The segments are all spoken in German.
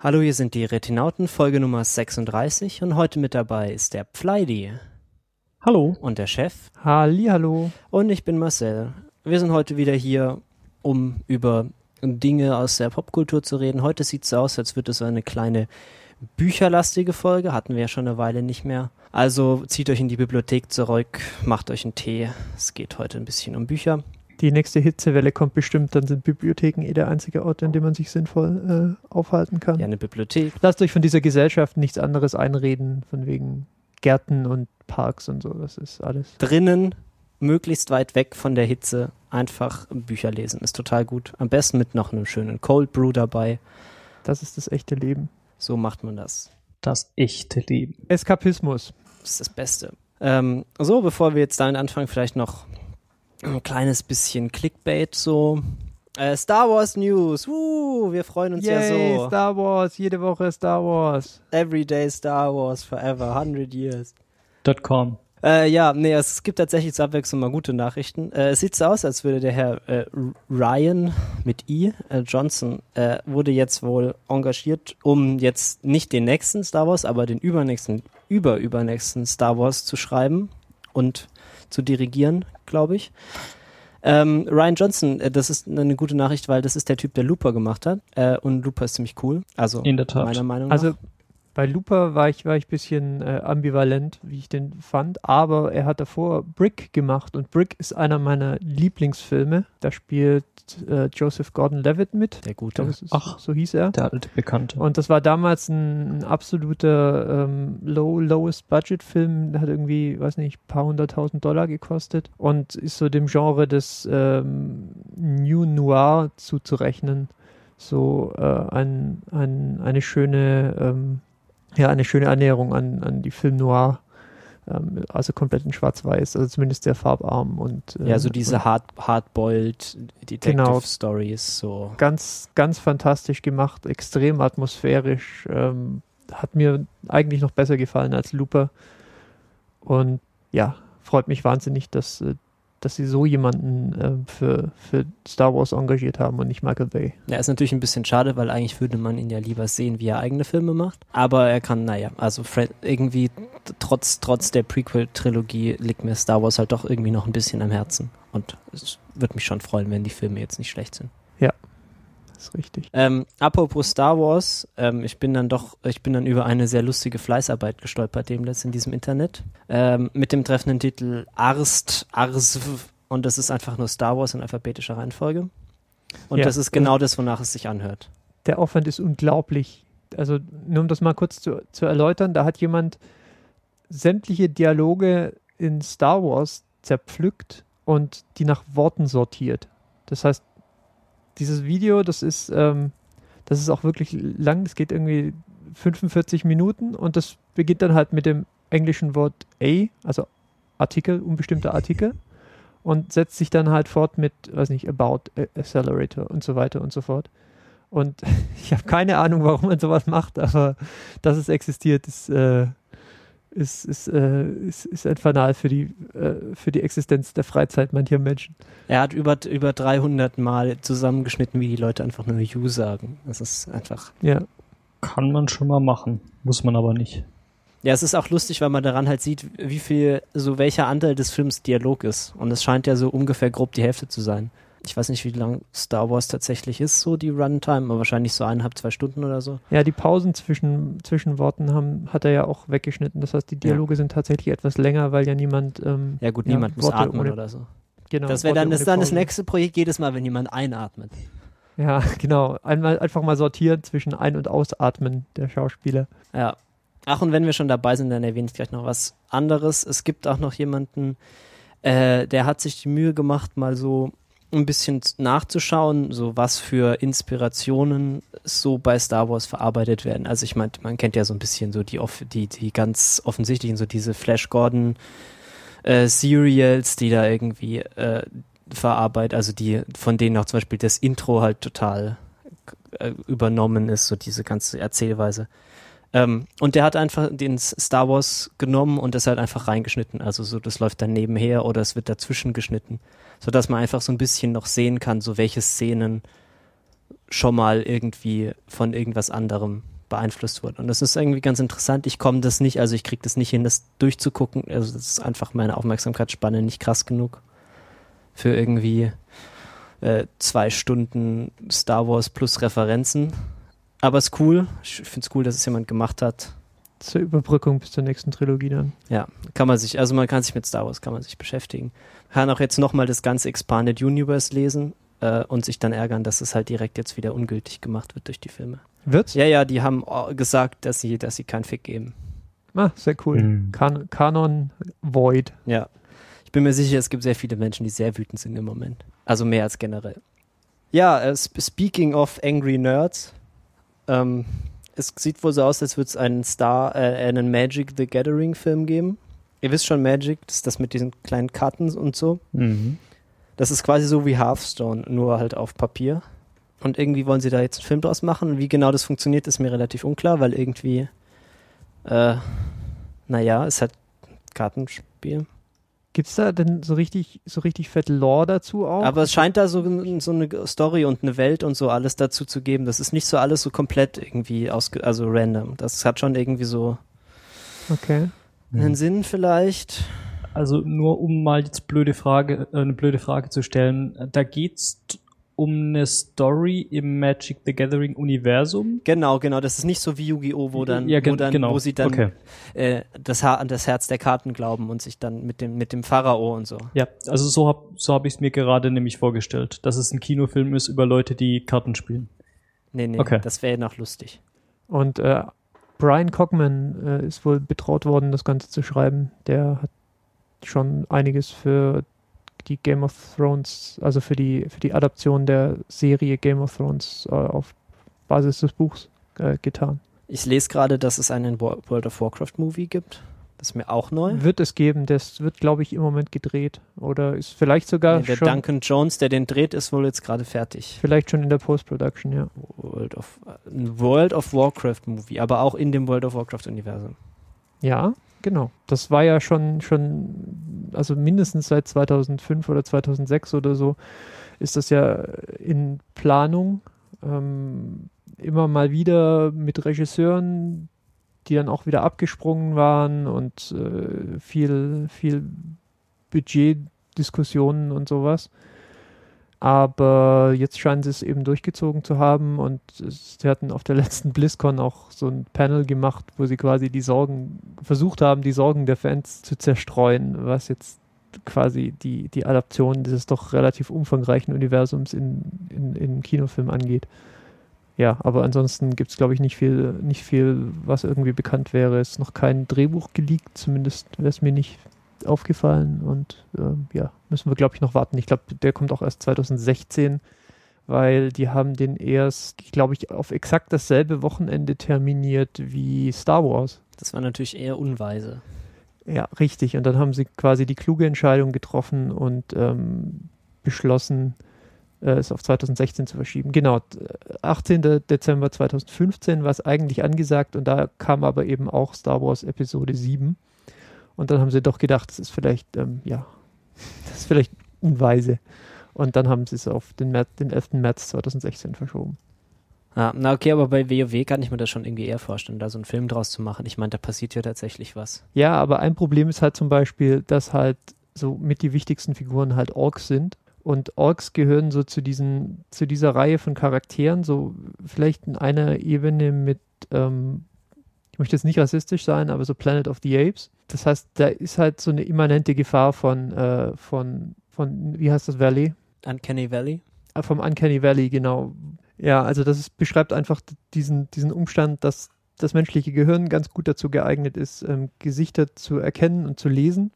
Hallo, hier sind die Retinauten, Folge Nummer 36 und heute mit dabei ist der Pfleidi. Hallo. Und der Chef. Halli, hallo. Und ich bin Marcel. Wir sind heute wieder hier, um über Dinge aus der Popkultur zu reden. Heute sieht es aus, als würde es eine kleine bücherlastige Folge. Hatten wir ja schon eine Weile nicht mehr. Also zieht euch in die Bibliothek zurück, macht euch einen Tee. Es geht heute ein bisschen um Bücher die nächste Hitzewelle kommt bestimmt, dann sind Bibliotheken eh der einzige Ort, in dem man sich sinnvoll äh, aufhalten kann. Ja, eine Bibliothek. Lasst euch von dieser Gesellschaft nichts anderes einreden, von wegen Gärten und Parks und so, das ist alles. Drinnen, möglichst weit weg von der Hitze, einfach Bücher lesen, ist total gut. Am besten mit noch einem schönen Cold Brew dabei. Das ist das echte Leben. So macht man das. Das echte Leben. Eskapismus. Das ist das Beste. Ähm, so, bevor wir jetzt damit anfangen, vielleicht noch ein kleines bisschen Clickbait so. Äh, Star Wars News, uh, wir freuen uns Yay, ja so. Star Wars, jede Woche Star Wars. Everyday Star Wars, forever, 100 years. .com. Äh, ja, nee, es gibt tatsächlich zur Abwechslung mal gute Nachrichten. Äh, es sieht so aus, als würde der Herr äh, Ryan mit I, äh, Johnson, äh, wurde jetzt wohl engagiert, um jetzt nicht den nächsten Star Wars, aber den übernächsten, überübernächsten Star Wars zu schreiben und zu dirigieren, glaube ich. Ähm, Ryan Johnson, äh, das ist eine gute Nachricht, weil das ist der Typ, der Looper gemacht hat. Äh, und Looper ist ziemlich cool. Also in der Tat. meiner Meinung nach. Also bei Looper war ich, war ich ein bisschen äh, ambivalent, wie ich den fand, aber er hat davor Brick gemacht und Brick ist einer meiner Lieblingsfilme. Da spielt äh, Joseph Gordon-Levitt mit. Der gute. Glaub, Ach, so hieß er. Der alte Bekannte. Und das war damals ein, ein absoluter ähm, low, lowest Budget Film. Der hat irgendwie, weiß nicht, paar hunderttausend Dollar gekostet und ist so dem Genre des ähm, New Noir zuzurechnen. So äh, ein, ein, eine schöne ähm, ja, eine schöne Annäherung an, an die Film Noir. Ähm, also komplett in Schwarz-Weiß, also zumindest sehr farbarm und. Äh, ja, so diese hard, hardboiled Detective genau, Stories, so. Ganz, ganz fantastisch gemacht, extrem atmosphärisch. Ähm, hat mir eigentlich noch besser gefallen als Looper. Und ja, freut mich wahnsinnig, dass äh, dass sie so jemanden äh, für, für Star Wars engagiert haben und nicht Michael Bay. Ja, ist natürlich ein bisschen schade, weil eigentlich würde man ihn ja lieber sehen, wie er eigene Filme macht. Aber er kann, naja, also Fred, irgendwie trotz, trotz der Prequel-Trilogie liegt mir Star Wars halt doch irgendwie noch ein bisschen am Herzen. Und es würde mich schon freuen, wenn die Filme jetzt nicht schlecht sind. Ja, ist richtig. Ähm, apropos Star Wars, ähm, ich bin dann doch, ich bin dann über eine sehr lustige Fleißarbeit gestolpert, dem in diesem Internet, ähm, mit dem treffenden Titel Arst, Arsv, und das ist einfach nur Star Wars in alphabetischer Reihenfolge. Und ja, das ist genau das, wonach es sich anhört. Der Aufwand ist unglaublich. Also, nur um das mal kurz zu, zu erläutern, da hat jemand sämtliche Dialoge in Star Wars zerpflückt und die nach Worten sortiert. Das heißt, dieses Video, das ist, ähm, das ist auch wirklich lang, das geht irgendwie 45 Minuten und das beginnt dann halt mit dem englischen Wort A, also Artikel, unbestimmter Artikel und setzt sich dann halt fort mit, weiß nicht, About Accelerator und so weiter und so fort. Und ich habe keine Ahnung, warum man sowas macht, aber dass es existiert, ist, äh, ist, ist, äh, ist, ist ein Fanal für die, äh, für die Existenz der Freizeit mancher Menschen. Er hat über, über 300 Mal zusammengeschnitten, wie die Leute einfach nur You sagen. Das ist einfach. Ja. Kann man schon mal machen, muss man aber nicht. Ja, es ist auch lustig, weil man daran halt sieht, wie viel, so welcher Anteil des Films Dialog ist. Und es scheint ja so ungefähr grob die Hälfte zu sein. Ich weiß nicht, wie lang Star Wars tatsächlich ist, so die Runtime, aber wahrscheinlich so eineinhalb, zwei Stunden oder so. Ja, die Pausen zwischen, zwischen Worten haben, hat er ja auch weggeschnitten. Das heißt, die Dialoge ja. sind tatsächlich etwas länger, weil ja niemand. Ähm, ja, gut, ja, niemand muss atmen ohne, oder so. Genau. Das wäre dann, das, dann das nächste Projekt jedes Mal, wenn jemand einatmet. Ja, genau. Einmal einfach mal sortieren zwischen Ein- und Ausatmen der Schauspieler. Ja. Ach, und wenn wir schon dabei sind, dann erwähne ich gleich noch was anderes. Es gibt auch noch jemanden, äh, der hat sich die Mühe gemacht, mal so ein bisschen nachzuschauen, so was für Inspirationen so bei Star Wars verarbeitet werden. Also ich meine, man kennt ja so ein bisschen so die, die, die ganz offensichtlichen, so diese Flash Gordon äh, Serials, die da irgendwie äh, verarbeitet, also die, von denen auch zum Beispiel das Intro halt total äh, übernommen ist, so diese ganze Erzählweise. Ähm, und der hat einfach den Star Wars genommen und das halt einfach reingeschnitten. Also so, das läuft dann nebenher oder es wird dazwischen geschnitten sodass man einfach so ein bisschen noch sehen kann, so welche Szenen schon mal irgendwie von irgendwas anderem beeinflusst wurde. Und das ist irgendwie ganz interessant. Ich komme das nicht, also ich kriege das nicht hin, das durchzugucken. Also das ist einfach meine Aufmerksamkeitsspanne nicht krass genug für irgendwie äh, zwei Stunden Star Wars plus Referenzen. Aber es ist cool. Ich finde es cool, dass es jemand gemacht hat. Zur Überbrückung bis zur nächsten Trilogie dann. Ja, kann man sich, also man kann sich mit Star Wars kann man sich beschäftigen. Kann auch jetzt nochmal das ganze Expanded Universe lesen äh, und sich dann ärgern, dass es halt direkt jetzt wieder ungültig gemacht wird durch die Filme. Wird's? Ja, ja, die haben äh, gesagt, dass sie, dass sie keinen Fick geben. Ah, sehr cool. Mhm. Kan Kanon Void. Ja. Ich bin mir sicher, es gibt sehr viele Menschen, die sehr wütend sind im Moment. Also mehr als generell. Ja, äh, sp- speaking of Angry Nerds, ähm, es sieht wohl so aus, als würde es einen Star, äh, einen Magic the Gathering Film geben. Ihr wisst schon, Magic, das ist das mit diesen kleinen Karten und so. Mhm. Das ist quasi so wie Hearthstone, nur halt auf Papier. Und irgendwie wollen sie da jetzt einen Film draus machen. Wie genau das funktioniert, ist mir relativ unklar, weil irgendwie, äh, naja, es hat Kartenspiel. Gibt's da denn so richtig, so richtig fett Lore dazu auch? Aber es scheint da so, so eine Story und eine Welt und so alles dazu zu geben. Das ist nicht so alles so komplett irgendwie ausge also random. Das hat schon irgendwie so okay. einen Sinn vielleicht. Also nur um mal jetzt blöde Frage, äh, eine blöde Frage zu stellen, da geht's um eine Story im Magic the Gathering Universum. Genau, genau. Das ist nicht so wie Yu-Gi-Oh!, wo dann, Ja, wo, dann genau. wo sie dann Okay. äh, das Haar an das Herz der Karten glauben und sich dann mit dem, mit dem Pharao und so. Ja, also so hab so hab ich es mir gerade nämlich vorgestellt, dass es ein Kinofilm ist über Leute, die Karten spielen. Nee, nee, Okay. das wäre noch lustig. Und äh, Brian Cogman äh, ist wohl betraut worden, das Ganze zu schreiben. Der hat schon einiges für die Game of Thrones, also für die, für die Adaption der Serie Game of Thrones äh, auf Basis des Buchs äh, getan. Ich lese gerade, dass es einen Wo- World of Warcraft Movie gibt. Das ist mir auch neu. Wird es geben, das wird, glaube ich, im Moment gedreht. Oder ist vielleicht sogar Nee, der schon, Duncan Jones, der den dreht, ist wohl jetzt gerade fertig. vielleicht schon in der Post-Production, ja. World of, ein World of Warcraft Movie, aber auch in dem World of Warcraft Universum. Ja, genau. Das war ja schon, schon, also mindestens seit 2005 oder 2006 oder so, ist das ja in Planung. Ähm, immer mal wieder mit Regisseuren, die dann auch wieder abgesprungen waren und äh, viel, viel Budgetdiskussionen und sowas. Aber jetzt scheinen sie es eben durchgezogen zu haben und sie hatten auf der letzten BlizzCon auch so ein Panel gemacht, wo sie quasi die Sorgen, versucht haben, die Sorgen der Fans zu zerstreuen, was jetzt quasi die, die Adaption dieses doch relativ umfangreichen Universums in, in, in Kinofilm angeht. Ja, aber ansonsten gibt es, glaube ich, nicht viel, nicht viel, was irgendwie bekannt wäre. Es ist noch kein Drehbuch geleakt, zumindest wäre es mir nicht aufgefallen. Und ähm, ja, müssen wir, glaube ich, noch warten. Ich glaube, der kommt auch erst 2016, weil die haben den erst, glaube ich, auf exakt dasselbe Wochenende terminiert wie Star Wars. Das war natürlich eher unweise. Ja, richtig. Und dann haben sie quasi die kluge Entscheidung getroffen und ähm, beschlossen, äh, es auf 2016 zu verschieben. Genau, d- 18. Dezember 2015 war es eigentlich angesagt und da kam aber eben auch Star Wars Episode 7. Und dann haben sie doch gedacht, das ist vielleicht, ähm, ja, das ist vielleicht unweise. Und dann haben sie es auf den, März, den 11. März 2016 verschoben. Ah, na okay, aber bei WoW kann ich mir das schon irgendwie eher vorstellen, da so einen Film draus zu machen. Ich meine, da passiert ja tatsächlich was. Ja, aber ein Problem ist halt zum Beispiel, dass halt so mit die wichtigsten Figuren halt Orks sind. Und Orks gehören so zu diesen, zu dieser Reihe von Charakteren, so vielleicht in einer Ebene mit, ähm, ich möchte jetzt nicht rassistisch sein, aber so Planet of the Apes. Das heißt, da ist halt so eine immanente Gefahr von, äh, von, von, wie heißt das Valley? Uncanny Valley? Äh, Vom Uncanny Valley, genau. Ja, also das ist, beschreibt einfach diesen, diesen Umstand, dass das menschliche Gehirn ganz gut dazu geeignet ist, ähm, Gesichter zu erkennen und zu lesen.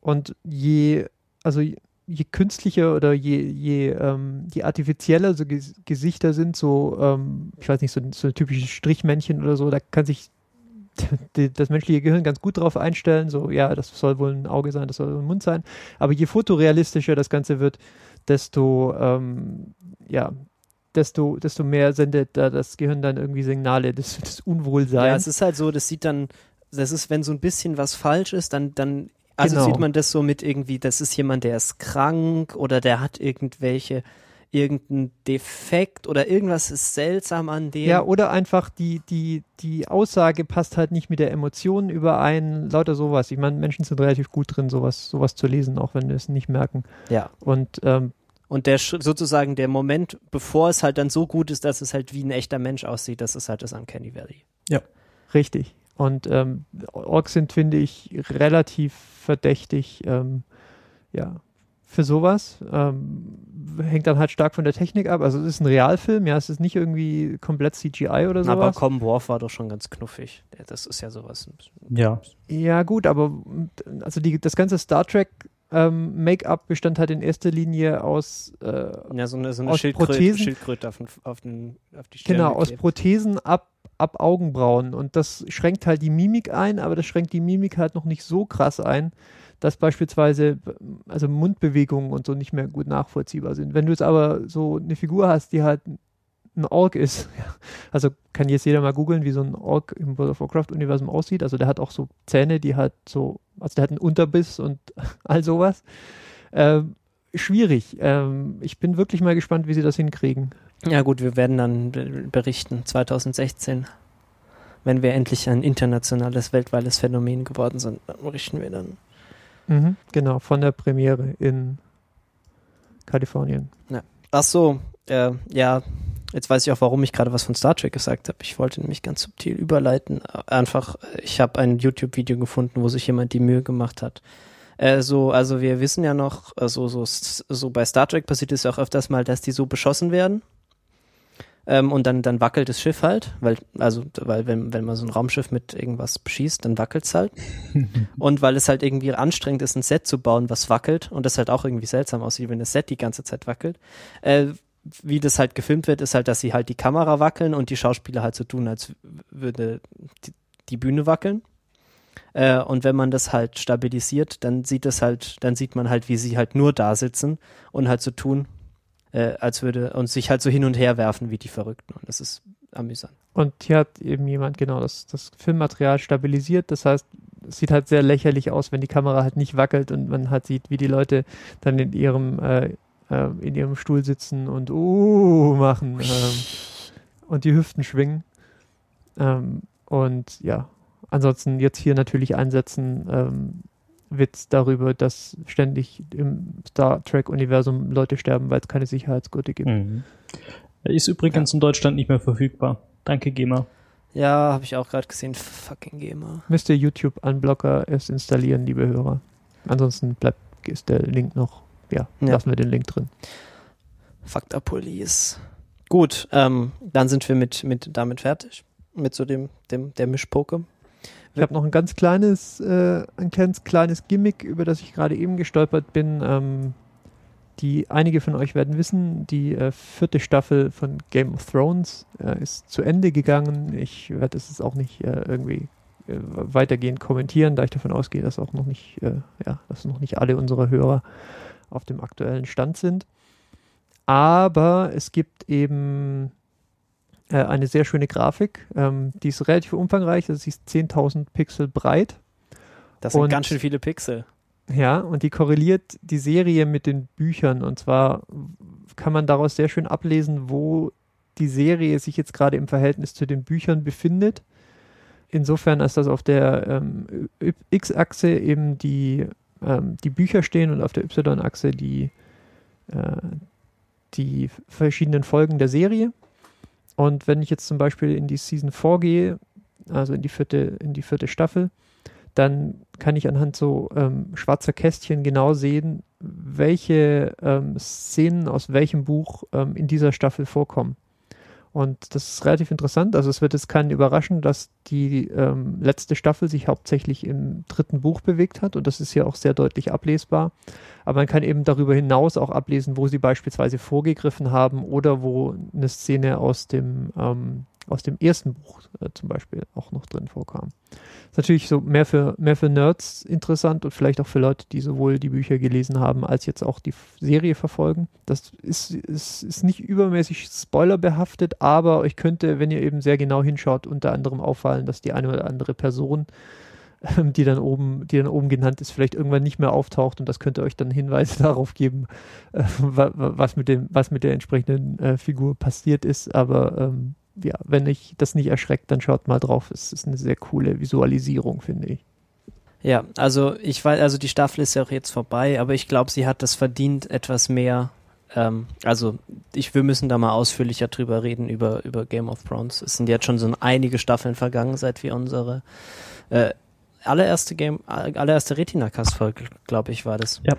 Und je, also je, künstlicher oder je, je, ähm, je artifizieller so Ges Gesichter sind, so, ähm, ich weiß nicht, so, so typische Strichmännchen oder so, da kann sich die, das menschliche Gehirn ganz gut drauf einstellen, so, ja, das soll wohl ein Auge sein, das soll ein Mund sein. Aber je fotorealistischer das Ganze wird, desto, ähm, ja, desto, desto mehr sendet da das Gehirn dann irgendwie Signale des, des Ja, Unwohlseins. es ist halt so, das sieht dann, das ist, wenn so ein bisschen was falsch ist, dann, dann also Genau. sieht man das so mit irgendwie, das ist jemand, der ist krank oder der hat irgendwelche irgendein Defekt oder irgendwas ist seltsam an dem. Ja, oder einfach die, die, die Aussage passt halt nicht mit der Emotion überein, lauter sowas. Ich meine, Menschen sind relativ gut drin, sowas, sowas zu lesen, auch wenn wir es nicht merken. Ja. Und ähm, Und der Sch- sozusagen der Moment, bevor es halt dann so gut ist, dass es halt wie ein echter Mensch aussieht, das ist halt das Uncanny Valley. Richtig. Und ähm, Orks sind, finde ich, relativ verdächtig, ähm, ja, für sowas. Ähm, hängt dann halt stark von der Technik ab. Also es ist ein Realfilm, ja, es ist nicht irgendwie komplett CGI oder Aber sowas. Common Warf war doch schon ganz knuffig. Das ist ja sowas. Ja. Ja, gut, aber also die, das ganze Star Trek ähm, Make-up bestand halt in erster Linie aus äh, Ja, so eine, so eine Aus Schildkröte, Prothesen? Schildkröte auf, den, auf, den, auf die Stirn Genau, aus geklebt. Prothesen ab, ab Augenbrauen. Und das schränkt halt die Mimik ein, aber das schränkt die Mimik halt noch nicht so krass ein, dass beispielsweise also Mundbewegungen und so nicht mehr gut nachvollziehbar sind. Wenn du jetzt aber so eine Figur hast, die halt ein Ork ist, also kann jetzt jeder mal googeln, wie so ein Ork im World of Warcraft-Universum aussieht. Also der hat auch so Zähne, die halt so, also der hat einen Unterbiss und all sowas. Ähm, schwierig. Ähm, ich bin wirklich mal gespannt, wie sie das hinkriegen. Ja gut, wir werden dann be- berichten 2016, wenn wir endlich ein internationales, weltweites Phänomen geworden sind, dann berichten wir dann. Mhm, genau, von der Premiere in Kalifornien. Ach so, äh, ja, jetzt weiß ich auch, warum ich gerade was von Star Trek gesagt habe. Ich wollte nämlich ganz subtil überleiten. Einfach, äh, ich habe ein YouTube-Video gefunden, wo sich jemand die Mühe gemacht hat. Äh, so, also wir wissen ja noch, also so, so bei Star Trek passiert es ja auch öfters mal, dass die so beschossen werden. Ähm, und dann, dann wackelt das Schiff halt, weil, also, weil wenn, wenn man so ein Raumschiff mit irgendwas beschießt, dann wackelt's halt. und weil es halt irgendwie anstrengend ist, ein Set zu bauen, was wackelt und das halt auch irgendwie seltsam aussieht, wenn das Set die ganze Zeit wackelt. Äh, wie das halt gefilmt wird, ist halt, dass sie halt die Kamera wackeln und die Schauspieler halt so tun, als würde die, die Bühne wackeln. Äh, und wenn man das halt stabilisiert, dann sieht es halt, dann sieht man halt, wie sie halt nur da sitzen und halt so tun, äh, als würde und sich halt so hin und her werfen wie die Verrückten. Und das ist amüsant. Und hier hat eben jemand genau das, das Filmmaterial stabilisiert. Das heißt, es sieht halt sehr lächerlich aus, wenn die Kamera halt nicht wackelt und man halt sieht, wie die Leute dann in ihrem, äh, äh, in ihrem Stuhl sitzen und uh machen ähm, und die Hüften schwingen. Ähm, und ja, ansonsten jetzt hier natürlich einsetzen, ähm, Witz darüber, dass ständig im Star Trek-Universum Leute sterben, weil es keine Sicherheitsgurte gibt. Mhm. Er ist übrigens in Deutschland nicht mehr verfügbar. Danke, GEMA. Ja, habe ich auch gerade gesehen. Fucking Gamer. Müsst ihr YouTube-Unblocker erst installieren, liebe Hörer. Ansonsten bleibt ist der Link noch, ja, Ja. lassen wir den Link drin. Up Police. Gut, ähm, dann sind wir mit, mit damit fertig. Mit so dem, dem, der Mischpoke. Ich habe noch ein ganz kleines, äh, ein ganz kleines Gimmick, über das ich gerade eben gestolpert bin. Ähm, die einige von euch werden wissen, die äh, vierte Staffel von Game of Thrones äh, ist zu Ende gegangen. Ich werde es auch nicht äh, irgendwie äh, weitergehend kommentieren, da ich davon ausgehe, dass auch noch nicht, äh, ja, dass noch nicht alle unsere Hörer auf dem aktuellen Stand sind. Aber es gibt eben äh, eine sehr schöne Grafik. Ähm, die ist relativ umfangreich, also sie ist 10.000 Pixel breit. Das sind Und- ganz schön viele Pixel. Ja, und die korreliert die Serie mit den Büchern. Und zwar kann man daraus sehr schön ablesen, wo die Serie sich jetzt gerade im Verhältnis zu den Büchern befindet. Insofern, als dass auf der ähm, X-Achse eben die, ähm, die Bücher stehen und auf der Y-Achse die, äh, die verschiedenen Folgen der Serie. Und wenn ich jetzt zum Beispiel in die Season 4 gehe, also in die vierte, in die vierte Staffel, dann kann ich anhand so ähm, schwarzer Kästchen genau sehen, welche ähm, Szenen aus welchem Buch ähm, in dieser Staffel vorkommen. Und das ist relativ interessant. Also es wird jetzt keinen überraschen, dass die ähm, letzte Staffel sich hauptsächlich im dritten Buch bewegt hat und das ist hier auch sehr deutlich ablesbar. Aber man kann eben darüber hinaus auch ablesen, wo sie beispielsweise vorgegriffen haben oder wo eine Szene aus dem, ähm, aus dem ersten Buch äh, zum Beispiel auch noch drin vorkam. Ist natürlich so mehr für, mehr für Nerds interessant und vielleicht auch für Leute, die sowohl die Bücher gelesen haben, als jetzt auch die Serie verfolgen. Das ist, ist, ist nicht übermäßig spoilerbehaftet, aber euch könnte, wenn ihr eben sehr genau hinschaut, unter anderem auffallen, dass die eine oder andere Person ähm, die dann oben, die dann oben genannt ist, vielleicht irgendwann nicht mehr auftaucht und das könnte euch dann Hinweise darauf geben, äh, was mit dem, was mit der entsprechenden äh, Figur passiert ist. Aber ähm, ja, wenn ich das nicht erschreckt, dann schaut mal drauf. Es ist eine sehr coole Visualisierung, finde ich. Ja, also ich weiß, also die Staffel ist ja auch jetzt vorbei, aber ich glaube, sie hat das verdient, etwas mehr. Ähm, also ich, wir müssen da mal ausführlicher drüber reden über über Game of Thrones. Es sind jetzt schon so einige Staffeln vergangen, seit wir unsere äh, allererste Game, allererste Retina-Cast-Folge, glaube ich, war das. Ja.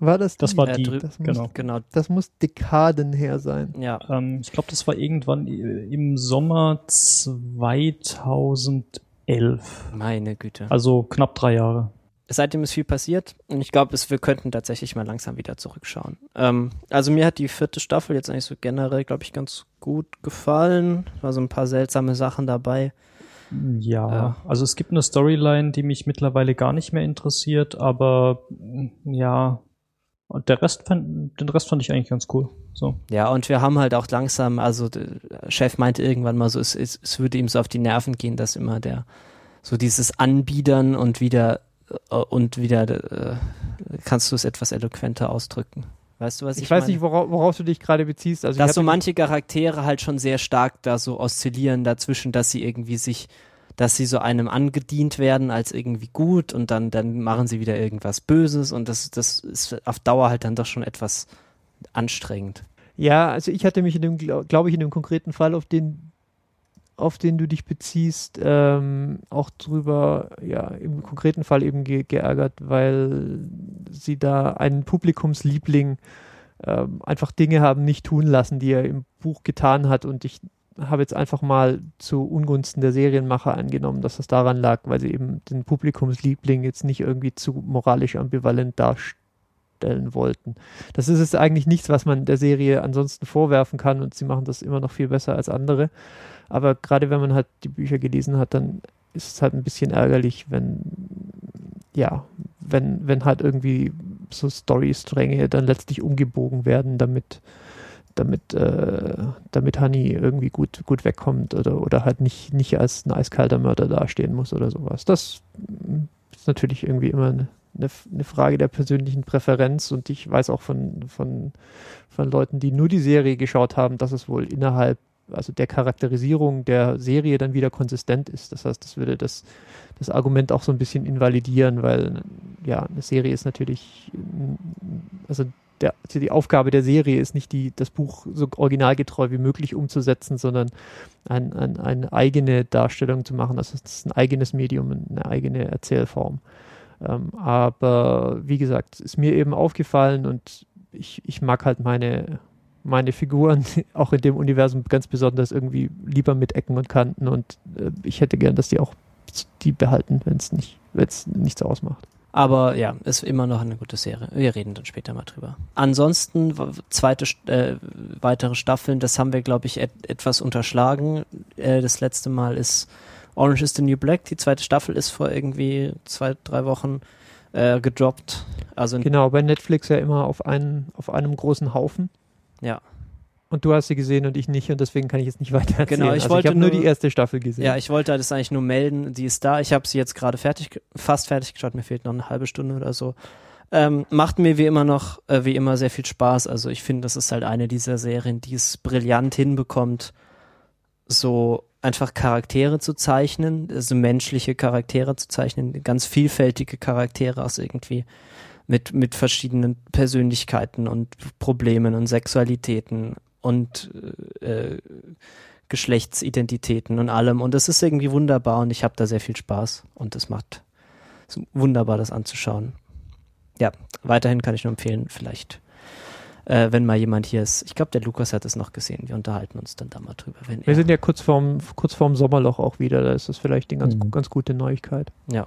War das? Das war die. Das muss, genau. Genau. Das muss Dekaden her sein. Ja. Ähm, ich glaube, das war irgendwann im Sommer 2011. Meine Güte. Also knapp drei Jahre. Seitdem ist viel passiert und ich glaube, wir könnten tatsächlich mal langsam wieder zurückschauen. Ähm, also mir hat die vierte Staffel jetzt eigentlich so generell, glaube ich, ganz gut gefallen. War so ein paar seltsame Sachen dabei. Ja, ja, also es gibt eine Storyline, die mich mittlerweile gar nicht mehr interessiert, aber ja, der Rest fand, den Rest fand ich eigentlich ganz cool. So. Ja, und wir haben halt auch langsam, also der Chef meinte irgendwann mal so, es, es, es würde ihm so auf die Nerven gehen, dass immer der so dieses Anbiedern und wieder äh, und wieder äh, kannst du es etwas eloquenter ausdrücken. Weißt du, was ich, ich weiß meine? nicht, worauf, worauf, du dich gerade beziehst. Also dass so manche Charaktere halt schon sehr stark da so oszillieren dazwischen, dass sie irgendwie sich, dass sie so einem angedient werden als irgendwie gut und dann, dann machen sie wieder irgendwas Böses und das, das ist auf Dauer halt dann doch schon etwas anstrengend. Ja, also ich hatte mich in dem, glaube ich, in dem konkreten Fall, auf den, auf den du dich beziehst, ähm, auch drüber, ja, im konkreten Fall eben ge geärgert, weil sie da einen Publikumsliebling ähm, einfach Dinge haben nicht tun lassen, die er im Buch getan hat und ich habe jetzt einfach mal zu Ungunsten der Serienmacher angenommen, dass das daran lag, weil sie eben den Publikumsliebling jetzt nicht irgendwie zu moralisch ambivalent darstellen wollten. Das ist jetzt eigentlich nichts, was man der Serie ansonsten vorwerfen kann und sie machen das immer noch viel besser als andere. Aber gerade wenn man halt die Bücher gelesen hat, dann ist es halt ein bisschen ärgerlich, wenn ja, wenn, wenn halt irgendwie so Storystränge dann letztlich umgebogen werden, damit damit, äh, damit Honey irgendwie gut, gut wegkommt oder, oder halt nicht, nicht als ein eiskalter Mörder dastehen muss oder sowas. Das ist natürlich irgendwie immer eine, eine, Frage der persönlichen Präferenz und ich weiß auch von, von, von Leuten, die nur die Serie geschaut haben, dass es wohl innerhalb also der Charakterisierung der Serie dann wieder konsistent ist. Das heißt, das würde das, das Argument auch so ein bisschen invalidieren, weil ja, eine Serie ist natürlich, also der, die Aufgabe der Serie ist nicht, die, das Buch so originalgetreu wie möglich umzusetzen, sondern ein, ein, eine eigene Darstellung zu machen. Also es ist ein eigenes Medium, eine eigene Erzählform. Ähm, aber wie gesagt, ist mir eben aufgefallen und ich, ich mag halt meine, meine Figuren auch in dem Universum ganz besonders irgendwie lieber mit Ecken und Kanten und äh, ich hätte gern, dass die auch die behalten, wenn es nicht, nichts ausmacht. Aber ja, ist immer noch eine gute Serie. Wir reden dann später mal drüber. Ansonsten, zweite, äh, weitere Staffeln, das haben wir, glaube ich, et etwas unterschlagen. Äh, das letzte Mal ist Orange is the New Black. Die zweite Staffel ist vor irgendwie zwei, drei Wochen äh, gedroppt. Also genau, bei Netflix ja immer auf, einen, auf einem großen Haufen. Ja. Und du hast sie gesehen und ich nicht und deswegen kann ich jetzt nicht weiter erzählen. Genau, ich, also wollte ich habe nur die erste Staffel gesehen. Ja, ich wollte das eigentlich nur melden, die ist da. Ich habe sie jetzt gerade fertig, fast fertig geschaut, mir fehlt noch eine halbe Stunde oder so. Ähm, macht mir wie immer noch, äh, wie immer sehr viel Spaß. Also ich finde, das ist halt eine dieser Serien, die es brillant hinbekommt, so einfach Charaktere zu zeichnen, also menschliche Charaktere zu zeichnen, ganz vielfältige Charaktere aus irgendwie mit, mit verschiedenen Persönlichkeiten und Problemen und Sexualitäten und äh, Geschlechtsidentitäten und allem. Und das ist irgendwie wunderbar und ich habe da sehr viel Spaß und es macht es wunderbar, das anzuschauen. Ja, weiterhin kann ich nur empfehlen, vielleicht, äh, wenn mal jemand hier ist. Ich glaube, der Lukas hat es noch gesehen. Wir unterhalten uns dann da mal drüber. Wir sind ja kurz vorm, kurz vorm Sommerloch auch wieder. Da ist das vielleicht eine ganz, mhm. ganz gute Neuigkeit. Ja.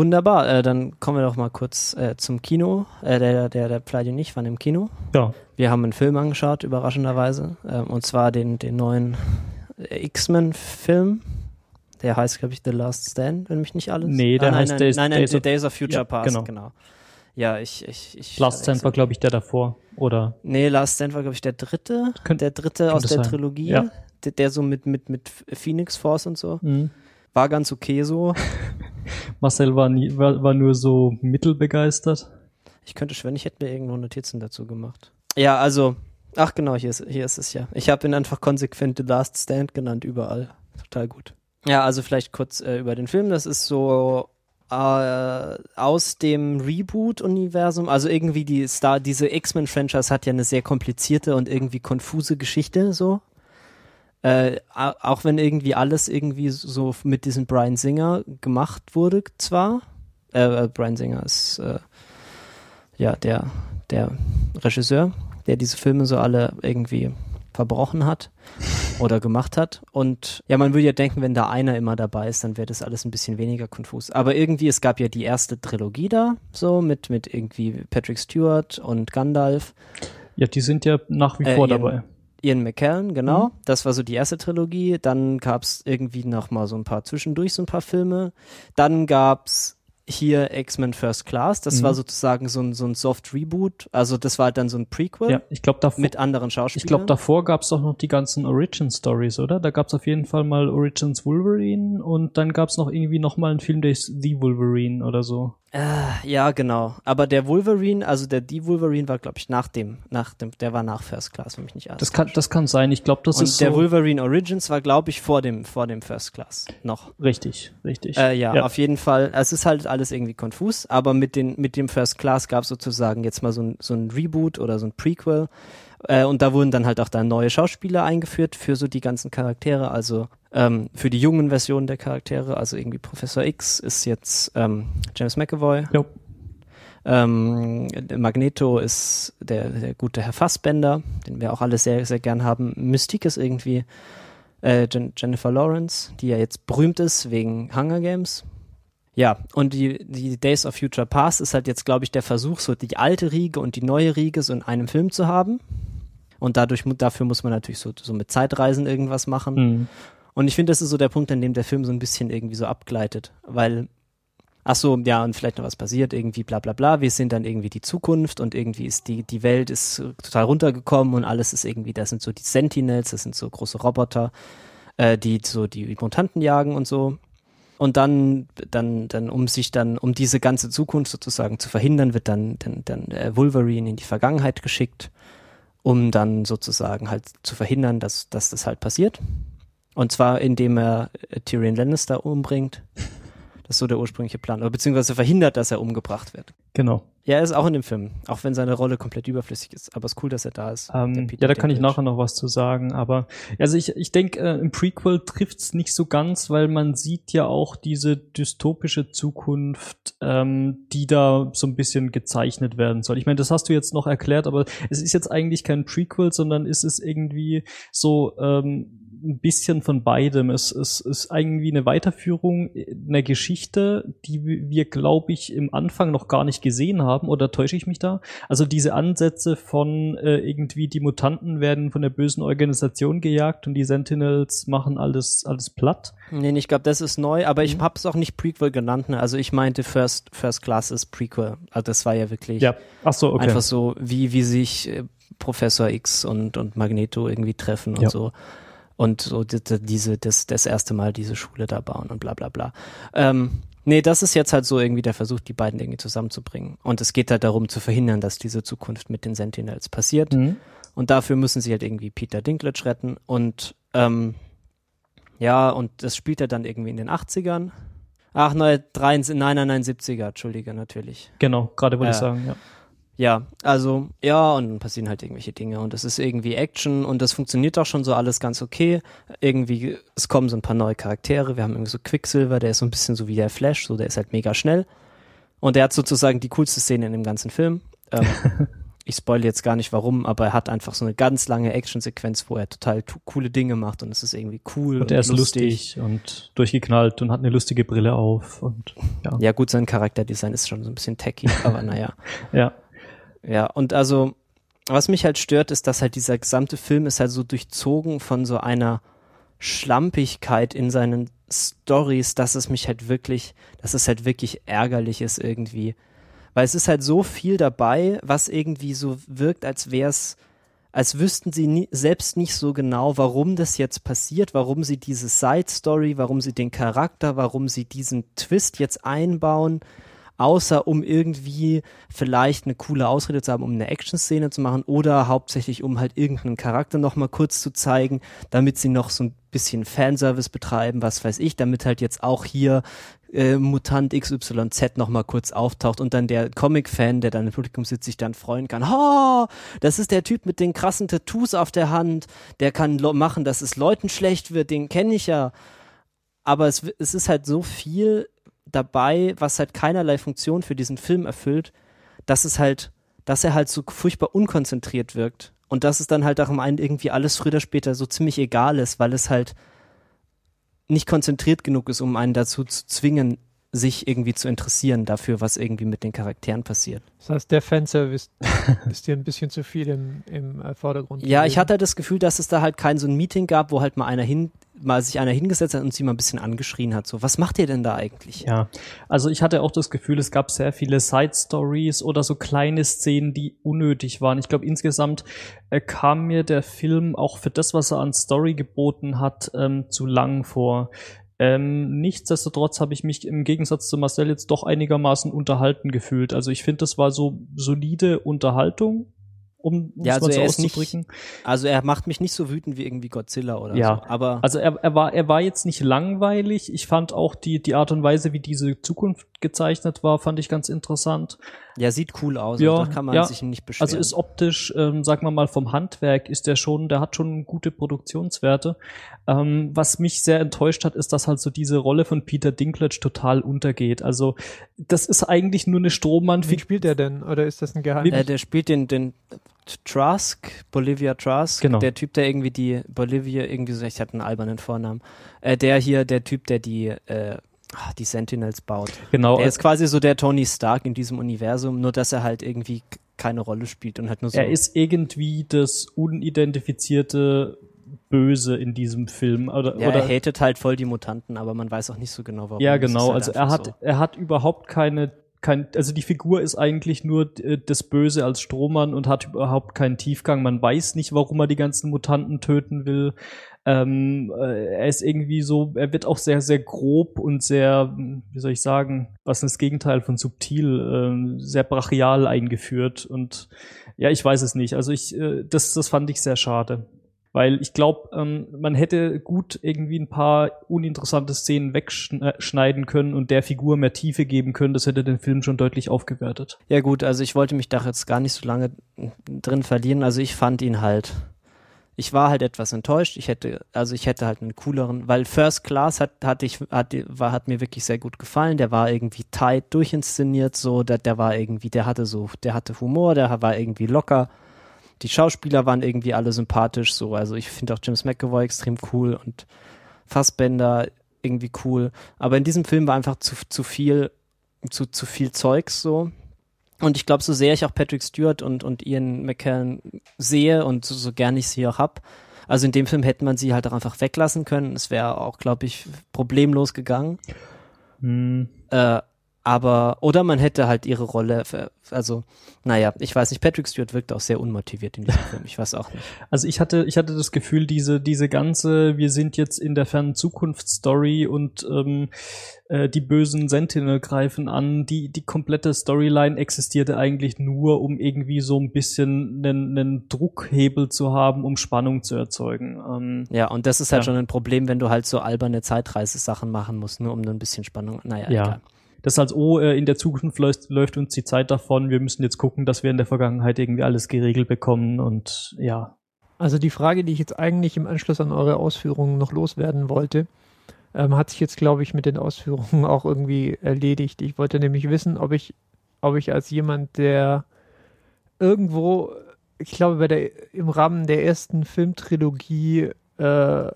Wunderbar, äh, dann kommen wir doch mal kurz äh, zum Kino. Äh, der, der, der Pleidi und ich waren im Kino. Ja. Wir haben einen Film angeschaut, überraschenderweise. Ähm, und zwar den, den neuen X-Men-Film. Der heißt, glaube ich, The Last Stand, wenn mich nicht alles. Nee, der ah, nein, heißt nein, Days, nein, nein, Days, Days, Days of Future ja, Past, genau. genau. Ja, ich, ich, ich. Last Stand war, glaube ich, der davor, oder? Nee, Last Stand war, glaube ich, der dritte. Könnt, der dritte aus der sein. Trilogie. Ja. Der, der so mit, mit, mit Phoenix Force und so. Mhm. War ganz okay so. Marcel war, nie, war, war nur so mittelbegeistert. Ich könnte schwören, ich hätte mir irgendwo Notizen dazu gemacht. Ja, also, ach genau, hier ist, hier ist es ja. Ich habe ihn einfach konsequent The Last Stand genannt, überall. Total gut. Ja, also vielleicht kurz äh, über den Film. Das ist so äh, aus dem Reboot-Universum, also irgendwie die Star, diese X-Men-Franchise hat ja eine sehr komplizierte und irgendwie konfuse Geschichte, so. Äh, auch wenn irgendwie alles irgendwie so mit diesem Brian Singer gemacht wurde, zwar. Äh, äh, Brian Singer ist äh, ja der, der Regisseur, der diese Filme so alle irgendwie verbrochen hat oder gemacht hat. Und ja, man würde ja denken, wenn da einer immer dabei ist, dann wäre das alles ein bisschen weniger konfus. Aber irgendwie, es gab ja die erste Trilogie da, so mit, mit irgendwie Patrick Stewart und Gandalf. Ja, die sind ja nach wie äh, vor Ian, dabei. Ian McKellen, genau. Mhm. Das war so die erste Trilogie. Dann gab es irgendwie noch mal so ein paar zwischendurch so ein paar Filme. Dann gab es hier X-Men First Class. Das mhm. war sozusagen so ein, so ein Soft-Reboot. Also das war dann so ein Prequel ja, ich glaub, davor, mit anderen Schauspielern. Ich glaube, davor gab es doch noch die ganzen Origin-Stories, oder? Da gab es auf jeden Fall mal Origins Wolverine und dann gab es noch irgendwie noch mal einen Film, der ist The Wolverine oder so. Äh, ja, genau. Aber der Wolverine, also der Die Wolverine war, glaube ich, nach dem, nach dem, der war nach First Class, wenn mich nicht alles Das kann, das kann sein. Ich glaube, das Und ist der so Wolverine Origins war, glaube ich, vor dem, vor dem First Class noch. Richtig, richtig. Äh, ja, ja, auf jeden Fall. Es ist halt alles irgendwie konfus, aber mit den, mit dem First Class gab es sozusagen jetzt mal so ein, so ein Reboot oder so ein Prequel. Äh, und da wurden dann halt auch da neue Schauspieler eingeführt für so die ganzen Charaktere, also ähm, für die jungen Versionen der Charaktere, also irgendwie Professor X ist jetzt ähm, James McAvoy. Jo. Ähm, Magneto ist der, der gute Herr Fassbender, den wir auch alle sehr, sehr gern haben. Mystique ist irgendwie äh, Jen Jennifer Lawrence, die ja jetzt berühmt ist wegen Hunger Games. Ja, und die, die Days of Future Past ist halt jetzt, glaube ich, der Versuch, so die alte Riege und die neue Riege so in einem Film zu haben. Und dadurch, dafür muss man natürlich so, so mit Zeitreisen irgendwas machen. Mhm. Und ich finde, das ist so der Punkt, an dem der Film so ein bisschen irgendwie so abgleitet, weil, ach so, ja, und vielleicht noch was passiert, irgendwie bla bla bla, wir sind dann irgendwie die Zukunft und irgendwie ist die, die Welt ist total runtergekommen und alles ist irgendwie, das sind so die Sentinels, das sind so große Roboter, äh, die so die Mutanten jagen und so. Und dann, dann, dann, um sich dann, um diese ganze Zukunft sozusagen zu verhindern, wird dann, dann, dann äh, Wolverine in die Vergangenheit geschickt um dann sozusagen halt zu verhindern, dass, dass das halt passiert. Und zwar indem er äh, Tyrion Lannister umbringt. Das ist so der ursprüngliche Plan. Oder beziehungsweise verhindert, dass er umgebracht wird. Genau. Ja, er ist auch in dem Film, auch wenn seine Rolle komplett überflüssig ist. Aber es ist cool, dass er da ist. Ähm, ja, da kann ich nachher noch was zu sagen. Aber also ich, ich denke, äh, im Prequel trifft's nicht so ganz, weil man sieht ja auch diese dystopische Zukunft, ähm, die da so ein bisschen gezeichnet werden soll. Ich meine, das hast du jetzt noch erklärt, aber es ist jetzt eigentlich kein Prequel, sondern ist es irgendwie so ähm, ein bisschen von beidem. Es, es ist irgendwie eine Weiterführung einer Geschichte, die wir, glaube ich, im Anfang noch gar nicht gesehen haben. Oder täusche ich mich da? Also diese Ansätze von äh, irgendwie die Mutanten werden von der bösen Organisation gejagt und die Sentinels machen alles, alles platt. Nee, ich glaube, das ist neu, aber ich mhm. habe es auch nicht Prequel genannt. Ne? Also ich meinte First, First Class ist Prequel. Also das war ja wirklich ja. Ach so, okay. einfach so, wie, wie sich äh, Professor X und, und Magneto irgendwie treffen und ja. so und so diese, das, das erste Mal diese Schule da bauen und bla bla bla. Ähm, nee, das ist jetzt halt so irgendwie der Versuch, die beiden irgendwie zusammenzubringen. Und es geht halt darum zu verhindern, dass diese Zukunft mit den Sentinels passiert. Mhm. Und dafür müssen sie halt irgendwie Peter Dinklage retten. Und ähm, ja, und das spielt er dann irgendwie in den 80ern. Ach, nein, nein, nein, nein, 70er, Entschuldige, natürlich. Genau, gerade wollte äh, ich sagen, ja. Ja, also ja, und dann passieren halt irgendwelche Dinge und es ist irgendwie Action und das funktioniert auch schon so alles ganz okay. Irgendwie, es kommen so ein paar neue Charaktere. Wir haben irgendwie so Quicksilver, der ist so ein bisschen so wie der Flash, so der ist halt mega schnell. Und der hat sozusagen die coolste Szene in dem ganzen Film. Ähm, ich spoil jetzt gar nicht warum, aber er hat einfach so eine ganz lange Actionsequenz, wo er total coole Dinge macht und es ist irgendwie cool. Und, und er ist lustig. lustig. und durchgeknallt und hat eine lustige Brille auf und ja. Ja, gut, sein Charakterdesign ist schon so ein bisschen tacky, aber naja. ja. Ja, und also, was mich halt stört, ist, dass halt dieser gesamte Film ist halt so durchzogen von so einer Schlampigkeit in seinen Stories, dass es mich halt wirklich, dass es halt wirklich ärgerlich ist irgendwie. Weil es ist halt so viel dabei, was irgendwie so wirkt, als wäre es als wüssten sie nie, selbst nicht so genau, warum das jetzt passiert, warum sie diese Side-Story, warum sie den Charakter, warum sie diesen Twist jetzt einbauen, außer um irgendwie vielleicht eine coole Ausrede zu haben, um eine Action-Szene zu machen oder hauptsächlich um halt irgendeinen Charakter nochmal kurz zu zeigen, damit sie noch so ein bisschen Fanservice betreiben, was weiß ich, damit halt jetzt auch hier äh, Mutant XYZ nochmal kurz auftaucht und dann der Comic-Fan, der dann im Publikum sitzt, sich dann freuen kann. Oh, das ist der Typ mit den krassen Tattoos auf der Hand, der kann machen, dass es Leuten schlecht wird, den kenne ich ja. Aber es, es ist halt so viel dabei, was halt keinerlei Funktion für diesen Film erfüllt, dass es halt, dass er halt so furchtbar unkonzentriert wirkt. Und dass es dann halt auch am einen irgendwie alles früher oder später so ziemlich egal ist, weil es halt nicht konzentriert genug ist, um einen dazu zu zwingen, sich irgendwie zu interessieren dafür, was irgendwie mit den Charakteren passiert. Das heißt, der Fanservice ist dir ein bisschen zu viel im, im äh, Vordergrund. Ja, ich hatte halt das Gefühl, dass es da halt kein so ein Meeting gab, wo halt mal einer hin, mal sich einer hingesetzt hat und sie mal ein bisschen angeschrien hat. So, was macht ihr denn da eigentlich? Ja, also ich hatte auch das Gefühl, es gab sehr viele Side Stories oder so kleine Szenen, die unnötig waren. Ich glaube, insgesamt äh, kam mir der Film auch für das, was er an Story geboten hat, ähm, zu lang vor. Ähm, nichtsdestotrotz habe ich mich im Gegensatz zu Marcel jetzt doch einigermaßen unterhalten gefühlt. Also ich finde, das war so solide Unterhaltung, um ja, also mal so er auszudrücken. Nicht, also er macht mich nicht so wütend wie irgendwie Godzilla oder ja, so. Aber also er, er war er war jetzt nicht langweilig. Ich fand auch die die Art und Weise, wie diese Zukunft gezeichnet war, fand ich ganz interessant. Ja, sieht cool aus. Ja, da kann man ja. sich nicht beschweren. Also ist optisch, ähm, sagen wir mal, vom Handwerk ist der schon, der hat schon gute Produktionswerte. Ähm, was mich sehr enttäuscht hat, ist, dass halt so diese Rolle von Peter Dinklage total untergeht. Also das ist eigentlich nur eine Strohmann. Wie spielt er denn? Oder ist das ein Geheimnis? äh, der spielt den, den Trask, Bolivia Trask, Genau. der Typ, der irgendwie die Bolivia irgendwie so, ich hatte einen albernen Vornamen, äh, der hier, der Typ, der die äh, ah, die Sentinels baut. Genau. Der ist quasi so der Tony Stark in diesem Universum, nur dass er halt irgendwie keine Rolle spielt und halt nur so. Er ist irgendwie das unidentifizierte Böse in diesem Film. Oder, ja, oder er hatet halt voll die Mutanten, aber man weiß auch nicht so genau, warum. Ja, genau. halt Also er hat, so. er hat überhaupt keine, kein, also die Figur ist eigentlich nur äh, das Böse als Strohmann und hat überhaupt keinen Tiefgang. Man weiß nicht, warum er die ganzen Mutanten töten will. Ähm, äh, er ist irgendwie so, er wird auch sehr, sehr grob und sehr, wie soll ich sagen, was ist das Gegenteil von subtil, ähm, sehr brachial eingeführt. Und ja, ich weiß es nicht. Also ich, äh, das, das fand ich sehr schade. Weil ich glaube, ähm, man hätte gut irgendwie ein paar uninteressante Szenen wegschneiden können und der Figur mehr Tiefe geben können. Das hätte den Film schon deutlich aufgewertet. Ja gut, also ich wollte mich da jetzt gar nicht so lange drin verlieren. Also ich fand ihn halt, ich war halt etwas enttäuscht. Ich hätte, also ich hätte halt einen cooleren, weil First Class hat, hat ich, hat, war, hat mir wirklich sehr gut gefallen. Der war irgendwie tight durchinszeniert, so, der, der war irgendwie, der hatte so, der hatte Humor, der war irgendwie locker. Die Schauspieler waren irgendwie alle sympathisch, so. Also ich finde auch James McAvoy extrem cool und Fassbender irgendwie cool. Aber in diesem Film war einfach zu, zu viel, zu, zu viel Zeugs, so. Und ich glaube, so sehr ich auch Patrick Stewart und, und Ian McKellen sehe und so, so gern ich sie auch hab, also in dem Film hätte man sie halt auch einfach weglassen können. Es wäre auch, glaube ich, problemlos gegangen. Äh, aber, oder man hätte halt ihre Rolle, also, naja, ich weiß nicht, Patrick Stewart wirkt auch sehr unmotiviert in diesem Film. Ich weiß auch nicht. Also ich hatte, ich hatte das Gefühl, diese, diese ganze, wir sind jetzt in der fernen Zukunft-Story und ähm, äh, die bösen Sentinel greifen an, die, die komplette Storyline existierte eigentlich nur, um irgendwie so ein bisschen einen, einen Druckhebel zu haben, um Spannung zu erzeugen. Ähm, Ja, und das ist halt Ja. schon ein Problem, wenn du halt so alberne Zeitreise-Sachen machen musst, nur um nur ein bisschen Spannung. Naja, Ja. egal. Das als, oh, in der Zukunft läuft, läuft uns die Zeit davon, wir müssen jetzt gucken, dass wir in der Vergangenheit irgendwie alles geregelt bekommen und ja. Also die Frage, die ich jetzt eigentlich im Anschluss an eure Ausführungen noch loswerden wollte, ähm, hat sich jetzt, glaube ich, mit den Ausführungen auch irgendwie erledigt. Ich wollte nämlich wissen, ob ich, ob ich als jemand, der irgendwo, ich glaube, bei der, im Rahmen der ersten Filmtrilogie äh,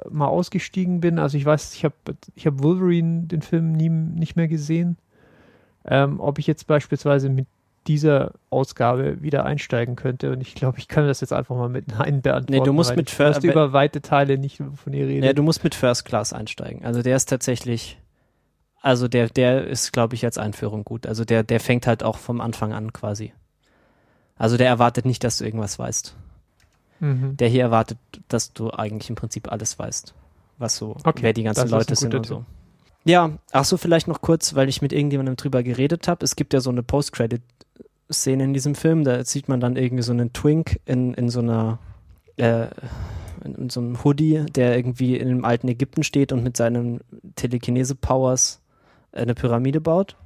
mal ausgestiegen bin. Also ich weiß, ich habe ich hab Wolverine, den Film, nie, nicht mehr gesehen. Ähm, ob ich jetzt beispielsweise mit dieser Ausgabe wieder einsteigen könnte. Und ich glaube, ich kann das jetzt einfach mal mit Nein beantworten. Nee, du musst mit ich Fer- wusste über weite Teile nicht, von ihr redet. Ja, du musst mit First Class einsteigen. Also der ist tatsächlich, also der, der ist, glaube ich, als Einführung gut. Also der, der fängt halt auch vom Anfang an quasi. Also der erwartet nicht, dass du irgendwas weißt. Mhm. Der hier erwartet, dass du eigentlich im Prinzip alles weißt, was so, Okay, wer die ganzen Leute sind und so. Ja, ach so, vielleicht noch kurz, weil ich mit irgendjemandem drüber geredet habe. Es gibt ja so eine Post-Credit-Szene in diesem Film, da sieht man dann irgendwie so einen Twink in, in so einer äh, in, in so einem Hoodie, der irgendwie in einem alten Ägypten steht und mit seinen Telekinese-Powers eine Pyramide baut.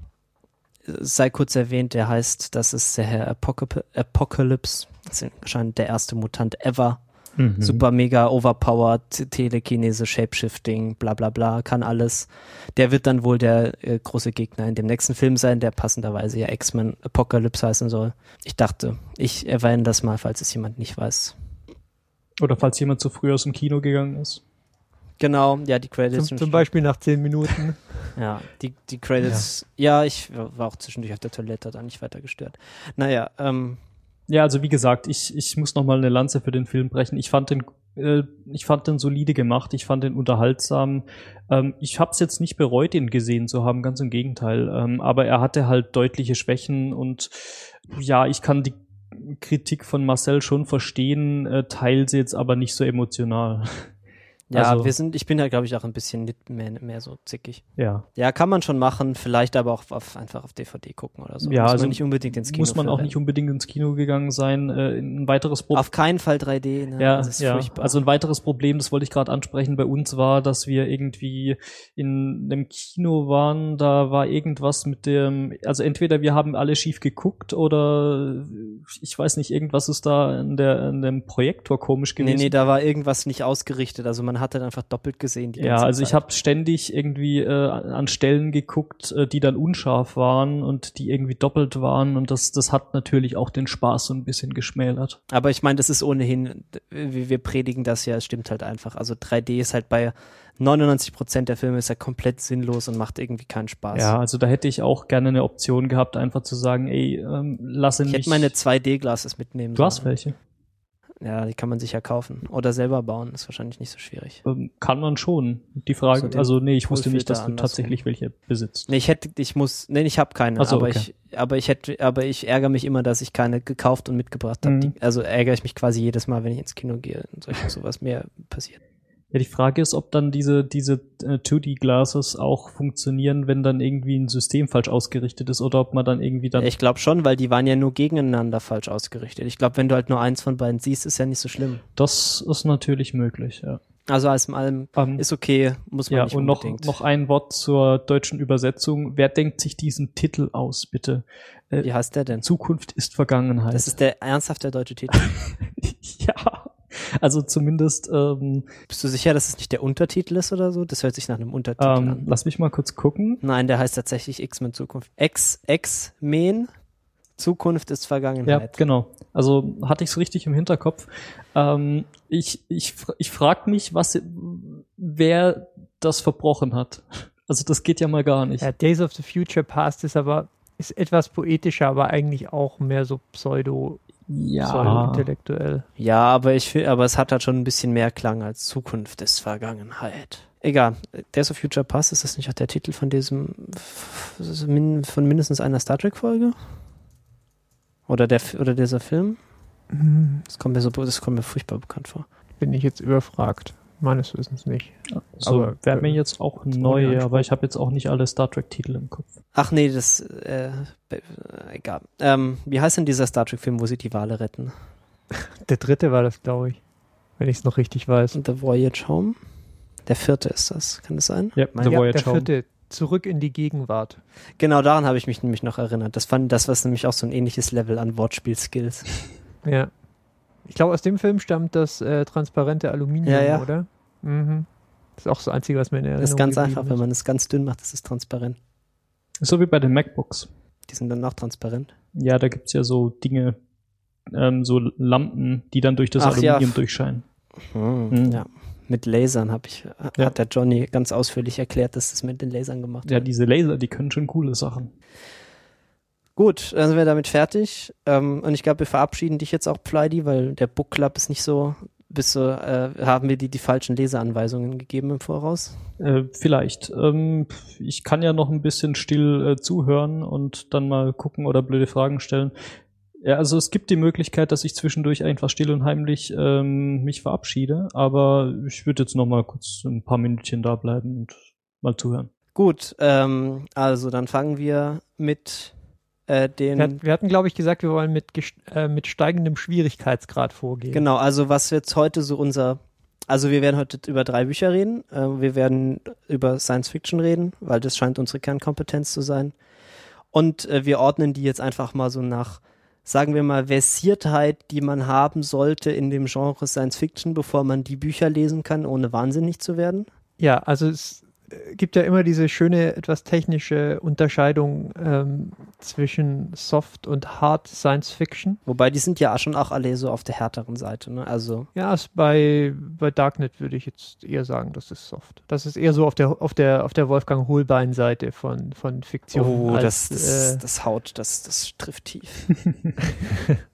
Es sei kurz erwähnt, der heißt, das ist der Herr Apoca- Apocalypse. Das ist anscheinend der erste Mutant ever. Mhm. Super mega overpowered, Telekinese, Shapeshifting, bla bla bla, kann alles. Der wird dann wohl der äh, große Gegner in dem nächsten Film sein, der passenderweise ja X-Men Apocalypse heißen soll. Ich dachte, ich erwähne das mal, falls es jemand nicht weiß. Oder falls jemand zu früh aus dem Kino gegangen ist. Genau, ja, die Credits. Zum, zum Beispiel nach zehn Minuten. Ja, die, die Credits. Ja. ich war auch zwischendurch auf der Toilette, da nicht weiter gestört. Naja, ähm, Ja, also wie gesagt, ich, ich muss noch mal eine Lanze für den Film brechen. Ich fand den, äh, ich fand den solide gemacht, ich fand den unterhaltsam. Ähm, ich habe es jetzt nicht bereut, ihn gesehen zu haben, ganz im Gegenteil. Ähm, aber er hatte halt deutliche Schwächen und ja, ich kann die Kritik von Marcel schon verstehen, äh, teile sie jetzt aber nicht so emotional. ja, Also- wir sind, ich bin ja, glaube ich, auch ein bisschen mehr, mehr so zickig. Ja. Ja, kann man schon machen, vielleicht aber auch auf, einfach auf DVD gucken oder so. Ja, Muss also man nicht unbedingt ins Kino Muss man auch nicht unbedingt ins Kino gegangen sein. Äh, ein weiteres Problem. Auf keinen Fall 3D, ne? Ja, ja. furchtbar. also ein weiteres Problem, das wollte ich gerade ansprechen, bei uns war, dass wir irgendwie in einem Kino waren, da war irgendwas mit dem, also entweder wir haben alle schief geguckt oder ich weiß nicht, irgendwas ist da in, der, in dem Projektor komisch nee, gewesen. nee, da war irgendwas nicht ausgerichtet. Also man hat dann einfach doppelt gesehen. Die ja, also ich Zeit. habe ständig irgendwie äh, an Stellen geguckt, äh, die dann unscharf waren und die irgendwie doppelt waren und das, das hat natürlich auch den Spaß so ein bisschen geschmälert. Aber ich meine, das ist ohnehin, wir, wir predigen das ja, es stimmt halt einfach. Also 3D ist halt bei 99 Prozent der Filme ist ja komplett sinnlos und macht irgendwie keinen Spaß. Ja, also da hätte ich auch gerne eine Option gehabt, einfach zu sagen, ey, ähm, lasse ich mich. hätte meine 2D-Glasses mitnehmen du hast welche. Ja, die kann man sich ja kaufen. Oder selber bauen, ist wahrscheinlich nicht so schwierig. Ähm, kann man schon. Die Frage, So also nee, ich wusste nicht, dass du tatsächlich welche besitzt. Nee, ich hätte, ich muss, nee, ich habe keine, so, aber okay. ich, aber ich hätte, aber ich ärgere mich immer, dass ich keine gekauft und mitgebracht habe. Mhm. Also ärgere ich mich quasi jedes Mal, wenn ich ins Kino gehe und solch, sowas mehr passiert. Ja, die Frage ist, ob dann diese, diese äh, 2D-Glasses auch funktionieren, wenn dann irgendwie ein System falsch ausgerichtet ist oder ob man dann irgendwie dann. Ich glaube schon, weil die waren ja nur gegeneinander falsch ausgerichtet. Ich glaube, wenn du halt nur eins von beiden siehst, ist ja nicht so schlimm. Das ist natürlich möglich, ja. Also alles in allem Ähm, ist okay, muss man ja, nicht und noch, unbedingt. noch ein Wort zur deutschen Übersetzung. Wer denkt sich diesen Titel aus, bitte? Äh, Wie heißt der denn? Zukunft ist Vergangenheit. Das ist der ernsthafte deutsche Titel. ja. Also zumindest, ähm, Bist du sicher, dass es nicht der Untertitel ist oder so? Das hört sich nach einem Untertitel ähm, an. lass mich mal kurz gucken. Nein, der heißt tatsächlich X-Men Zukunft. X, X-Men Zukunft ist Ja, Vergangenheit. genau. Also hatte ich es richtig im Hinterkopf. Ähm, ich ich, ich frage mich, was, wer das verbrochen hat. Also das geht ja mal gar nicht. Ja, Days of the Future Past ist aber ist etwas poetischer, aber eigentlich auch mehr so pseudo, pseudo-intellektuell. Ja, aber ich finde, aber es hat halt schon ein bisschen mehr Klang als Zukunft ist Vergangenheit. Egal. Days of Future Past, ist das nicht auch der Titel von diesem, von mindestens einer Star Trek Folge? Oder der, oder dieser Film? Das kommt mir so, das kommt mir furchtbar bekannt vor. Bin ich jetzt überfragt. Meines Wissens nicht. So, aber- wäre mir jetzt auch neu, aber ich habe jetzt auch nicht alle Star Trek-Titel im Kopf. Ach nee, das, äh, äh, egal. Ähm, wie heißt denn dieser Star Trek Film, wo sie die Wale retten? Der dritte war das, glaube ich. Wenn ich es noch richtig weiß. The Voyage Home? Der vierte ist das, kann das sein? Ja, Mein- The ja, Voyage der Home. vierte. Zurück in die Gegenwart. Genau daran habe ich mich nämlich noch erinnert. Das fand, das war nämlich auch so ein ähnliches Level an Wortspiel-Skills. Ja. Ich glaube, aus dem Film stammt das äh, transparente Aluminium, Ja, ja. oder? Mhm. Das ist auch so einzige, was mir in Erinnerung Das ist ganz einfach, wenn man es ganz dünn macht, ist es transparent. So wie bei den MacBooks. Die sind dann auch transparent. Ja, da gibt's ja so Dinge, ähm, so Lampen, die dann durch das Ach ja. Aluminium durchscheinen. Mhm. Ja. Mit Lasern habe ich, Ja. hat der Johnny ganz ausführlich erklärt, dass das mit den Lasern gemacht Ja, wird. diese Laser, die können schon coole Sachen. Gut, dann sind wir damit fertig. Ähm, und ich glaube, wir verabschieden dich jetzt auch, Pleidi, weil der Book Club ist nicht so, bist so, äh, haben wir die die falschen Leseanweisungen gegeben im Voraus? Äh, vielleicht. Ähm, ich kann ja noch ein bisschen still äh, zuhören und dann mal gucken oder blöde Fragen stellen. Ja, also es gibt die Möglichkeit, dass ich zwischendurch einfach still und heimlich ähm, mich verabschiede, aber ich würde jetzt noch mal kurz ein paar Minütchen da bleiben und mal zuhören. Gut, ähm, also dann fangen wir mit äh, den. Wir, wir hatten, glaube ich, gesagt, wir wollen mit, äh, mit steigendem Schwierigkeitsgrad vorgehen. Genau, also was jetzt heute so unser. Also wir werden heute über drei Bücher reden. Äh, wir werden über Science Fiction reden, weil das scheint unsere Kernkompetenz zu sein. Und äh, wir ordnen die jetzt einfach mal so nach, sagen wir mal, Versiertheit, die man haben sollte in dem Genre Science Fiction, bevor man die Bücher lesen kann, ohne wahnsinnig zu werden. Ja, also es gibt ja immer diese schöne, etwas technische Unterscheidung ähm, zwischen Soft und Hard Science Fiction. Wobei die sind ja schon auch alle so auf der härteren Seite, ne? Also. Ja, bei, bei Darknet würde ich jetzt eher sagen, das ist Soft. Das ist eher so auf der, auf der, auf der Wolfgang Hohlbein-Seite von, von Fiktion. Oh, als, das, das, äh, das haut, das, das trifft tief.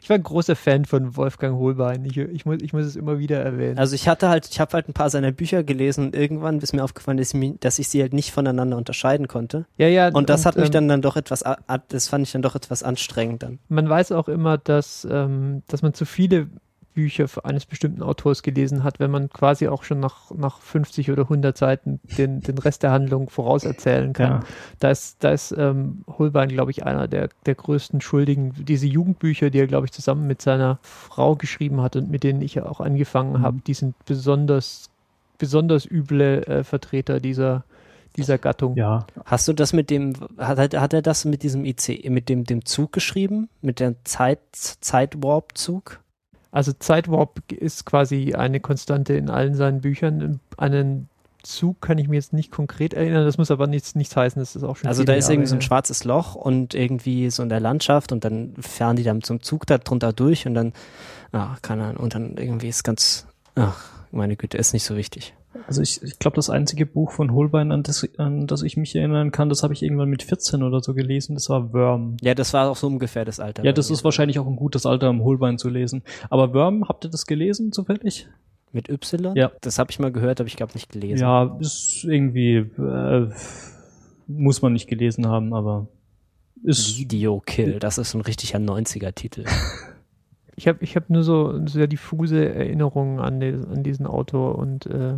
Ich war ein großer Fan von Wolfgang Holbein. Ich, ich, muss, ich muss es immer wieder erwähnen. Also ich hatte halt, ich habe halt ein paar seiner Bücher gelesen und irgendwann ist mir aufgefallen, dass ich, dass ich sie halt nicht voneinander unterscheiden konnte. Ja, ja. Und das und, hat mich ähm, dann, dann doch etwas, das fand ich dann doch etwas anstrengend dann. Man weiß auch immer, dass, ähm, dass man zu viele Bücher eines bestimmten Autors gelesen hat, wenn man quasi auch schon nach, nach 50 oder 100 Seiten den, den Rest der Handlung vorauserzählen kann. Ja. Da ist, da ist ähm, Holbein, glaube ich, einer der, der größten Schuldigen. Diese Jugendbücher, die er, glaube ich, zusammen mit seiner Frau geschrieben hat und mit denen ich auch angefangen mhm. habe, die sind besonders, besonders üble äh, Vertreter dieser, dieser Gattung. Ja. Hast du das mit dem, hat, hat er das mit diesem IC, mit dem, dem Zug geschrieben? Mit dem Zeit, Zeitwarp-Zug? Also Zeitwarp ist quasi eine Konstante in allen seinen Büchern. Einen Zug kann ich mir jetzt nicht konkret erinnern, das muss aber nichts, nichts heißen, das ist auch schon. Also da ist Jahre irgendwie so ein schwarzes Loch und irgendwie so in der Landschaft und dann fahren die dann zum Zug da drunter durch und dann, ach, keine Ahnung, und dann irgendwie ist ganz, ach, meine Güte, ist nicht so wichtig. Also ich, ich glaube, das einzige Buch von Holbein, an das, an das ich mich erinnern kann, das habe ich irgendwann mit 14 oder so gelesen, das war Worm. Ja, das war auch so ungefähr das Alter. Ja, das ist wahrscheinlich auch ein gutes Alter, um Holbein zu lesen. Aber Worm, habt ihr das gelesen zufällig? Mit Y? Ja. Das habe ich mal gehört, aber ich glaube nicht gelesen. Ja, ist irgendwie, äh, muss man nicht gelesen haben, aber ist. Video Kill, das ist ein richtiger 90er-Titel. ich habe ich hab nur so sehr diffuse Erinnerungen an, den, an diesen Autor und äh,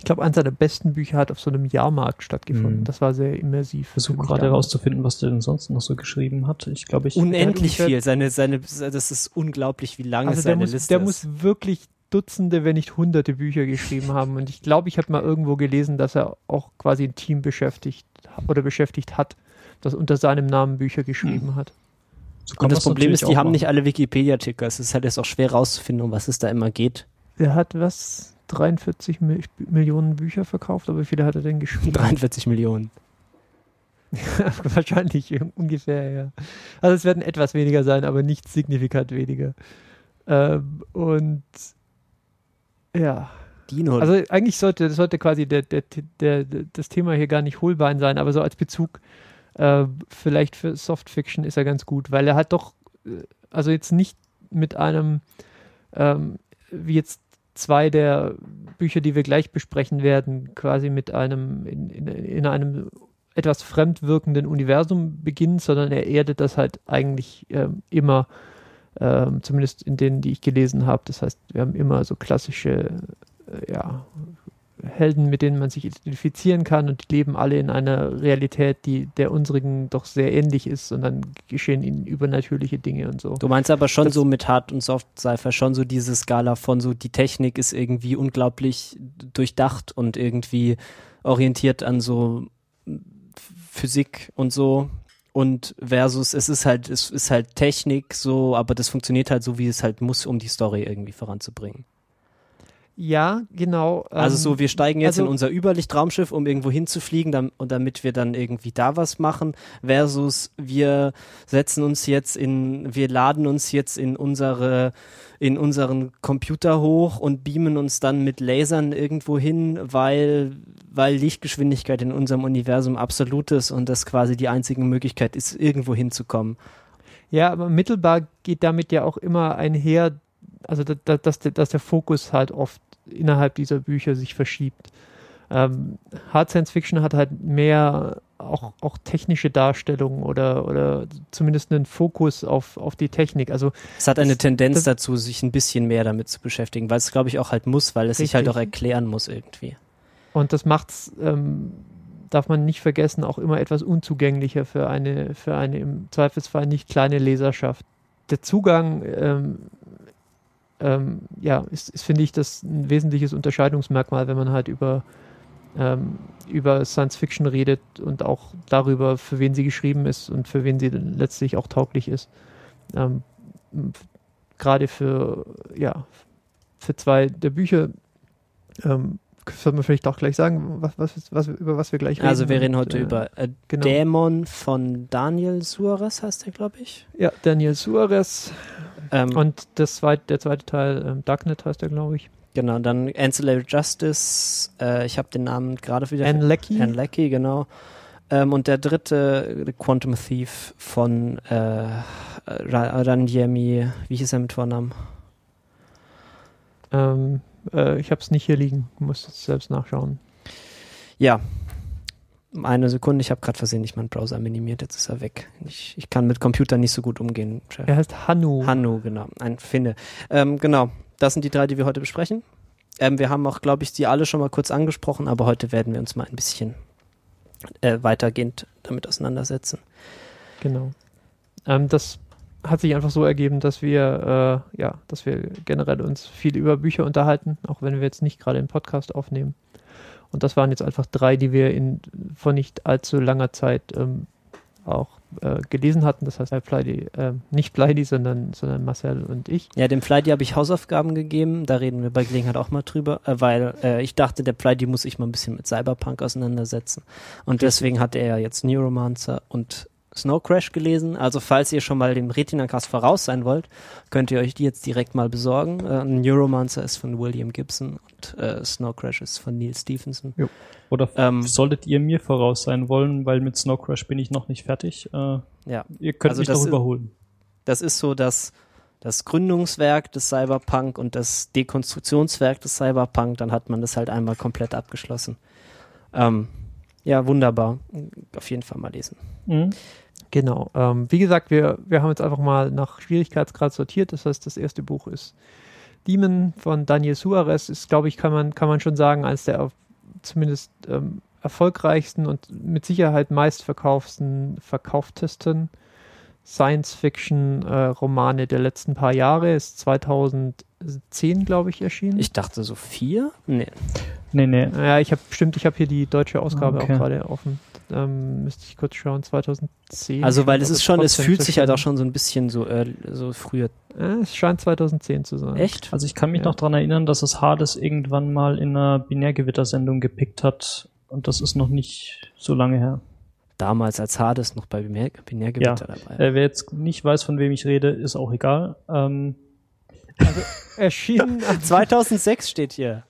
ich glaube, eines seiner besten Bücher hat auf so einem Jahrmarkt stattgefunden. Mhm. Das war sehr immersiv. Ich versuche gerade herauszufinden, was der denn sonst noch so geschrieben hat. Ich glaube, ich. Unendlich viel. Seine, seine, das ist unglaublich, wie lang also seine muss, Liste der ist. Der muss wirklich Dutzende, wenn nicht Hunderte Bücher geschrieben haben. Und ich glaube, ich habe mal irgendwo gelesen, dass er auch quasi ein Team beschäftigt oder beschäftigt hat, das unter seinem Namen Bücher geschrieben mhm. hat. So und das Problem ist, die haben machen. nicht alle Wikipedia-Ticker. Es ist halt jetzt auch schwer rauszufinden, um was es da immer geht. Der hat was? 43 Mil Millionen Bücher verkauft, aber wie viele hat er denn geschrieben? 43 Millionen. Wahrscheinlich ungefähr, ja. Also es werden etwas weniger sein, aber nicht signifikant weniger. Ähm, und ja. Dino. Also eigentlich sollte, sollte quasi der, der, der, das Thema hier gar nicht Hohlbein sein, aber so als Bezug äh, vielleicht für Softfiction ist er ganz gut, weil er hat doch, äh, also jetzt nicht mit einem, ähm, wie jetzt zwei der Bücher, die wir gleich besprechen werden, quasi mit einem in, in, in einem etwas fremdwirkenden Universum beginnt, sondern er erdet das halt eigentlich ähm, immer, ähm, zumindest in denen, die ich gelesen habe. Das heißt, wir haben immer so klassische, äh, ja, Helden, mit denen man sich identifizieren kann und die leben alle in einer Realität, die der unsrigen doch sehr ähnlich ist und dann geschehen ihnen übernatürliche Dinge und so. Du meinst aber schon das so mit Hard- und Soft-Cypher schon so diese Skala von so, die Technik ist irgendwie unglaublich durchdacht und irgendwie orientiert an so Physik und so und versus es ist halt es ist halt Technik so, aber das funktioniert halt so wie es halt muss, um die Story irgendwie voranzubringen. Ja, genau. Also so, ähm, wir steigen jetzt also, in unser Überlichtraumschiff, um irgendwo hinzufliegen, dann, und damit wir dann irgendwie da was machen, versus wir setzen uns jetzt in, wir laden uns jetzt in unsere, in unseren Computer hoch und beamen uns dann mit Lasern irgendwo hin, weil, weil Lichtgeschwindigkeit in unserem Universum absolut ist und das quasi die einzige Möglichkeit ist, irgendwo hinzukommen. Ja, aber mittelbar geht damit ja auch immer einher, also dass, dass, dass der Fokus halt oft innerhalb dieser Bücher sich verschiebt. Ähm, Hard Science Fiction hat halt mehr auch, auch technische Darstellung oder, oder zumindest einen Fokus auf, auf die Technik. Also Es hat eine Das- Tendenz das- dazu, sich ein bisschen mehr damit zu beschäftigen, weil es, glaube ich, auch halt muss, weil es sich halt Richtig. auch erklären muss irgendwie. Und das macht's, ähm, darf man nicht vergessen, auch immer etwas unzugänglicher für eine, für eine im Zweifelsfall nicht kleine Leserschaft. Der Zugang, ähm, ähm, ja, ist, ist finde ich, das ein wesentliches Unterscheidungsmerkmal, wenn man halt über, ähm, über Science Fiction redet und auch darüber, für wen sie geschrieben ist und für wen sie letztlich auch tauglich ist. Ähm, Gerade für, ja, für zwei der Bücher, soll man vielleicht auch gleich sagen, was, was, was, über was wir gleich reden. Also wir reden heute äh, über äh, genau. Dämon von Daniel Suarez, heißt der, glaube ich. Ja, Daniel Suarez Ähm, und das zweite, der zweite Teil, ähm, Darknet heißt er, glaube ich. genau, dann Ancillary Justice, äh, ich habe den Namen gerade wieder. Anne Leckie. Anne Leckie, genau. Ähm, und der dritte, The Quantum Thief von äh, Ra- Ranjemi, wie hieß er mit Vornamen? Ähm, äh, ich habe es nicht hier liegen, muss es selbst nachschauen. Ja. Eine Sekunde, ich habe gerade versehentlich meinen Browser minimiert, jetzt ist er weg. Ich, ich kann mit Computern nicht so gut umgehen, Chef. Er heißt Hannu. Hanno, genau, ein Finne. Ähm, genau, das sind die drei, die wir heute besprechen. Ähm, wir haben auch, glaube ich, die alle schon mal kurz angesprochen, aber heute werden wir uns mal ein bisschen äh, weitergehend damit auseinandersetzen. Genau. Ähm, das hat sich einfach so ergeben, dass wir, äh, ja, dass wir generell uns viel über Bücher unterhalten, auch wenn wir jetzt nicht gerade einen Podcast aufnehmen. Und das waren jetzt einfach drei, die wir in vor nicht allzu langer Zeit ähm, auch äh, gelesen hatten. Das heißt, Pleidi, äh, nicht Pleidi, sondern, sondern Marcel und ich. Ja, dem Flydy habe ich Hausaufgaben gegeben, da reden wir bei Gelegenheit auch mal drüber, äh, weil äh, ich dachte, der Flydy muss sich mal ein bisschen mit Cyberpunk auseinandersetzen. Und deswegen hat er ja jetzt Neuromancer und Snow Crash gelesen. Also falls ihr schon mal dem Retina-Cast voraus sein wollt, könnt ihr euch die jetzt direkt mal besorgen. Äh, Neuromancer ist von William Gibson und äh, Snow Crash ist von Neil Stephenson. Oder Ähm, solltet ihr mir voraus sein wollen, weil mit Snow Crash bin ich noch nicht fertig. Äh, ja, ihr könnt Also mich ist- überholen. das ist so das, das Gründungswerk des Cyberpunk und das Dekonstruktionswerk des Cyberpunk. Dann hat man das halt einmal komplett abgeschlossen. Ähm, ja, wunderbar. Auf jeden Fall mal lesen. Mhm. Genau. Ähm, wie gesagt, wir, wir haben jetzt einfach mal nach Schwierigkeitsgrad sortiert. Das heißt, das erste Buch ist Demon von Daniel Suarez. Ist, glaube ich, kann man, kann man schon sagen, eines der zumindest ähm, erfolgreichsten und mit Sicherheit meistverkauftesten, verkauftesten Science-Fiction-Romane der letzten paar Jahre. Ist 2010, glaube ich, erschienen. Ich dachte so vier? Nee. Nee, nee. Ja, ich habe bestimmt, ich habe hier die deutsche Ausgabe Okay. auch gerade offen. Ähm, müsste ich kurz schauen, 2010. Also, weil es ist schon, es fühlt sich halt auch schon so ein bisschen so, early, so früher. Äh, es scheint 2010 zu sein. Echt? Also ich kann mich Ja. noch dran erinnern, dass es Hades irgendwann mal in einer Binärgewittersendung gepickt hat. Und das ist noch nicht so lange her. Damals, als Hades noch bei Binär Binärgewitter dabei war. Äh, wer jetzt nicht weiß, von wem ich rede, ist auch egal. Ähm, Erschienen. 2006 steht hier.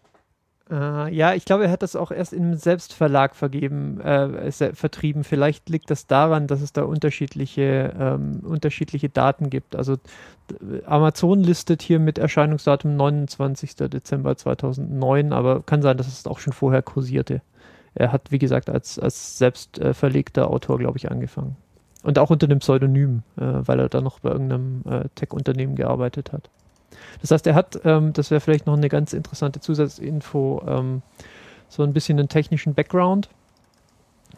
Äh, ja, ich glaube, er hat das auch erst im Selbstverlag vergeben, äh, vertrieben. Vielleicht liegt das daran, dass es da unterschiedliche, ähm, unterschiedliche Daten gibt. Also Amazon listet hier mit Erscheinungsdatum 29. Dezember 2009, aber kann sein, dass es auch schon vorher kursierte. Er hat, wie gesagt, als, als selbst äh, Autor, glaube ich, angefangen. Und auch unter dem Pseudonym, äh, weil er da noch bei irgendeinem äh, Tech-Unternehmen gearbeitet hat. Das heißt, er hat, ähm, das wäre vielleicht noch eine ganz interessante Zusatzinfo, ähm, so ein bisschen einen technischen Background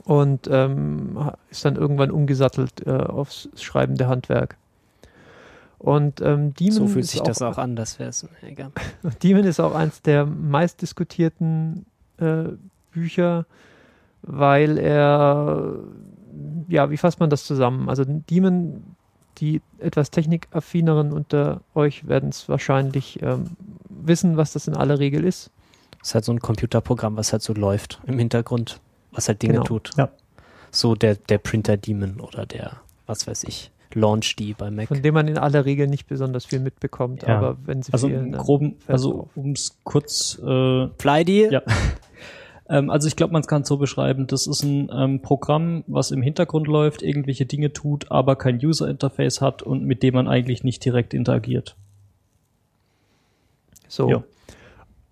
und ähm, ist dann irgendwann umgesattelt äh, aufs schreibende Handwerk. Und ähm, Demon, So fühlt ist sich das auch an, das wäre es. Egal. Demon ist auch eins der meistdiskutierten äh, Bücher, weil er, ja, wie fasst man das zusammen? Also Demon, die etwas technikaffineren unter euch werden es wahrscheinlich ähm, wissen, was das in aller Regel ist. Das ist halt so ein Computerprogramm, was halt so läuft im Hintergrund, was halt Dinge Genau. tut. Ja. So der, der Printer Demon oder der, was weiß ich, Launch die bei Mac. von dem man in aller Regel nicht besonders viel mitbekommt, Ja. aber wenn sie also dann groben, also um es kurz äh, Flydy, Ja. Ähm, also ich glaube, man kann es so beschreiben, das ist ein ähm, Programm, was im Hintergrund läuft, irgendwelche Dinge tut, aber kein User-Interface hat und mit dem man eigentlich nicht direkt interagiert. So. Ja.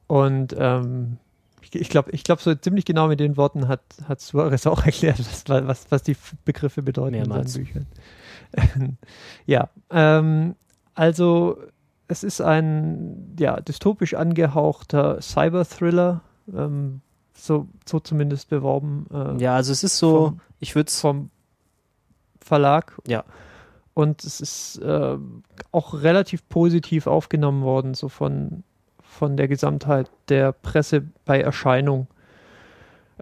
Und ähm, ich glaube, ich glaube, so ziemlich genau mit den Worten hat, hat Suarez auch erklärt, was, was, was die Begriffe bedeuten Mehrmals. in seinen Büchern. ja, ähm, also es ist ein ja, dystopisch angehauchter Cyber-Thriller, ähm, so, so zumindest beworben. Äh, Ja, also es ist so, Vom- ich würde es, vom Verlag. Ja. Und es ist äh, auch relativ positiv aufgenommen worden, so von, von der Gesamtheit der Presse bei Erscheinung.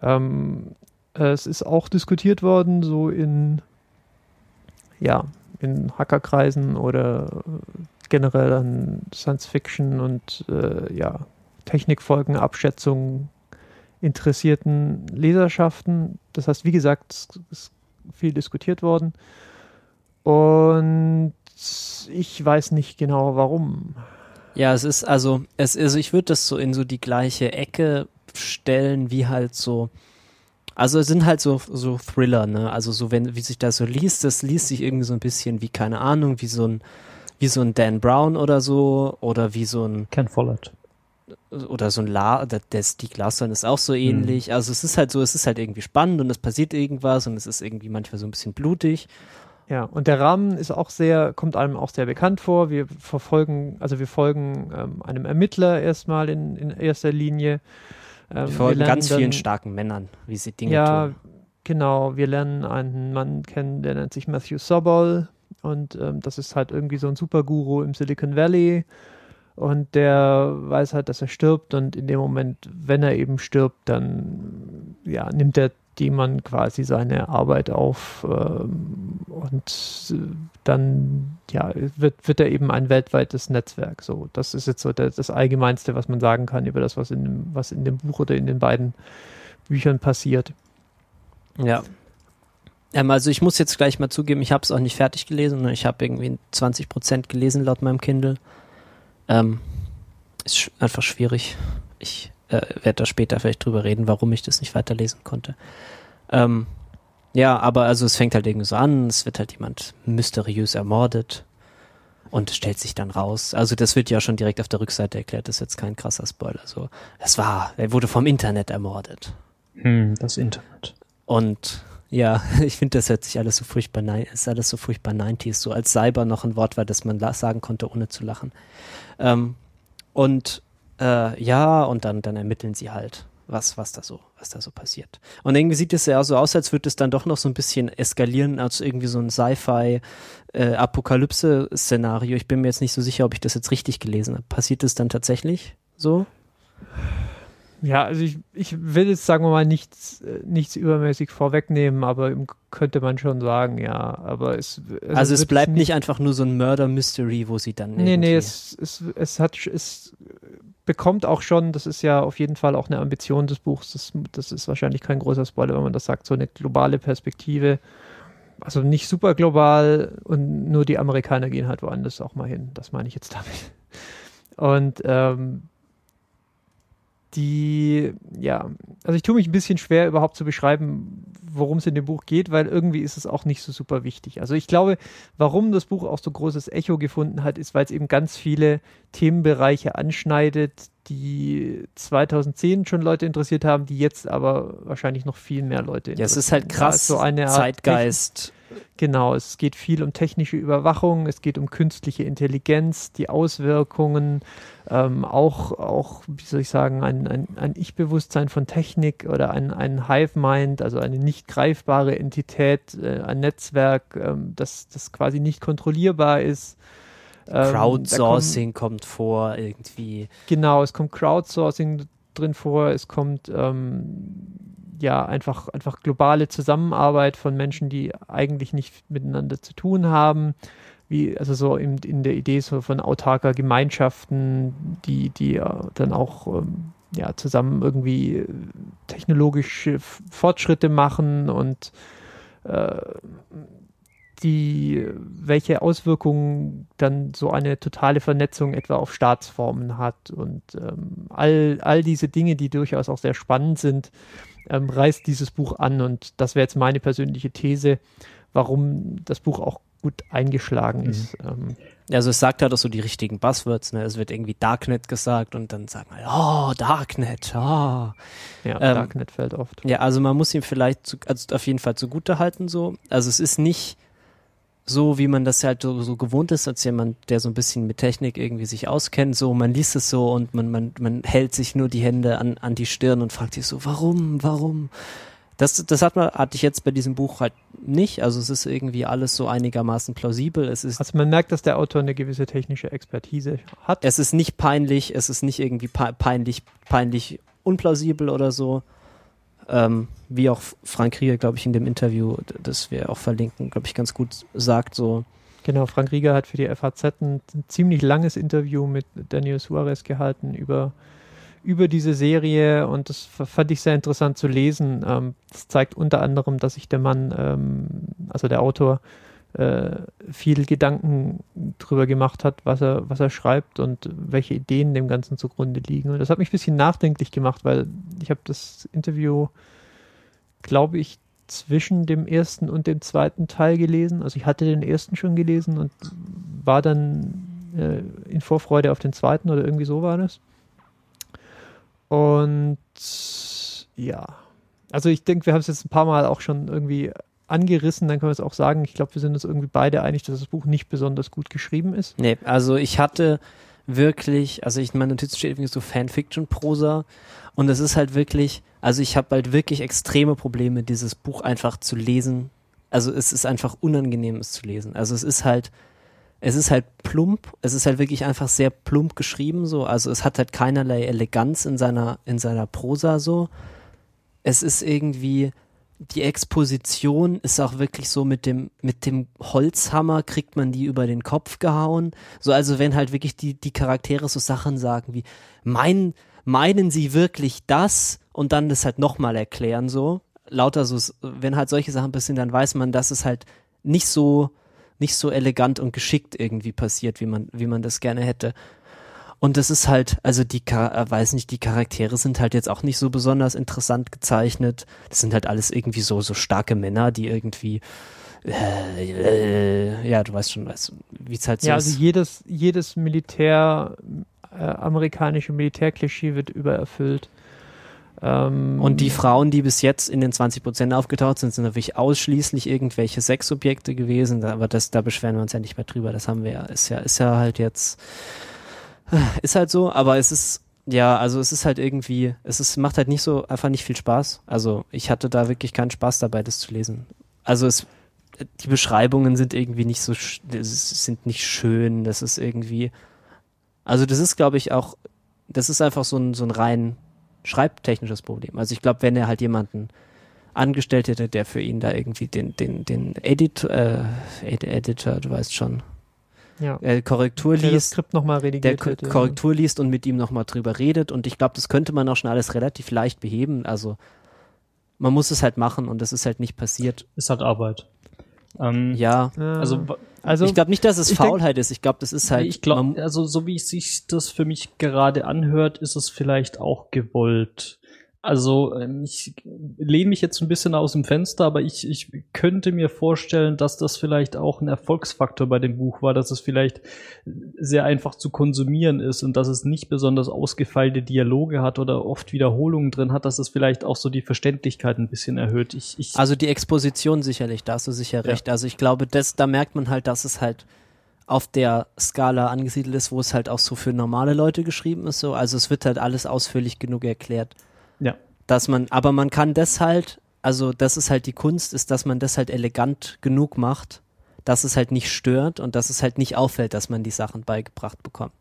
Ähm, äh, es ist auch diskutiert worden, so in, ja, in Hackerkreisen oder äh, generell an Science-Fiction und äh, ja, Technikfolgen, Abschätzungen interessierten Leserschaften. Das heißt, wie gesagt, es ist viel diskutiert worden. Und ich weiß nicht genau warum. ja, es ist also, es also ich würde das so in so die gleiche Ecke stellen, wie halt so, also es sind halt so, so Thriller, ne, also so, wenn, wie sich das so liest, das liest sich irgendwie so ein bisschen wie, keine Ahnung, wie so ein, wie so ein Dan Brown oder so, oder wie so ein, Ken Follett. Oder so ein La, der, der Stieg Larsson ist auch so ähnlich. Also es ist halt so, es ist halt irgendwie spannend und es passiert irgendwas und es ist irgendwie manchmal so ein bisschen blutig. Ja, und der Rahmen ist auch sehr, kommt einem auch sehr bekannt vor. Wir verfolgen, also wir folgen ähm, einem Ermittler erstmal in, in erster Linie. Ähm, Wir folgen lernen ganz vielen dann- starken Männern, wie sie Dinge Ja, tun. genau. Wir lernen einen Mann kennen, der nennt sich Matthew Sobol und ähm, das ist halt irgendwie so ein Superguru im Silicon Valley und der weiß halt, dass er stirbt und in dem Moment, wenn er eben stirbt, dann ja, nimmt der Demon quasi seine Arbeit auf ähm, und äh, dann ja, wird, wird er eben ein weltweites Netzwerk. So, das ist jetzt so der, das Allgemeinste, was man sagen kann über das, was in dem, was in dem Buch oder in den beiden Büchern passiert. Ja. Ähm, also ich muss jetzt gleich mal zugeben, ich habe es auch nicht fertig gelesen. Ich habe irgendwie 20 Prozent gelesen laut meinem Kindle. Ähm, ist einfach schwierig. Ich äh, werde da später vielleicht drüber reden, warum ich das nicht weiterlesen konnte. Ähm, ja, aber also es fängt halt irgendwie so an, es wird halt jemand mysteriös ermordet und stellt sich dann raus. Also das wird ja schon direkt auf der Rückseite erklärt, das ist jetzt kein krasser Spoiler. So, es war, er wurde vom Internet ermordet. Hm, das Internet. Und ja, ich finde, das hört sich alles so furchtbar, nein, ist alles so furchtbar 90s, so als Cyber noch ein Wort war, das man sagen konnte, ohne zu lachen. Ähm, und äh, ja, und dann, dann ermitteln sie halt, was, was da so, was da so passiert. Und irgendwie sieht es ja so aus, als würde es dann doch noch so ein bisschen eskalieren, als irgendwie so ein Sci-Fi äh. Ich bin mir jetzt nicht so sicher, ob ich das jetzt richtig gelesen habe. Passiert es dann tatsächlich so? Ja, also ich, ich will jetzt, sagen wir mal, nichts, äh, nichts übermäßig vorwegnehmen, aber könnte man schon sagen, ja. Aber es, Also, es wird bleibt nicht einfach nur so ein Murder-Mystery, wo sie dann Nee, nee, es, es, es hat, es bekommt auch schon, das ist ja auf jeden Fall auch eine Ambition des Buchs, das, das ist wahrscheinlich kein großer Spoiler, wenn man das sagt, so eine globale Perspektive. Also nicht super global und nur die Amerikaner gehen halt woanders auch mal hin. Das meine ich jetzt damit. Und ähm, die, ja, also ich tue mich ein bisschen schwer überhaupt zu beschreiben, worum es in dem Buch geht, weil irgendwie ist es auch nicht so super wichtig. Also ich glaube, warum das Buch auch so großes Echo gefunden hat, ist, weil es eben ganz viele Themenbereiche anschneidet, die 2010 schon Leute interessiert haben, die jetzt aber wahrscheinlich noch viel mehr Leute Ja, es interessieren. ist halt krass, so eine Art Zeitgeist. Genau, es geht viel um technische Überwachung, es geht um künstliche Intelligenz, die Auswirkungen, ähm, auch, auch, wie soll ich sagen, ein, ein, ein Ich-Bewusstsein von Technik oder ein, ein Hive-Mind, also eine nicht greifbare Entität, äh, ein Netzwerk, ähm, das, das quasi nicht kontrollierbar ist. Ähm, Crowdsourcing kommt vor, irgendwie. Kommt, genau, es kommt Crowdsourcing drin vor, es kommt ähm, ja einfach, einfach globale Zusammenarbeit von Menschen, die eigentlich nicht miteinander zu tun haben. Wie, also so in, in der Idee so von autarker Gemeinschaften, die, die äh, dann auch ähm, ja, zusammen irgendwie äh, technologische Fortschritte machen und äh, die, welche Auswirkungen dann so eine totale Vernetzung etwa auf Staatsformen hat und ähm, all, all diese Dinge, die durchaus auch sehr spannend sind, ähm, reißt dieses Buch an und das wäre jetzt meine persönliche These, warum das Buch auch gut eingeschlagen mhm. ist. Ähm, also es sagt halt auch so die richtigen Buzzwords, ne? Es wird irgendwie Darknet gesagt und dann sagt man, oh, Darknet, ah. Oh. Ja, ähm, Darknet fällt oft. Ja, also man muss ihm vielleicht zu, also auf jeden Fall zugute halten so. Also es ist nicht so, wie man das halt so, so gewohnt ist, als jemand, der so ein bisschen mit Technik irgendwie sich auskennt, so man liest es so und man, man, man hält sich nur die Hände an, an die Stirn und fragt sich so, warum, warum? Das, das hat man, hatte ich jetzt bei diesem Buch halt nicht. Also es ist irgendwie alles so einigermaßen plausibel. Es ist, also man merkt, dass der Autor eine gewisse technische Expertise hat. Es ist nicht peinlich, es ist nicht irgendwie peinlich, peinlich unplausibel oder so. Ähm, wie auch Frank Rieger, glaube ich, in dem Interview, das wir auch verlinken, glaube ich, ganz gut sagt, so. Genau, Frank Rieger hat für die FAZ ein, ziemlich langes Interview mit Daniel Suarez gehalten über über diese Serie und das fand ich sehr interessant zu lesen. Ähm, das zeigt unter anderem, dass sich der Mann, ähm, also der Autor, viel Gedanken drüber gemacht hat, was er, was er schreibt und welche Ideen dem Ganzen zugrunde liegen. Und das hat mich ein bisschen nachdenklich gemacht, weil ich habe das Interview, glaube ich, zwischen dem ersten und dem zweiten Teil gelesen. Also ich hatte den ersten schon gelesen und war dann äh, in Vorfreude auf den zweiten oder irgendwie so war das. Und ja, also ich denke, wir haben es jetzt ein paar Mal auch schon irgendwie angerissen, dann können wir es auch sagen. Ich glaube, wir sind uns irgendwie beide einig, dass das Buch nicht besonders gut geschrieben ist. Nee, also ich hatte wirklich, also ich meine Notiz steht irgendwie so Fanfiction-Prosa und es ist halt wirklich, also ich habe halt wirklich extreme Probleme, dieses Buch einfach zu lesen. Also es ist einfach unangenehm, es zu lesen. Also es ist halt, es ist halt plump, es ist halt wirklich einfach sehr plump geschrieben so, also es hat halt keinerlei Eleganz in seiner in seiner Prosa so. Es ist irgendwie die Exposition ist auch wirklich so mit dem mit dem Holzhammer kriegt man die über den Kopf gehauen. So also wenn halt wirklich die die Charaktere so Sachen sagen wie meinen meinen sie wirklich das und dann das halt nochmal erklären so lauter so wenn halt solche Sachen passieren, dann weiß man, dass es halt nicht so nicht so elegant und geschickt irgendwie passiert, wie man, wie man das gerne hätte. Und das ist halt, also die, äh, weiß nicht, die Charaktere sind halt jetzt auch nicht so besonders interessant gezeichnet. Das sind halt alles irgendwie so, so starke Männer, die irgendwie, äh, äh, ja, du weißt schon, wie es halt so ja, ist. Ja, also jedes, jedes Militär, äh, amerikanische Militärklischee wird übererfüllt. Ähm, und die Frauen, die bis jetzt in den 20 Prozent aufgetaucht sind, sind natürlich ausschließlich irgendwelche Sexobjekte gewesen. Aber das, da beschweren wir uns ja nicht mehr drüber. Das haben wir ja, ist ja, ist ja halt jetzt, ist halt so. Aber es ist, ja, also es ist halt irgendwie, es ist, macht halt nicht so, einfach nicht viel Spaß. Also ich hatte da wirklich keinen Spaß dabei, das zu lesen. Also es, die Beschreibungen sind irgendwie nicht so, sind nicht schön. Das ist irgendwie, also das ist, glaube ich, auch, das ist einfach so ein, so ein rein schreibtechnisches Problem. Also ich glaube, wenn er halt jemanden angestellt hätte, der für ihn da irgendwie den, den, den Edit, äh, Editor, du weißt schon, ja. äh, Korrektur der liest, Skript noch mal der hätte, Korrektur ja. liest und mit ihm nochmal drüber redet. Und ich glaube, das könnte man auch schon alles relativ leicht beheben. Also man muss es halt machen und das ist halt nicht passiert. Ist halt Arbeit. Ähm, ja, also, also ich glaube nicht, dass es Faulheit denk, ist. Ich glaube, das ist halt. Ich glaube, also so wie sich das für mich gerade anhört, ist es vielleicht auch gewollt. Also ähm, ich lehne mich jetzt ein bisschen aus dem Fenster, aber ich, ich könnte mir vorstellen, dass das vielleicht auch ein Erfolgsfaktor bei dem Buch war, dass es vielleicht sehr einfach zu konsumieren ist und dass es nicht besonders ausgefeilte Dialoge hat oder oft Wiederholungen drin hat, dass es vielleicht auch so die Verständlichkeit ein bisschen erhöht. Ich, ich also die Exposition sicherlich, da hast du sicher recht. Ja. Also ich glaube, das, da merkt man halt, dass es halt auf der Skala angesiedelt ist, wo es halt auch so für normale Leute geschrieben ist. So. Also es wird halt alles ausführlich genug erklärt. Ja. Dass man, aber man kann das halt, also das ist halt die Kunst, ist, dass man das halt elegant genug macht, dass es halt nicht stört und dass es halt nicht auffällt, dass man die Sachen beigebracht bekommt.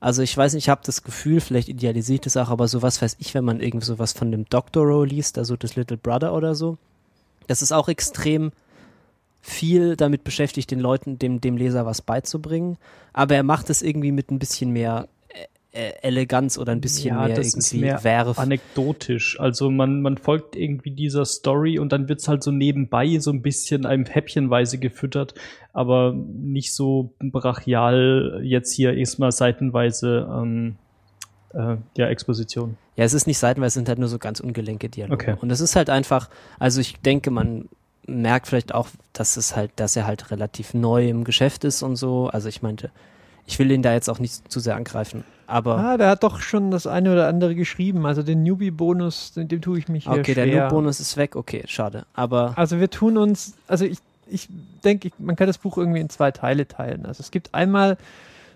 Also ich weiß nicht, ich habe das Gefühl, vielleicht idealisiert es auch, aber sowas weiß ich, wenn man irgendwie sowas von dem Doctorow liest, also das Little Brother oder so, das ist auch extrem viel damit beschäftigt, den Leuten, dem, dem Leser was beizubringen, aber er macht es irgendwie mit ein bisschen mehr Eleganz oder ein bisschen ja, mehr das irgendwie ist mehr Werf. anekdotisch. Also man, man folgt irgendwie dieser Story und dann wird's halt so nebenbei so ein bisschen einem häppchenweise gefüttert, aber nicht so brachial jetzt hier erstmal seitenweise ähm, äh, ja, Exposition. Ja, es ist nicht seitenweise, es sind halt nur so ganz ungelenke Dialoge. Okay. Und es ist halt einfach, also ich denke, man merkt vielleicht auch, dass es halt, dass er halt relativ neu im Geschäft ist und so. Also ich meinte, ich will ihn da jetzt auch nicht zu sehr angreifen. Aber ah, der hat doch schon das eine oder andere geschrieben. Also den Newbie-Bonus, dem, tue ich mich hier okay, schwer. der Noob-Bonus ist weg. Okay, schade. Aber Also wir tun uns, also ich, ich denke, man kann das Buch irgendwie in zwei Teile teilen. Also es gibt einmal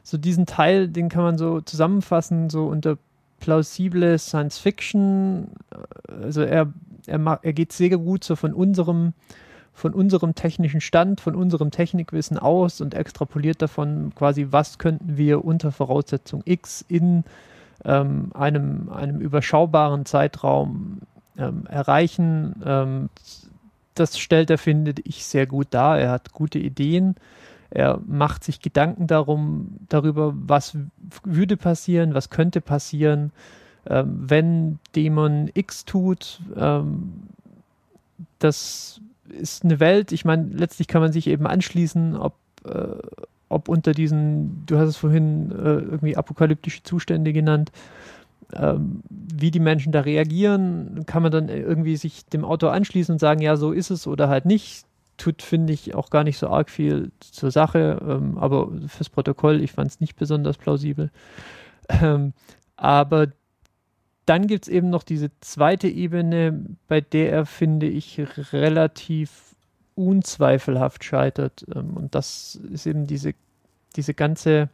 so diesen Teil, den kann man so zusammenfassen, so unter plausible Science Fiction. Also er, er, er geht sehr gut so von unserem, von unserem technischen Stand, von unserem Technikwissen aus und extrapoliert davon quasi, was könnten wir unter Voraussetzung X in ähm, einem, einem überschaubaren Zeitraum ähm, erreichen. Ähm, das stellt er, finde ich, sehr gut dar. Er hat gute Ideen. Er macht sich Gedanken darum, darüber, was würde passieren, was könnte passieren, ähm, wenn Dämon X tut. Ähm, das ist eine Welt, ich meine, letztlich kann man sich eben anschließen, ob, äh, ob unter diesen, du hast es vorhin äh, irgendwie apokalyptische Zustände genannt, ähm, wie die Menschen da reagieren, kann man dann irgendwie sich dem Autor anschließen und sagen, ja, so ist es oder halt nicht. Tut, finde ich, auch gar nicht so arg viel zur Sache, ähm, aber fürs Protokoll, ich fand es nicht besonders plausibel. Ähm, aber dann gibt es eben noch diese zweite Ebene, bei der er, finde ich, relativ unzweifelhaft scheitert. Ähm, und das ist eben diese, diese ganze,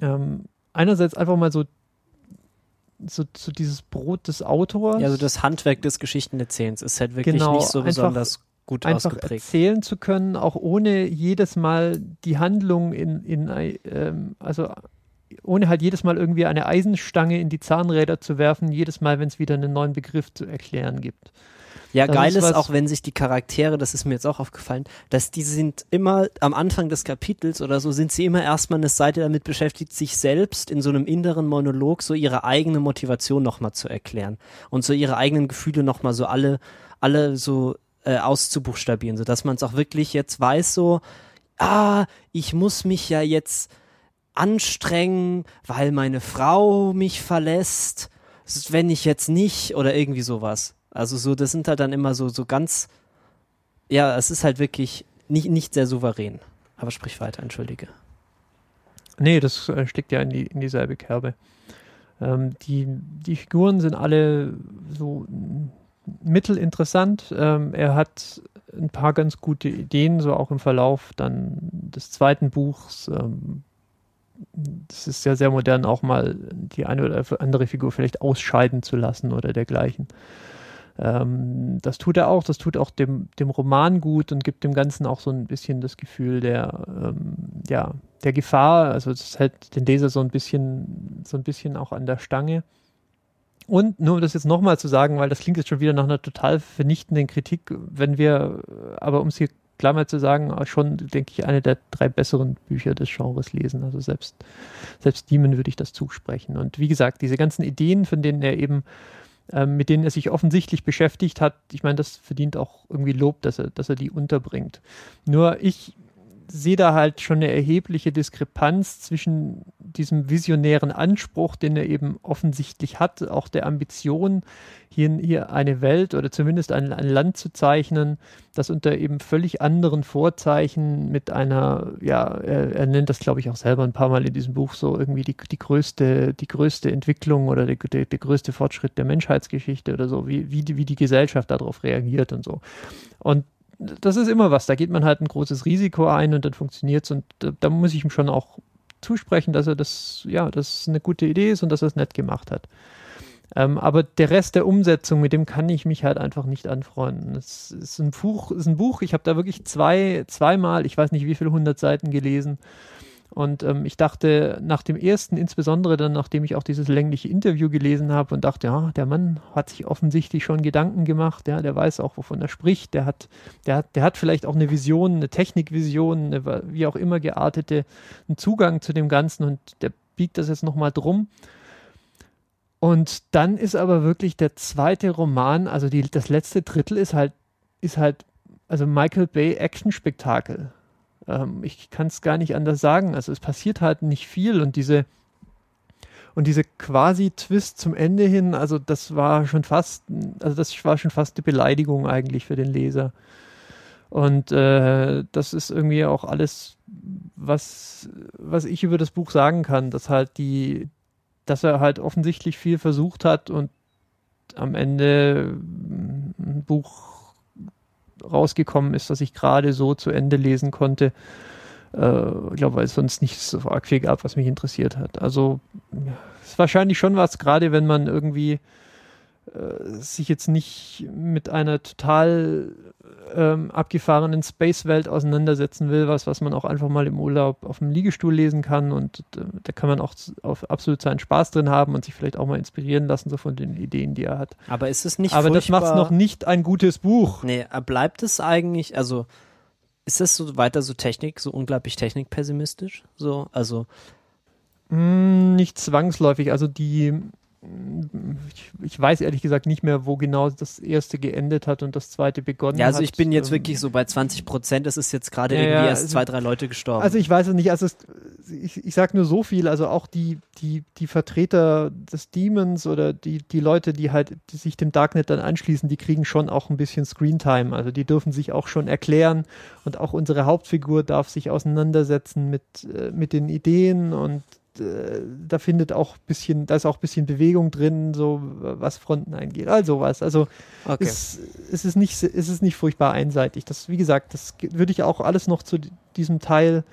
ähm, einerseits einfach mal so, so, so dieses Brot des Autors. ja, also das Handwerk des Geschichtenerzählens ist halt wirklich Genau, nicht so besonders gut einfach ausgeprägt. erzählen zu können, auch ohne jedes Mal die Handlung in, in ein- ähm, also ohne halt jedes Mal irgendwie eine Eisenstange in die Zahnräder zu werfen, jedes Mal, wenn es wieder einen neuen Begriff zu erklären gibt. Ja, Das geil ist ist auch, wenn sich die Charaktere, das ist mir jetzt auch aufgefallen, dass die sind immer am Anfang des Kapitels oder so, sind sie immer erstmal eine Seite damit beschäftigt, sich selbst in so einem inneren Monolog so ihre eigene Motivation nochmal zu erklären und so ihre eigenen Gefühle nochmal so alle, alle so äh, auszubuchstabieren, sodass man es auch wirklich jetzt weiß, so, ah, ich muss mich ja jetzt anstrengen, weil meine Frau mich verlässt, wenn ich jetzt nicht oder irgendwie sowas. Also so, das sind halt dann immer so, so ganz, ja, es ist halt wirklich nicht, nicht sehr souverän. Aber sprich weiter, entschuldige. Nee, das äh, steckt ja in, die, in dieselbe Kerbe. Ähm, die, die Figuren sind alle so mittelinteressant. Ähm, er hat ein paar ganz gute Ideen, so auch im Verlauf dann des zweiten Buchs. Ähm, das ist ja sehr modern, auch mal die eine oder andere Figur vielleicht ausscheiden zu lassen oder dergleichen. Ähm, das tut er auch, das tut auch dem, dem Roman gut und gibt dem Ganzen auch so ein bisschen das Gefühl der, ähm, ja, der Gefahr. Also es hält den Leser so ein bisschen, so ein bisschen auch an der Stange. Und nur um das jetzt nochmal zu sagen, weil das klingt jetzt schon wieder nach einer total vernichtenden Kritik, wenn wir, aber um es hier klar mal zu sagen, schon, denke ich, eine der drei besseren Bücher des Genres lesen. Also selbst, selbst Demon würde ich das zusprechen. Und wie gesagt, diese ganzen Ideen, von denen er eben ähm, mit denen er sich offensichtlich beschäftigt hat, ich meine, das verdient auch irgendwie Lob, dass er, dass er die unterbringt. Nur ich sehe da halt schon eine erhebliche Diskrepanz zwischen diesem visionären Anspruch, den er eben offensichtlich hat, auch der Ambition, hier, hier eine Welt oder zumindest ein, ein Land zu zeichnen, das unter eben völlig anderen Vorzeichen mit einer, ja, er, er nennt das, glaube ich, auch selber ein paar Mal in diesem Buch so irgendwie die, die größte, die größte Entwicklung oder der, der, der größte Fortschritt der Menschheitsgeschichte oder so, wie, wie, die, wie die Gesellschaft darauf reagiert und so. Und das ist immer was, da geht man halt ein großes Risiko ein und dann funktioniert es und da, da muss ich ihm schon auch zusprechen, dass er das, ja, das eine gute Idee ist und dass er es nett gemacht hat. Ähm, aber der Rest der Umsetzung, mit dem kann ich mich halt einfach nicht anfreunden. Es ist ein Buch, ist ein Buch ich habe da wirklich zwei, zweimal, ich weiß nicht wie viele hundert Seiten gelesen. Und ähm, ich dachte nach dem ersten, insbesondere dann, nachdem ich auch dieses längliche Interview gelesen habe und dachte, ja, der Mann hat sich offensichtlich schon Gedanken gemacht, ja, der weiß auch, wovon er spricht, der hat, der hat, der hat vielleicht auch eine Vision, eine Technikvision, eine, wie auch immer geartete, einen Zugang zu dem Ganzen und der biegt das jetzt nochmal drum. Und dann ist aber wirklich der zweite Roman, also die, das letzte Drittel ist halt, ist halt, also Michael Bay Action-Spektakel. Ähm, ich kann es gar nicht anders sagen. Also es passiert halt nicht viel und diese und diese quasi Twist zum Ende hin, also das war schon fast, also das war schon fast eine Beleidigung eigentlich für den Leser. Und äh, das ist irgendwie auch alles, was, was ich über das Buch sagen kann, dass halt die, dass er halt offensichtlich viel versucht hat und am Ende ein Buch rausgekommen ist, das ich gerade so zu Ende lesen konnte. Äh, ich glaube, weil es sonst nicht so arg viel gab, was mich interessiert hat. Also ist wahrscheinlich schon was, gerade wenn man irgendwie sich jetzt nicht mit einer total ähm, abgefahrenen Space-Welt auseinandersetzen will, was, was man auch einfach mal im Urlaub auf dem Liegestuhl lesen kann und äh, da kann man auch auf absolut seinen Spaß drin haben und sich vielleicht auch mal inspirieren lassen, so von den Ideen, die er hat. Aber ist es nicht Aber das macht es noch nicht ein gutes Buch. Nee, bleibt es eigentlich, also ist das so weiter so Technik, so unglaublich technikpessimistisch? So, also. Mm, nicht zwangsläufig. Also die ich, ich, weiß ehrlich gesagt nicht mehr, wo genau das erste geendet hat und das zweite begonnen hat. Ja, also hat. ich bin jetzt ähm, wirklich so bei 20 Prozent. Es ist jetzt gerade ja, irgendwie erst also, zwei, drei Leute gestorben. Also ich weiß es nicht. Also es, ich, ich sage nur so viel. Also auch die, die, die Vertreter des Demons oder die, die Leute, die halt die sich dem Darknet dann anschließen, die kriegen schon auch ein bisschen Screentime. Also die dürfen sich auch schon erklären und auch unsere Hauptfigur darf sich auseinandersetzen mit, äh, mit den Ideen und da findet auch bisschen, da ist auch ein bisschen Bewegung drin, so was Fronten eingeht. Also was. Also okay. es, es, ist nicht, es ist nicht furchtbar einseitig. Das, wie gesagt, das würde ich auch alles noch zu diesem Teil,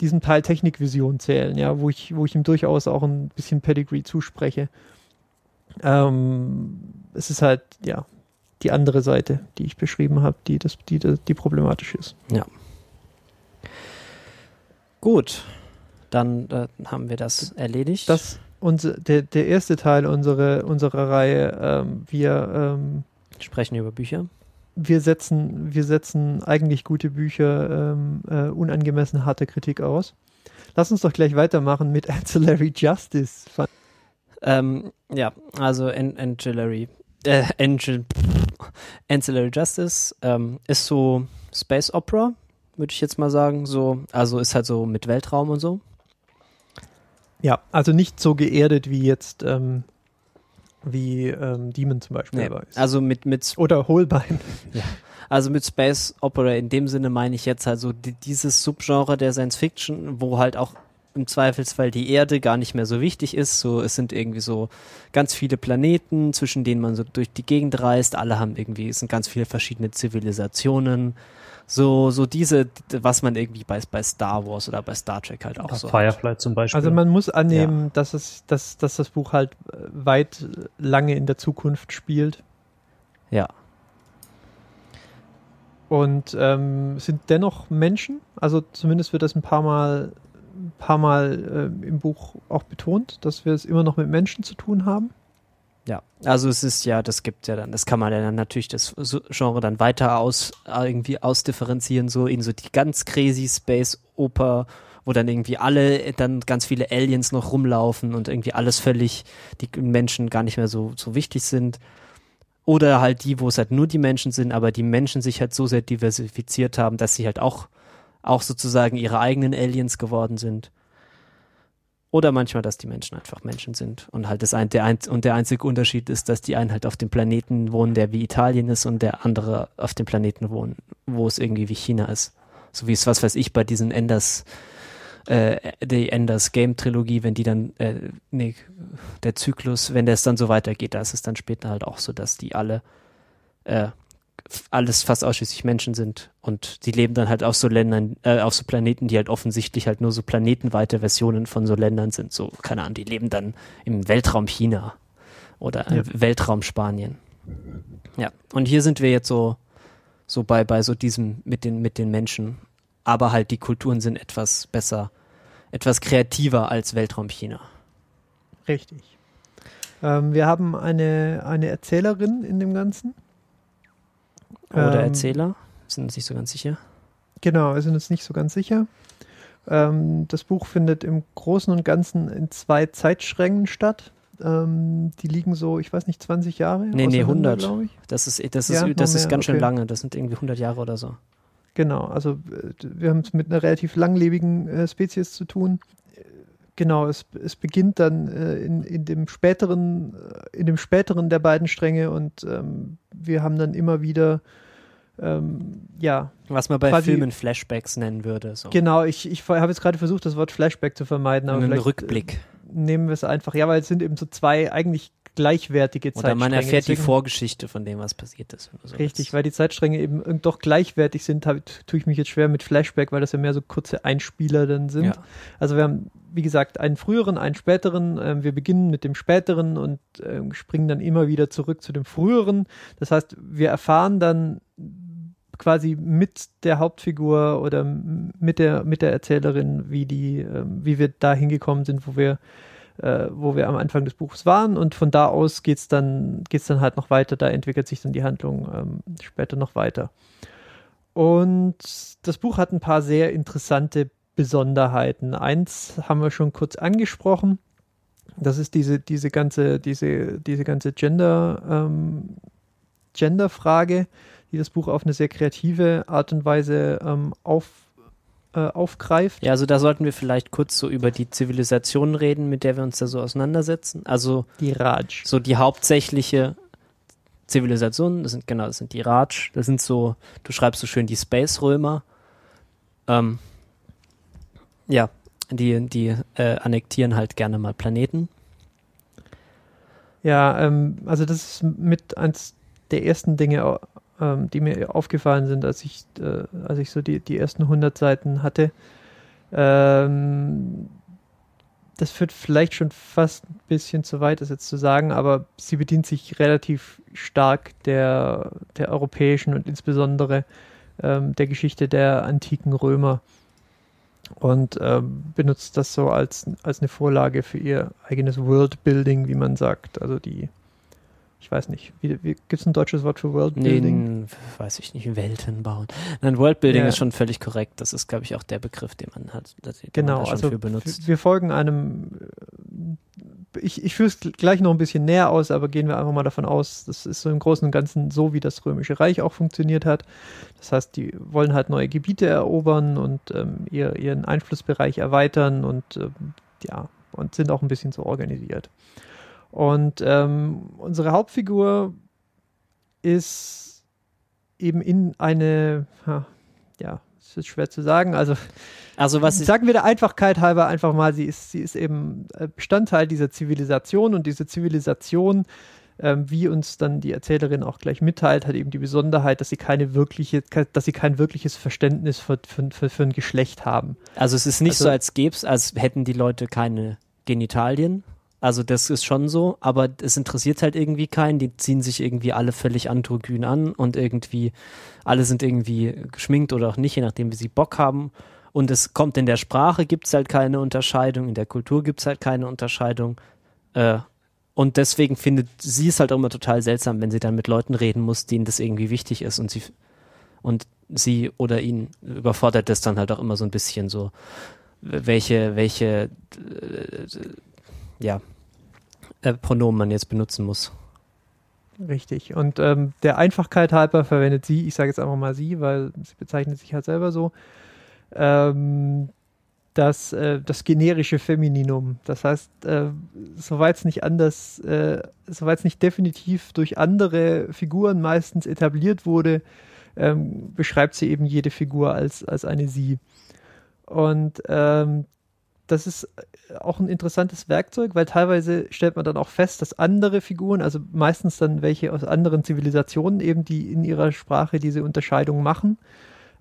diesem Teil Technikvision zählen, ja, wo ich, wo ich ihm durchaus auch ein bisschen Pedigree zuspreche. Ähm, es ist halt, ja, die andere Seite, die ich beschrieben habe, die, das, die, die problematisch ist. Ja. Gut dann äh, haben wir das erledigt. Das unser, der, der erste Teil unserer, unserer Reihe. Ähm, wir ähm, sprechen über Bücher. Wir setzen, wir setzen eigentlich gute Bücher ähm, äh, unangemessen harte Kritik aus. Lass uns doch gleich weitermachen mit Ancillary Justice. Ähm, ja, also An Ancillary, äh, Angel, Ancillary Justice ähm, ist so Space Opera, würde ich jetzt mal sagen. So, also ist halt so mit Weltraum und so. Ja, also nicht so geerdet wie jetzt ähm, wie ähm, Demon zum Beispiel nee. Also mit, mit Oder Holbein. Ja. Also mit Space Opera in dem Sinne meine ich jetzt halt so die, dieses Subgenre der Science Fiction, wo halt auch im Zweifelsfall die Erde gar nicht mehr so wichtig ist. So, es sind irgendwie so ganz viele Planeten, zwischen denen man so durch die Gegend reist. Alle haben irgendwie, es sind ganz viele verschiedene Zivilisationen so, so diese, was man irgendwie bei, bei Star Wars oder bei Star Trek halt auch ja, so Firefly hat. zum Beispiel. Also man muss annehmen, ja. dass, es, dass, dass das Buch halt äh, weit lange in der Zukunft spielt. Ja. Und ähm, sind dennoch Menschen, also zumindest wird das ein paar Mal, ein paar Mal äh, im Buch auch betont, dass wir es immer noch mit Menschen zu tun haben. Ja, also es ist ja, das gibt ja dann, das kann man ja dann natürlich das Genre dann weiter aus, irgendwie ausdifferenzieren, so in so die ganz crazy Space Oper, wo dann irgendwie alle, dann ganz viele Aliens noch rumlaufen und irgendwie alles völlig, die Menschen gar nicht mehr so, so wichtig sind. Oder halt die, wo es halt nur die Menschen sind, aber die Menschen sich halt so sehr diversifiziert haben, dass sie halt auch, auch sozusagen ihre eigenen Aliens geworden sind. Oder manchmal, dass die Menschen einfach Menschen sind. Und halt das ein, der ein, und der einzige Unterschied ist, dass die einen halt auf dem Planeten wohnen, der wie Italien ist, und der andere auf dem Planeten wohnen, wo es irgendwie wie China ist. So wie es, was weiß ich, bei diesen Enders, äh, die Enders Game Trilogie, wenn die dann, äh, nee, der Zyklus, wenn es dann so weitergeht, da ist es dann später halt auch so, dass die alle äh, alles fast ausschließlich Menschen sind und die leben dann halt auf so Ländern, äh, auf so Planeten, die halt offensichtlich halt nur so planetenweite Versionen von so Ländern sind. So, keine Ahnung, die leben dann im Weltraum China oder ja. Weltraum Spanien. Ja, und hier sind wir jetzt so, so bei, bei so diesem mit den, mit den Menschen. Aber halt die Kulturen sind etwas besser, etwas kreativer als Weltraum China. Richtig. Ähm, wir haben eine, eine Erzählerin in dem Ganzen. Oder ähm, Erzähler? Sind uns nicht so ganz sicher. Genau, wir sind uns nicht so ganz sicher. Ähm, das Buch findet im Großen und Ganzen in zwei Zeitschränken statt. Ähm, die liegen so, ich weiß nicht, 20 Jahre? Nee, nee, 100. glaube ich. Das ist, das ist, ja, das ist ganz schön lange. Das sind irgendwie 100 Jahre oder so. Genau, also äh, wir haben es mit einer relativ langlebigen äh, Spezies zu tun. Genau, es, es beginnt dann äh, in, in dem späteren, äh, in dem späteren der beiden Stränge und ähm, wir haben dann immer wieder ähm, ja. Was man bei quasi- Filmen Flashbacks nennen würde. So. Genau, ich, ich habe jetzt gerade versucht, das Wort Flashback zu vermeiden, aber Einen vielleicht Rückblick. äh, nehmen wir es einfach. Ja, weil es sind eben so zwei eigentlich gleichwertige Oder man Zeitstränge. erfährt die Deswegen- Vorgeschichte von dem, was passiert ist. so Richtig, weil die Zeitstränge eben irgend doch gleichwertig sind, hab, tue ich mich jetzt schwer mit Flashback, weil das ja mehr so kurze Einspieler dann sind. Ja. Also wir haben, wie gesagt, einen früheren, einen späteren. Ähm, wir beginnen mit dem späteren und ähm, springen dann immer wieder zurück zu dem früheren. Das heißt, wir erfahren dann quasi mit der Hauptfigur oder mit der, mit der Erzählerin, wie die, ähm, wie wir da hingekommen sind, wo wir äh, wo wir am Anfang des Buches waren und von da aus geht's dann geht's dann halt noch weiter, da entwickelt sich dann die Handlung ähm, später noch weiter. Und das Buch hat ein paar sehr interessante Besonderheiten. Eins haben wir schon kurz angesprochen. Das ist diese, diese ganze, diese, diese ganze Gender, ähm, Genderfrage, die das Buch auf eine sehr kreative Art und Weise ähm, auf, äh, aufgreift. Ja, also da sollten wir vielleicht kurz so über die Zivilisation reden, mit der wir uns da so auseinandersetzen. Also Die Raj. so die hauptsächliche Zivilisation, das sind genau, das sind die Raj, das sind so, du schreibst so schön die Space-Römer. Ähm, ja, die, die äh, annektieren halt gerne mal Planeten. Ja, ähm, also das ist mit eins der ersten Dinge, ähm, die mir aufgefallen sind, als ich, äh, als ich so die, die ersten 100 Seiten hatte. Ähm, das führt vielleicht schon fast ein bisschen zu weit, das jetzt zu sagen, aber sie bedient sich relativ stark der, der europäischen und insbesondere ähm, der Geschichte der antiken Römer und ähm, benutzt das so als, als eine Vorlage für ihr eigenes Worldbuilding, wie man sagt. Also die, ich weiß nicht, wie, wie, gibt es ein deutsches Wort für Nee, Worldbuilding? n- weiß ich nicht, Welten bauen. Nein, Worldbuilding Ja. ist schon völlig korrekt. Das ist, glaube ich, auch der Begriff, den man hat, den Genau, man also für benutzt. wir folgen einem, äh, ich, ich führe es gleich noch ein bisschen näher aus, aber gehen wir einfach mal davon aus, das ist so im Großen und Ganzen so, wie das Römische Reich auch funktioniert hat. Das heißt, die wollen halt neue Gebiete erobern und ähm, ihr, ihren Einflussbereich erweitern und ähm, ja, und sind auch ein bisschen so organisiert. Und ähm, unsere Hauptfigur ist eben in eine, ha, ja, es ist schwer zu sagen, also Also was Sagen wir der Einfachkeit halber einfach mal, sie ist, sie ist eben äh, Bestandteil dieser Zivilisation und diese Zivilisation, ähm, wie uns dann die Erzählerin auch gleich mitteilt, hat eben die Besonderheit, dass sie keine wirkliche, dass sie kein wirkliches Verständnis für, für, für, für ein Geschlecht haben. Also es ist nicht Also- so, als gäbe es, als hätten die Leute keine Genitalien. Also das ist schon so, aber es interessiert halt irgendwie keinen. Die ziehen sich irgendwie alle völlig androgyn an und irgendwie alle sind irgendwie geschminkt oder auch nicht, je nachdem, wie sie Bock haben. Und es kommt in der Sprache, gibt es halt keine Unterscheidung, in der Kultur gibt es halt keine Unterscheidung. Äh, und deswegen findet sie es halt auch immer total seltsam, wenn sie dann mit Leuten reden muss, denen das irgendwie wichtig ist und sie und sie oder ihn überfordert das dann halt auch immer so ein bisschen so, welche, welche äh, ja, äh, Pronomen man jetzt benutzen muss. Richtig. Und ähm, der Einfachkeit halber verwendet sie, ich sage jetzt einfach mal sie, weil sie bezeichnet sich halt selber so, ähm, das, äh, das generische Femininum. Das heißt, äh, soweit es nicht anders, äh, soweit es nicht definitiv durch andere Figuren meistens etabliert wurde, ähm, beschreibt sie eben jede Figur als, als eine sie. Und ähm, das ist auch ein interessantes Werkzeug, weil teilweise stellt man dann auch fest, dass andere Figuren, also meistens dann welche aus anderen Zivilisationen eben, die in ihrer Sprache diese Unterscheidung machen,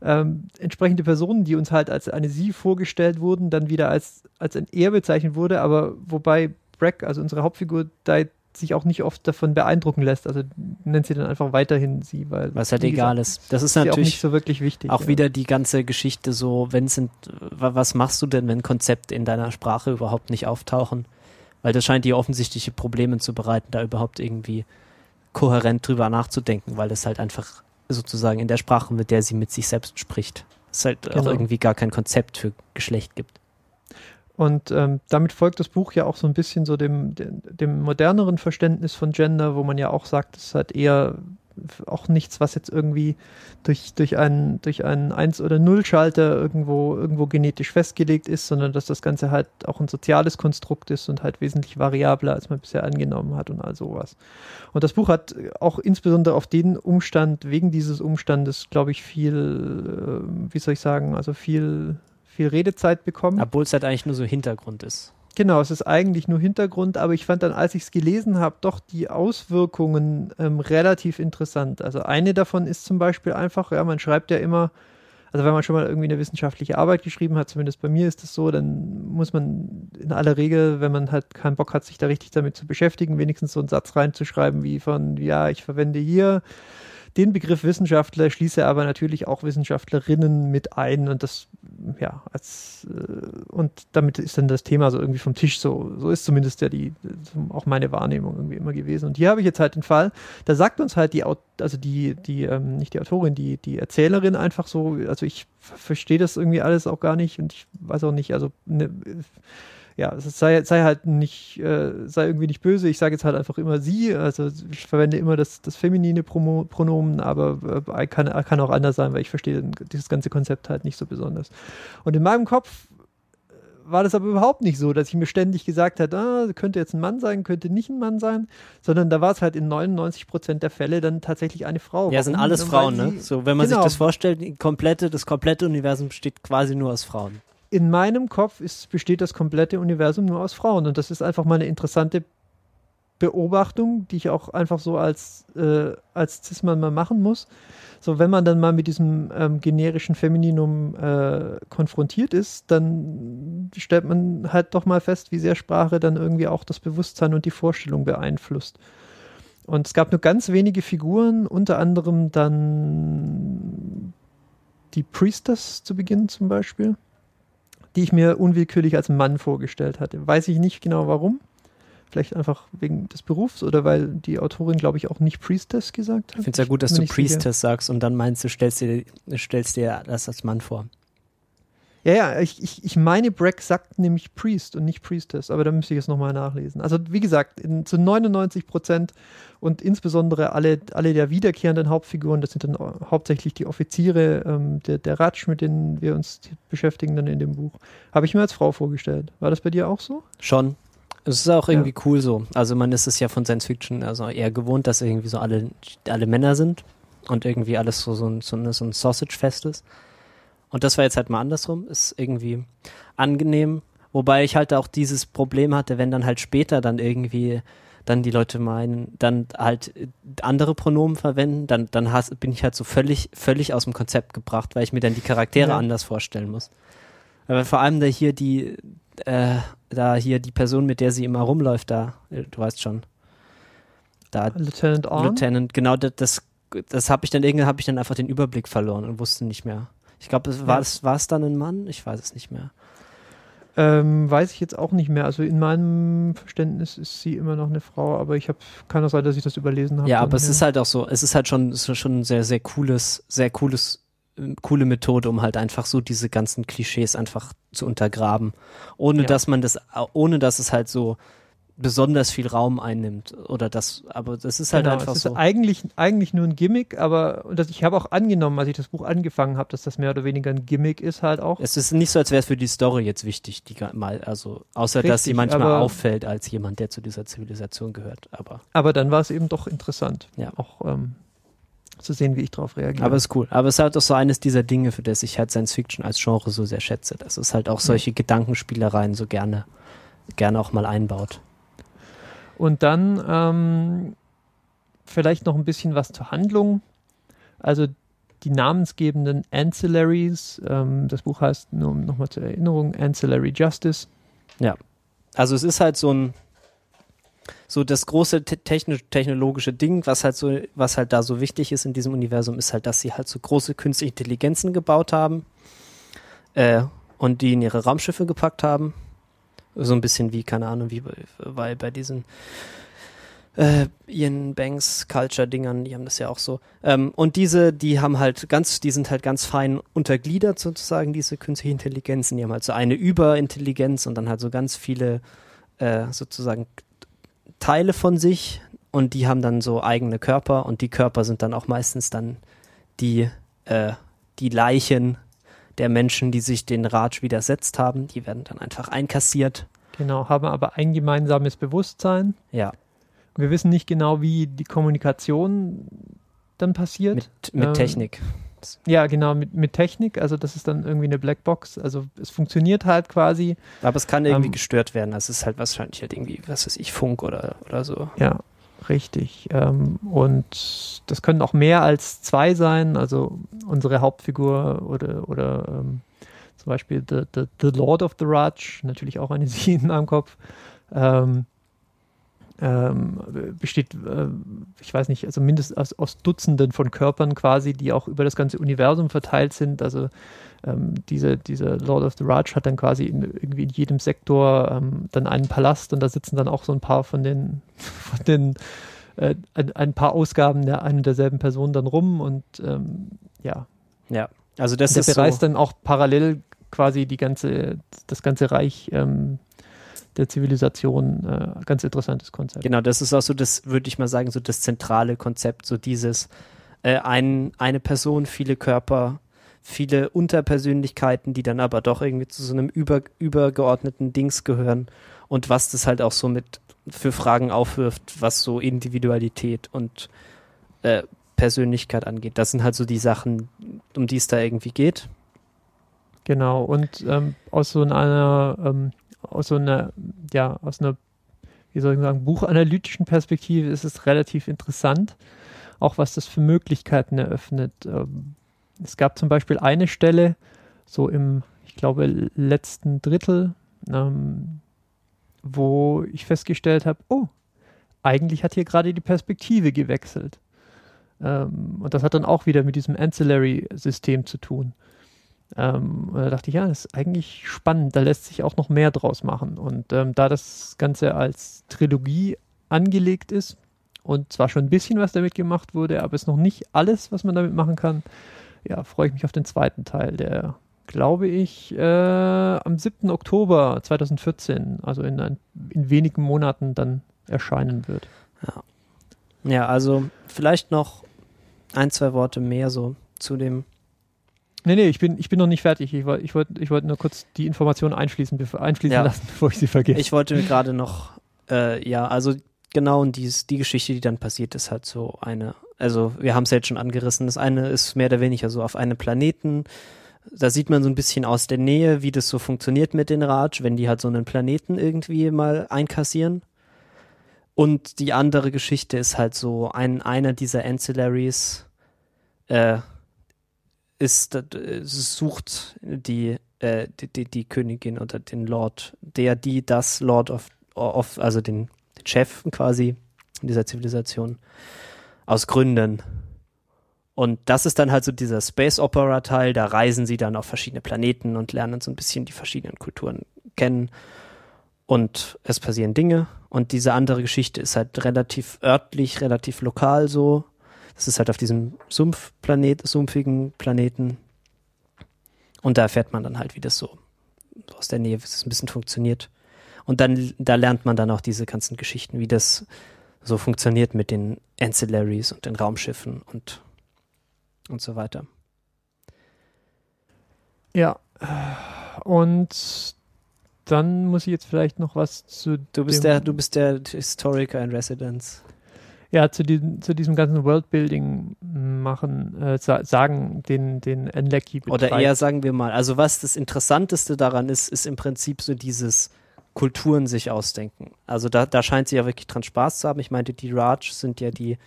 ähm, entsprechende Personen, die uns halt als eine Sie vorgestellt wurden, dann wieder als, als ein Er bezeichnet wurde, aber wobei Brack, also unsere Hauptfigur, da sich auch nicht oft davon beeindrucken lässt. Also nennt sie dann einfach weiterhin sie, weil Was halt egal gesagt, ist. Das ist ja auch natürlich nicht so wirklich wichtig. auch ja. wieder die ganze Geschichte so, wenn sind, wa- was machst du denn, wenn Konzepte in deiner Sprache überhaupt nicht auftauchen? Weil das scheint dir offensichtliche Probleme zu bereiten, da überhaupt irgendwie kohärent drüber nachzudenken, weil das halt einfach sozusagen in der Sprache, mit der sie mit sich selbst spricht, es halt auch Genau. irgendwie gar kein Konzept für Geschlecht gibt. Und ähm, damit folgt das Buch ja auch so ein bisschen so dem, dem, dem moderneren Verständnis von Gender, wo man ja auch sagt, es ist halt eher auch nichts, was jetzt irgendwie durch, durch einen, durch einen 1- oder Null-Schalter irgendwo, irgendwo genetisch festgelegt ist, sondern dass das Ganze halt auch ein soziales Konstrukt ist und halt wesentlich variabler, als man bisher angenommen hat und all sowas. Und das Buch hat auch insbesondere auf den Umstand, wegen dieses Umstandes, glaube ich, viel, äh, wie soll ich sagen, also viel, viel Redezeit bekommen. Obwohl es halt eigentlich nur so Hintergrund ist. Genau, es ist eigentlich nur Hintergrund, aber ich fand dann, als ich es gelesen habe, doch die Auswirkungen ähm, relativ interessant. Also eine davon ist zum Beispiel einfach, ja, man schreibt ja immer, also wenn man schon mal irgendwie eine wissenschaftliche Arbeit geschrieben hat, zumindest bei mir ist das so, dann muss man in aller Regel, wenn man halt keinen Bock hat, sich da richtig damit zu beschäftigen, wenigstens so einen Satz reinzuschreiben wie von, ja, ich verwende hier den Begriff Wissenschaftler schließe aber natürlich auch Wissenschaftlerinnen mit ein und das, ja, als, äh, und damit ist dann das Thema so irgendwie vom Tisch so, so ist zumindest ja die, auch meine Wahrnehmung irgendwie immer gewesen. Und hier habe ich jetzt halt den Fall, da sagt uns halt die, also die, die, ähm, nicht die Autorin, die, die Erzählerin einfach so, also ich verstehe das irgendwie alles auch gar nicht und ich weiß auch nicht, also ne, ja, sei, sei halt nicht, äh, sei irgendwie nicht böse. Ich sage jetzt halt einfach immer sie. Also ich verwende immer das, das feminine Promo Pronomen, aber äh, kann, kann auch anders sein, weil ich verstehe dieses ganze Konzept halt nicht so besonders. Und in meinem Kopf äh, war das aber überhaupt nicht so, dass ich mir ständig gesagt habe, ah, könnte jetzt ein Mann sein, könnte nicht ein Mann sein, sondern da war es halt in 99 Prozent der Fälle dann tatsächlich eine Frau. Ja, sind alles Frauen, ne? So, wenn man genau. sich das vorstellt, komplette, das komplette Universum besteht quasi nur aus Frauen in meinem Kopf ist, besteht das komplette Universum nur aus Frauen. Und das ist einfach mal eine interessante Beobachtung, die ich auch einfach so als, äh, als Cis-Mann mal machen muss. So, wenn man dann mal mit diesem ähm, generischen Femininum äh, konfrontiert ist, dann stellt man halt doch mal fest, wie sehr Sprache dann irgendwie auch das Bewusstsein und die Vorstellung beeinflusst. Und es gab nur ganz wenige Figuren, unter anderem dann die Priestess zu Beginn zum Beispiel die ich mir unwillkürlich als Mann vorgestellt hatte. Weiß ich nicht genau warum. Vielleicht einfach wegen des Berufs oder weil die Autorin, glaube ich, auch nicht Priestess gesagt hat. Ich finde es ja gut, dass du Priestess sicher. sagst und dann meinst du, stellst dir, stellst dir das als Mann vor. Ja, ja, ich, ich, ich meine, Breck sagt nämlich Priest und nicht Priestess, aber da müsste ich es nochmal nachlesen. Also, wie gesagt, in, zu 99 Prozent und insbesondere alle, alle der wiederkehrenden Hauptfiguren, das sind dann hauptsächlich die Offiziere, ähm, der, der Ratsch, mit denen wir uns beschäftigen dann in dem Buch, habe ich mir als Frau vorgestellt. War das bei dir auch so? Schon. Es ist auch irgendwie ja. cool so. Also, man ist es ja von Science Fiction also eher gewohnt, dass irgendwie so alle, alle Männer sind und irgendwie alles so, so, so, so ein Sausage-Fest ist. Und das war jetzt halt mal andersrum, ist irgendwie angenehm. Wobei ich halt auch dieses Problem hatte, wenn dann halt später dann irgendwie dann die Leute meinen, dann halt andere Pronomen verwenden, dann, dann has, bin ich halt so völlig, völlig aus dem Konzept gebracht, weil ich mir dann die Charaktere ja. anders vorstellen muss. Aber vor allem da hier die, äh, da hier die Person, mit der sie immer rumläuft, da, äh, du weißt schon. Da, Lieutenant Arm? Lieutenant, genau, das, das, das habe ich dann irgendwie, habe ich dann einfach den Überblick verloren und wusste nicht mehr. Ich glaube, war, es, war es dann ein Mann? Ich weiß es nicht mehr. Ähm, weiß ich jetzt auch nicht mehr. Also in meinem Verständnis ist sie immer noch eine Frau, aber ich habe kann auch sein, dass ich das überlesen habe. Ja, aber es ist halt auch so, es ist halt schon, ist schon sehr, sehr cooles, sehr cooles, äh, coole Methode, um halt einfach so diese ganzen Klischees einfach zu untergraben. Ohne ja. dass man das, ohne dass es halt so besonders viel Raum einnimmt oder das, aber das ist halt genau, einfach es ist so. Eigentlich, eigentlich nur ein Gimmick, aber das, ich habe auch angenommen, als ich das Buch angefangen habe, dass das mehr oder weniger ein Gimmick ist halt auch. Es ist nicht so, als wäre es für die Story jetzt wichtig, die mal, also außer Richtig, dass sie manchmal auffällt als jemand, der zu dieser Zivilisation gehört. Aber, aber dann war es eben doch interessant, ja. auch ähm, zu sehen, wie ich darauf reagiere. Aber es ist cool. Aber es ist halt auch so eines dieser Dinge, für das ich halt Science Fiction als Genre so sehr schätze. Das ist halt auch solche mhm. Gedankenspielereien so gerne, gerne auch mal einbaut. Und dann ähm, vielleicht noch ein bisschen was zur Handlung. Also die namensgebenden Ancillaries. Ähm, das Buch heißt, nur nochmal zur Erinnerung, Ancillary Justice. Ja. Also es ist halt so ein so das große technisch, technologische Ding, was halt so, was halt da so wichtig ist in diesem Universum, ist halt, dass sie halt so große künstliche Intelligenzen gebaut haben äh, und die in ihre Raumschiffe gepackt haben so ein bisschen wie, keine Ahnung, wie bei, bei diesen äh, Ian Banks Culture-Dingern, die haben das ja auch so. Ähm, und diese, die haben halt ganz, die sind halt ganz fein untergliedert sozusagen, diese künstliche Intelligenzen. Die haben halt so eine Überintelligenz und dann halt so ganz viele äh, sozusagen Teile von sich und die haben dann so eigene Körper und die Körper sind dann auch meistens dann die, äh, die Leichen der Menschen, die sich den Raj widersetzt haben. Die werden dann einfach einkassiert. Genau, haben aber ein gemeinsames Bewusstsein. Ja, Wir wissen nicht genau, wie die Kommunikation dann passiert. mit, mit Ähm, Technik. ja, genau, mit, mit Technik. Also das ist dann irgendwie eine Blackbox. Also es funktioniert halt quasi. Aber es kann irgendwie ähm, gestört werden. Das ist halt wahrscheinlich halt irgendwie, was weiß ich, Funk oder, oder so. Ja, richtig. Ähm, und das können auch mehr als zwei sein. Also unsere Hauptfigur oder, oder ähm, zum Beispiel the, the, the Lord of the Raj, natürlich auch eine Sie meinem Kopf. Ähm, ähm, besteht, äh, ich weiß nicht, also mindestens aus, aus Dutzenden von Körpern quasi, die auch über das ganze Universum verteilt sind. Also ähm, diese, dieser Lord of the Raj hat dann quasi in, irgendwie in jedem Sektor ähm, dann einen Palast und da sitzen dann auch so ein paar von den, von den äh, ein, ein paar Ausgaben der einen und derselben Person dann rum und ähm, ja, Ja, also das der ist bereist so, dann auch parallel quasi die ganze, das ganze Reich ähm, der Zivilisation. Äh, ganz interessantes Konzept. genau, das ist auch so das, würde ich mal sagen, so das zentrale Konzept, so dieses äh, ein, eine Person, viele Körper, viele Unterpersönlichkeiten, die dann aber doch irgendwie zu so einem über, übergeordneten Dings gehören und was das halt auch so mit für Fragen aufwirft, was so Individualität und äh, Persönlichkeit angeht. Das sind halt so die Sachen, um die es da irgendwie geht. Genau, und ähm, aus so einer, ähm, aus so einer, ja, aus einer, wie soll ich sagen, buchanalytischen Perspektive ist es relativ interessant, auch was das für Möglichkeiten eröffnet. Ähm, es gab zum Beispiel eine Stelle, so im, ich glaube, letzten Drittel, ähm, wo ich festgestellt habe, oh, eigentlich hat hier gerade die Perspektive gewechselt. Ähm, und das hat dann auch wieder mit diesem Ancillary-System zu tun. Ähm, da dachte ich, ja, das ist eigentlich spannend, da lässt sich auch noch mehr draus machen. Und ähm, da das Ganze als Trilogie angelegt ist und zwar schon ein bisschen was damit gemacht wurde, aber es noch nicht alles, was man damit machen kann, ja, freue ich mich auf den zweiten Teil, der, glaube ich, äh, am 7. Oktober 2014, also in, ein, in wenigen Monaten dann erscheinen wird. Ja, also vielleicht noch ein, zwei Worte mehr so zu dem. Nee, nee, ich bin, ich bin noch nicht fertig. Ich wollte ich wollt, ich wollt nur kurz die Informationen einschließen, bevor, einfließen Ja. lassen, bevor ich sie vergesse. Ich wollte gerade noch, äh, ja, also genau, und dies, die Geschichte, die dann passiert, ist halt so eine, also wir haben es ja jetzt schon angerissen, das eine ist mehr oder weniger so auf einem Planeten, da sieht man so ein bisschen aus der Nähe, wie das so funktioniert mit den Raj, wenn die halt so einen Planeten irgendwie mal einkassieren. Und die andere Geschichte ist halt so, ein, einer dieser Ancillaries äh, ist, äh, sucht die, äh, die, die, die Königin oder den Lord, der, die, das Lord of, of also den, den Chef quasi dieser Zivilisation aus Gründen. Und das ist dann halt so dieser Space Opera Teil, da reisen sie dann auf verschiedene Planeten und lernen so ein bisschen die verschiedenen Kulturen kennen. Und es passieren Dinge. Und diese andere Geschichte ist halt relativ örtlich, relativ lokal so. Das ist halt auf diesem Sumpfplanet, sumpfigen Planeten. Und da erfährt man dann halt, wie das so aus der Nähe, ein bisschen funktioniert. Und dann, da lernt man dann auch diese ganzen Geschichten, wie das so funktioniert mit den Ancillaries und den Raumschiffen und, und so weiter. Ja. Und dann muss ich jetzt vielleicht noch was zu Du bist der, du bist der Historiker in Residence. Ja zu diesem zu diesem ganzen Worldbuilding machen äh, sa sagen den den Enlecki Oder eher sagen wir mal, also was das Interessanteste daran ist, ist im Prinzip so dieses Kulturen sich ausdenken. Also da, da scheint sie ja wirklich dran Spaß zu haben. Ich meinte, die Raj sind ja die,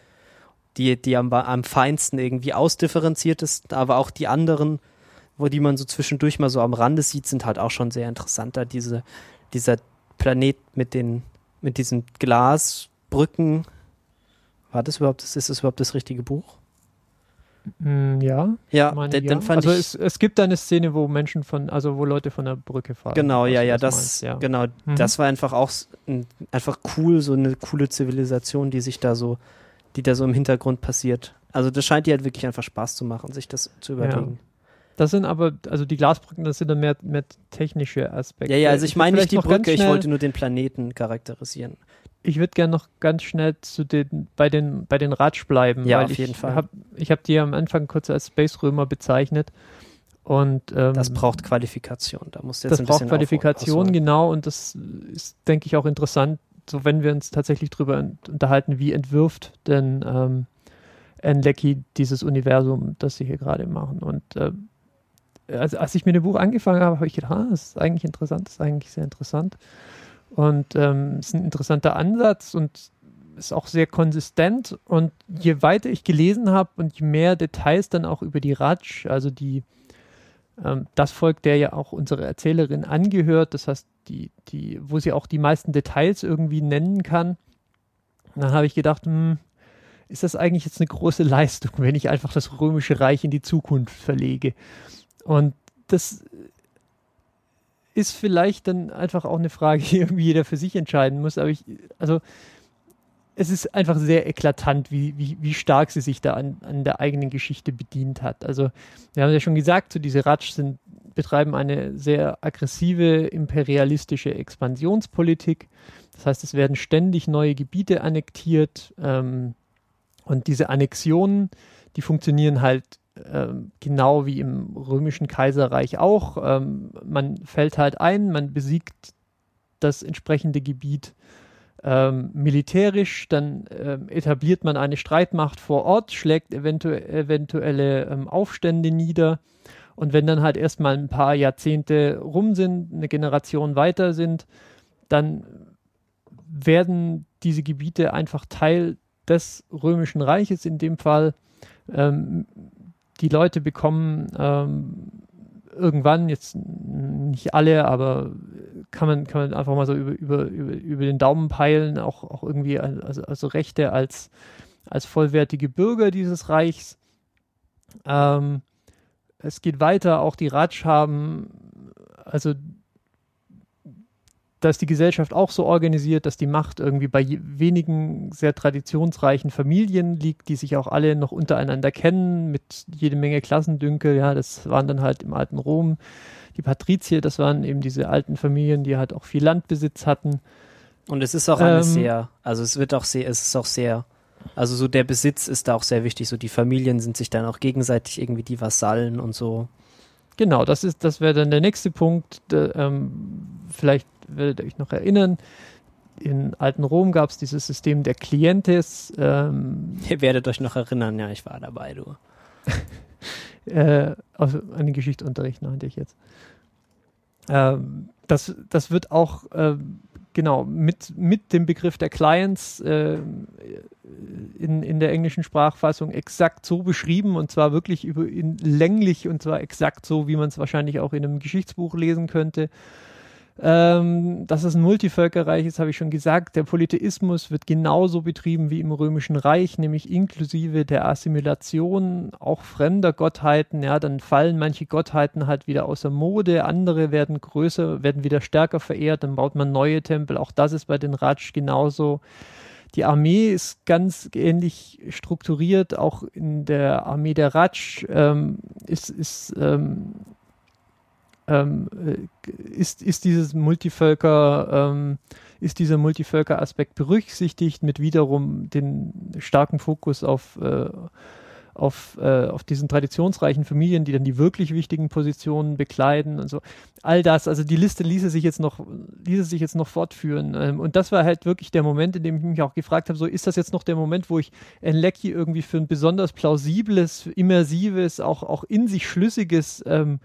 die, die am, am feinsten irgendwie ausdifferenziertesten, aber auch die anderen, wo die man so zwischendurch mal so am Rande sieht, sind halt auch schon sehr interessanter. Diese, dieser Planet mit den, mit diesen Glasbrücken. War das überhaupt, ist das überhaupt das richtige Buch? Mm, ja, Ja, meine, dann, ja. dann fand also ich. es, es gibt eine Szene, wo Menschen von also wo Leute von der Brücke fahren. Genau, ja, ja, das, ja. genau, Mhm. das war einfach auch einfach cool, so eine coole Zivilisation, die sich da so, die da so im Hintergrund passiert. Also das scheint dir halt wirklich einfach Spaß zu machen, sich das zu überlegen. Das sind aber, also die Glasbrücken, das sind dann mehr, mehr technische Aspekte. Ja, ja, also ich meine nicht die Brücke, ich wollte nur den Planeten charakterisieren. Ich würde gerne noch ganz schnell zu den, bei den, bei den Ratsch bleiben. Ja, weil auf ich jeden Fall. Hab, ich habe die am Anfang kurz als Space Römer bezeichnet. Und, ähm, Das braucht Qualifikation. Da musst du jetzt das ein braucht Qualifikation, genau. Und das ist, denke ich, auch interessant, so wenn wir uns tatsächlich drüber ent- unterhalten, wie entwirft denn ähm, Anne Leckie dieses Universum, das sie hier gerade machen. Und ähm, als, als ich mit dem Buch angefangen habe, habe ich gedacht, ah, das ist eigentlich interessant, das ist eigentlich sehr interessant. Und ähm, ist ein interessanter Ansatz und ist auch sehr konsistent. Und je weiter ich gelesen habe und je mehr Details dann auch über die Ratsch, also die ähm, das Volk, der ja auch unsere Erzählerin angehört, das heißt, die, die, wo sie auch die meisten Details irgendwie nennen kann. Dann habe ich gedacht, hm, ist das eigentlich jetzt eine große Leistung, wenn ich einfach das Römische Reich in die Zukunft verlege? Und das ist vielleicht dann einfach auch eine Frage, die irgendwie jeder für sich entscheiden muss. Aber ich, also es ist einfach sehr eklatant, wie, wie, wie stark sie sich da an, an der eigenen Geschichte bedient hat. Also, wir haben ja schon gesagt, so diese Ratsch sind, betreiben eine sehr aggressive imperialistische Expansionspolitik. Das heißt, es werden ständig neue Gebiete annektiert ähm, und diese Annexionen, die funktionieren halt ähm, genau wie im römischen Kaiserreich auch. Ähm, man fällt halt ein, man besiegt das entsprechende Gebiet ähm, militärisch, dann ähm, etabliert man eine Streitmacht vor Ort, schlägt eventu eventuelle ähm, Aufstände nieder. Und wenn dann halt erstmal ein paar Jahrzehnte rum sind, eine Generation weiter sind, dann werden diese Gebiete einfach Teil des Römischen Reiches in dem Fall. Ähm, die Leute bekommen ähm, irgendwann, jetzt nicht alle, aber kann man, kann man einfach mal so über, über, über, über den Daumen peilen, auch, auch irgendwie also, also Rechte als, als vollwertige Bürger dieses Reichs. Ähm, es geht weiter, auch die Ratsch haben, also da ist die Gesellschaft auch so organisiert, dass die Macht irgendwie bei wenigen sehr traditionsreichen Familien liegt, die sich auch alle noch untereinander kennen, mit jede Menge Klassendünkel. Ja, das waren dann halt im alten Rom die Patrizier, das waren eben diese alten Familien, die halt auch viel Landbesitz hatten. Und es ist auch alles Ähm, sehr, also es wird auch sehr, es ist auch sehr, also so der Besitz ist da auch sehr wichtig. So die Familien sind sich dann auch gegenseitig irgendwie die Vasallen und so. Genau, das ist, das wäre dann der nächste Punkt. Da, ähm, vielleicht werdet ihr euch noch erinnern. In alten Rom gab es dieses System der Clientes. Ähm, Ihr werdet euch noch erinnern, ja, ich war dabei, du. äh, also an den Geschichtsunterricht meinte ich jetzt. Ähm, das, das wird auch ähm, genau mit, mit dem Begriff der Clients ähm, in, in der englischen Sprachfassung exakt so beschrieben und zwar wirklich über, in, länglich und zwar exakt so, wie man es wahrscheinlich auch in einem Geschichtsbuch lesen könnte. Ähm, dass es ein Multivölkerreich ist, habe ich schon gesagt. Der Polytheismus wird genauso betrieben wie im Römischen Reich, nämlich inklusive der Assimilation auch fremder Gottheiten. Ja, dann fallen manche Gottheiten halt wieder außer Mode, andere werden größer, werden wieder stärker verehrt, dann baut man neue Tempel. Auch das ist bei den Ratsch genauso. Die Armee ist ganz ähnlich strukturiert, auch in der Armee der Ratsch ähm, ist, ist ähm, ähm, äh, ist, ist dieses Multivölker, ähm, ist dieser Multivölker-Aspekt berücksichtigt mit wiederum den starken Fokus auf, äh, auf, äh, auf diesen traditionsreichen Familien, die dann die wirklich wichtigen Positionen bekleiden und so. All das, also die Liste ließe sich jetzt noch, ließe sich jetzt noch fortführen. Ähm, und das war halt wirklich der Moment, in dem ich mich auch gefragt habe, so ist das jetzt noch der Moment, wo ich Enlecki irgendwie für ein besonders plausibles, immersives, auch, auch in sich schlüssiges ähm,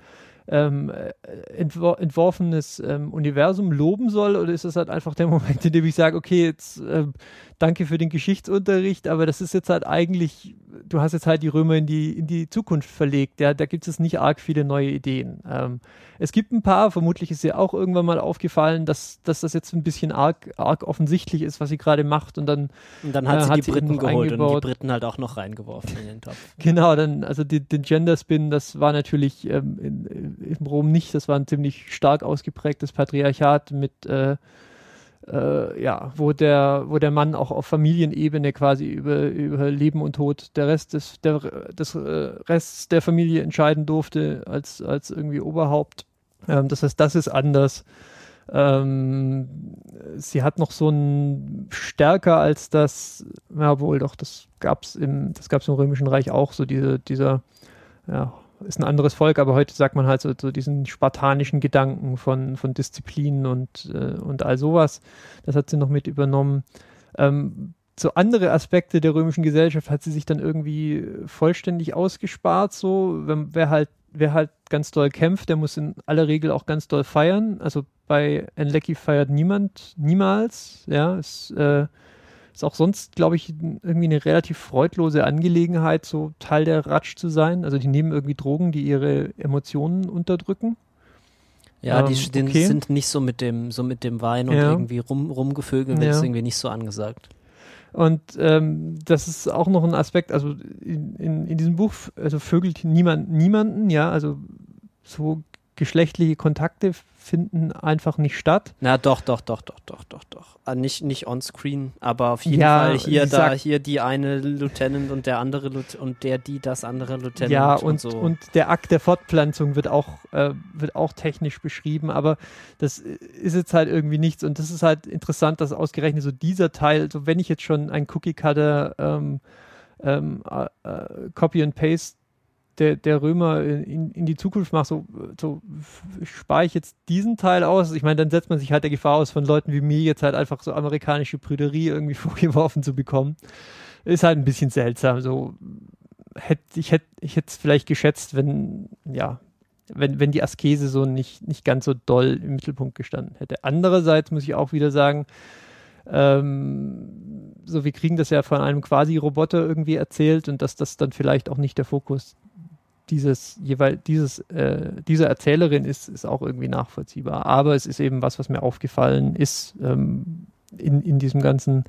ähm, äh, entwor entworfenes ähm, Universum loben soll? Oder ist das halt einfach der Moment, in dem ich sage, okay, jetzt ähm, danke für den Geschichtsunterricht, aber das ist jetzt halt eigentlich, du hast jetzt halt die Römer in die, in die Zukunft verlegt, ja, da gibt es nicht arg viele neue Ideen. Ähm, es gibt ein paar, vermutlich ist ihr auch irgendwann mal aufgefallen, dass, dass das jetzt ein bisschen arg, arg offensichtlich ist, was sie gerade macht und dann Und dann hat Äh, sie hat die sie Briten geholt und die eingebaut. Briten halt auch noch reingeworfen in den Topf. Genau, dann, also die, den Gender Spin, das war natürlich ähm, in, in Rom nicht, das war ein ziemlich stark ausgeprägtes Patriarchat mit, äh, äh, ja, wo der, wo der Mann auch auf Familienebene quasi über, über Leben und Tod der Rest des, der, des äh, Rests der Familie entscheiden durfte als, als irgendwie Oberhaupt. Ähm, das heißt, das ist anders. Ähm, sie hat noch so ein stärker als das, ja wohl doch, das gab's im, das gab's im Römischen Reich auch, so diese, dieser, ja, ist ein anderes Volk, aber heute sagt man halt so, so diesen spartanischen Gedanken von, von Disziplin und, äh, und all sowas. Das hat sie noch mit übernommen. Ähm, so andere Aspekte der römischen Gesellschaft hat sie sich dann irgendwie vollständig ausgespart. So, wenn, wer halt, wer halt ganz doll kämpft, der muss in aller Regel auch ganz doll feiern. Also bei Enlecki feiert niemand, niemals. Ja, ist, äh, ist auch sonst, glaube ich, irgendwie eine relativ freudlose Angelegenheit, so Teil der Ratsch zu sein. Also die nehmen irgendwie Drogen, die ihre Emotionen unterdrücken. Ja, die, Ähm, die okay. sind nicht so mit dem, so mit dem Wein und Ja. irgendwie rum, rumgevögelt, Ja. das ist irgendwie nicht so angesagt. Und ähm, das ist auch noch ein Aspekt, also in, in, in diesem Buch, also vögelt niemand niemanden, ja, also so geschlechtliche Kontakte finden einfach nicht statt. Na doch, doch, doch, doch, doch, doch, doch. Ah, nicht, nicht on-screen, aber auf jeden Ja, Fall hier, da, sagt- hier die eine Lieutenant und der andere Lut und der, die, das andere Lieutenant ja, und, und, so. und der Akt der Fortpflanzung wird auch, äh, wird auch technisch beschrieben, aber das ist jetzt halt irgendwie nichts und das ist halt interessant, dass ausgerechnet so dieser Teil, so wenn ich jetzt schon ein Cookie-Cutter ähm, ähm, äh, äh, Copy and Paste der, der Römer in, in die Zukunft mache, so, so spare ich jetzt diesen Teil aus. Ich meine, dann setzt man sich halt der Gefahr aus, von Leuten wie mir jetzt halt einfach so amerikanische Prüderie irgendwie vorgeworfen zu bekommen. Ist halt ein bisschen seltsam. So hätte ich hätte ich es vielleicht geschätzt, wenn ja, wenn, wenn die Askese so nicht, nicht ganz so doll im Mittelpunkt gestanden hätte. Andererseits muss ich auch wieder sagen, ähm, so wir kriegen das ja von einem quasi Roboter irgendwie erzählt und dass das dann vielleicht auch nicht der Fokus dieses jeweil dieses äh, dieser Erzählerin ist, ist auch irgendwie nachvollziehbar. Aber es ist eben was, was mir aufgefallen ist ähm, in, in diesem ganzen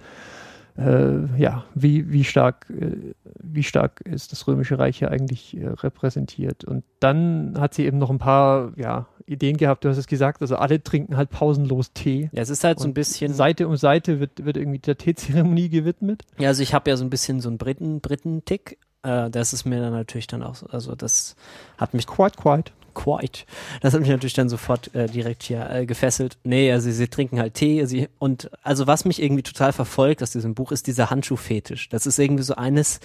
äh, ja, wie, wie stark, äh, wie stark ist das Römische Reich hier eigentlich äh, repräsentiert. Und dann hat sie eben noch ein paar, ja, Ideen gehabt, du hast es gesagt, also alle trinken halt pausenlos Tee. ja, es ist halt so ein bisschen, Seite um Seite wird, wird irgendwie der Teezeremonie gewidmet. ja, also ich habe ja so ein bisschen so einen Briten, Briten-Tick. Äh, das ist mir dann natürlich dann auch, so- also das hat mich Quite, quite. quite. Das hat mich natürlich dann sofort äh, direkt hier äh, gefesselt. Nee, also sie trinken halt Tee. Sie, und also was mich irgendwie total verfolgt aus diesem Buch ist dieser Handschuhfetisch. Das ist irgendwie so eines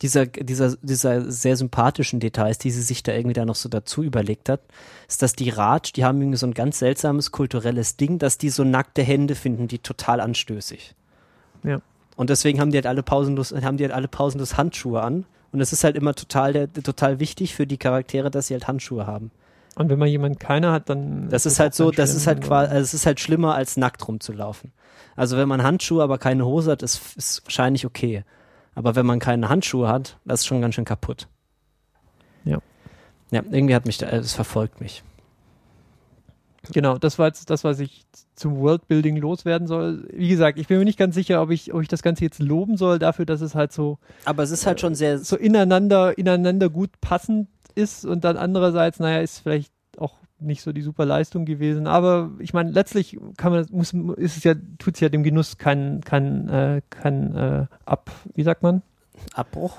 dieser, dieser, dieser sehr sympathischen Details, die sie sich da irgendwie da noch so dazu überlegt hat, ist, dass die Ratsch, die haben irgendwie so ein ganz seltsames kulturelles Ding, dass die so nackte Hände finden, die total anstößig. Ja. Und deswegen haben die halt alle pausenlos, haben die halt alle pausenlos Handschuhe an. Und es ist halt immer total, der, total wichtig für die Charaktere, dass sie halt Handschuhe haben. Und wenn man jemanden keiner hat, dann. Das ist halt auch so, das ist halt quasi, also es ist halt schlimmer als nackt rumzulaufen. Also wenn man Handschuhe, aber keine Hose hat, ist, ist wahrscheinlich okay. Aber wenn man keine Handschuhe hat, das ist schon ganz schön kaputt. Ja. Ja, irgendwie hat mich, da- es verfolgt mich. Genau, das war jetzt das, was ich zum Worldbuilding loswerden soll. Wie gesagt, ich bin mir nicht ganz sicher, ob ich, ob ich das Ganze jetzt loben soll dafür, dass es halt so, Aber es ist halt schon sehr, so ineinander, ineinander gut passend ist und dann andererseits, naja, ist vielleicht auch nicht so die super Leistung gewesen. Aber ich meine, letztlich kann man, muss, ist es ja, tut es ja dem Genuss kein, kein, äh, kein äh, Ab, wie sagt man? Abbruch.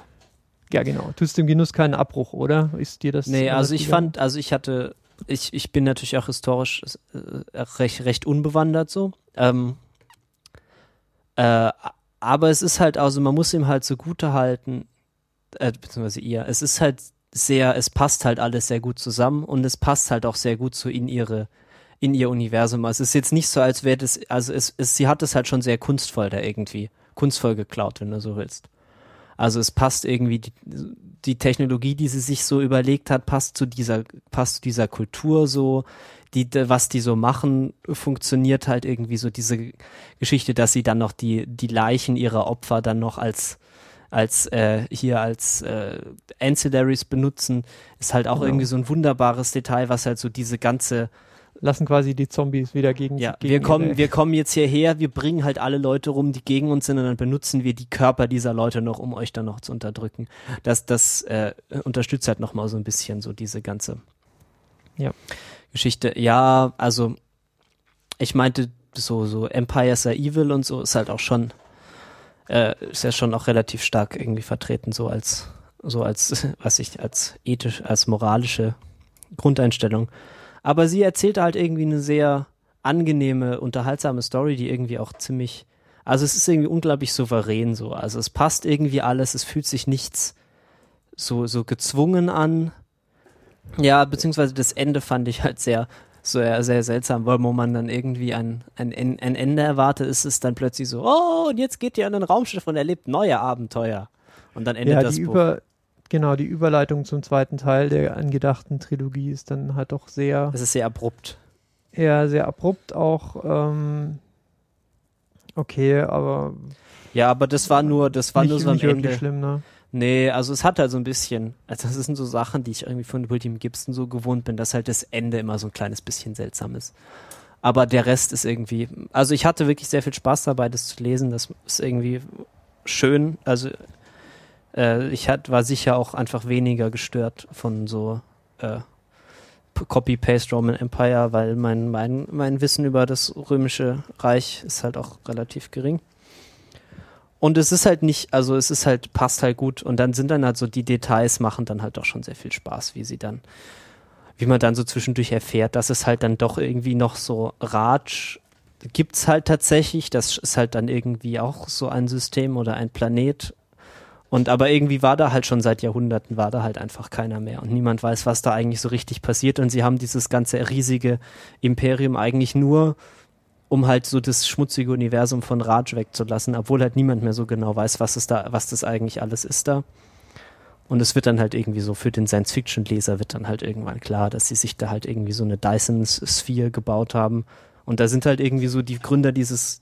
Ja, genau. Tut es dem Genuss keinen Abbruch, oder? Ist dir das? Nee, also ich fand, also ich hatte, ich, ich bin natürlich auch historisch äh, recht, recht unbewandert so. Ähm, äh, aber es ist halt, also man muss ihm halt zugute halten, äh, beziehungsweise ihr, es ist halt sehr, es passt halt alles sehr gut zusammen und es passt halt auch sehr gut so in ihre, in ihr Universum. Also es ist jetzt nicht so, als wäre das, also es, es, sie hat es halt schon sehr kunstvoll da irgendwie, kunstvoll geklaut, wenn du so willst. Also es passt irgendwie, die, die Technologie, die sie sich so überlegt hat, passt zu dieser, passt zu dieser Kultur so, die, was die so machen, funktioniert halt irgendwie so diese Geschichte, dass sie dann noch die, die Leichen ihrer Opfer dann noch als, als äh, hier als äh, Ancillaries benutzen, ist halt auch Genau. irgendwie so ein wunderbares Detail, was halt so diese ganze Lassen quasi die Zombies wieder gegen ja, gegen wir kommen, ihre- wir kommen jetzt hierher, wir bringen halt alle Leute rum, die gegen uns sind und dann benutzen wir die Körper dieser Leute noch, um euch dann noch zu unterdrücken. Das, das äh, unterstützt halt nochmal so ein bisschen so diese ganze Ja. Geschichte. Ja, also ich meinte so, so Empires are evil und so ist halt auch schon, äh, ist ja schon auch relativ stark irgendwie vertreten, so als, so als, was ich, als ethisch, als moralische Grundeinstellung. Aber sie erzählt halt irgendwie eine sehr angenehme, unterhaltsame Story, die irgendwie auch ziemlich, also es ist irgendwie unglaublich souverän so. Also es passt irgendwie alles, es fühlt sich nichts so, so gezwungen an. Ja, beziehungsweise das Ende fand ich halt sehr, sehr, sehr seltsam, weil wo man dann irgendwie ein, ein, ein Ende erwartet, ist es dann plötzlich so, oh, und jetzt geht ihr an ein Raumschiff und erlebt neue Abenteuer. Und dann endet ja, das Buch. Über, genau, die Überleitung zum zweiten Teil der angedachten Trilogie ist dann halt doch sehr, Es ist sehr abrupt. eher sehr abrupt auch. Ähm, okay, aber Ja, aber das war nur, das war nicht, nur so am nicht Ende. schlimm, ne? Nee, also es hat halt so ein bisschen, also das sind so Sachen, die ich irgendwie von William Gibson so gewohnt bin, dass halt das Ende immer so ein kleines bisschen seltsam ist. Aber der Rest ist irgendwie, also ich hatte wirklich sehr viel Spaß dabei, das zu lesen. Das ist irgendwie schön. Also äh, ich hat, war sicher auch einfach weniger gestört von so äh, Copy-Paste Roman Empire, weil mein, mein, mein Wissen über das römische Reich ist halt auch relativ gering. Und es ist halt nicht, also es ist halt, passt halt gut. Und dann sind dann halt so die Details machen dann halt doch schon sehr viel Spaß, wie sie dann, wie man dann so zwischendurch erfährt, dass es halt dann doch irgendwie noch so Raj gibt's halt tatsächlich. Das ist halt dann irgendwie auch so ein System oder ein Planet. Und aber irgendwie war da halt schon seit Jahrhunderten war da halt einfach keiner mehr und niemand weiß, was da eigentlich so richtig passiert. Und sie haben dieses ganze riesige Imperium eigentlich nur um halt so das schmutzige Universum von Raj wegzulassen, obwohl halt niemand mehr so genau weiß, was es da, was das eigentlich alles ist da. Und es wird dann halt irgendwie so für den Science-Fiction-Leser wird dann halt irgendwann klar, dass sie sich da halt irgendwie so eine Dyson-Sphere gebaut haben. Und da sind halt irgendwie so die Gründer dieses,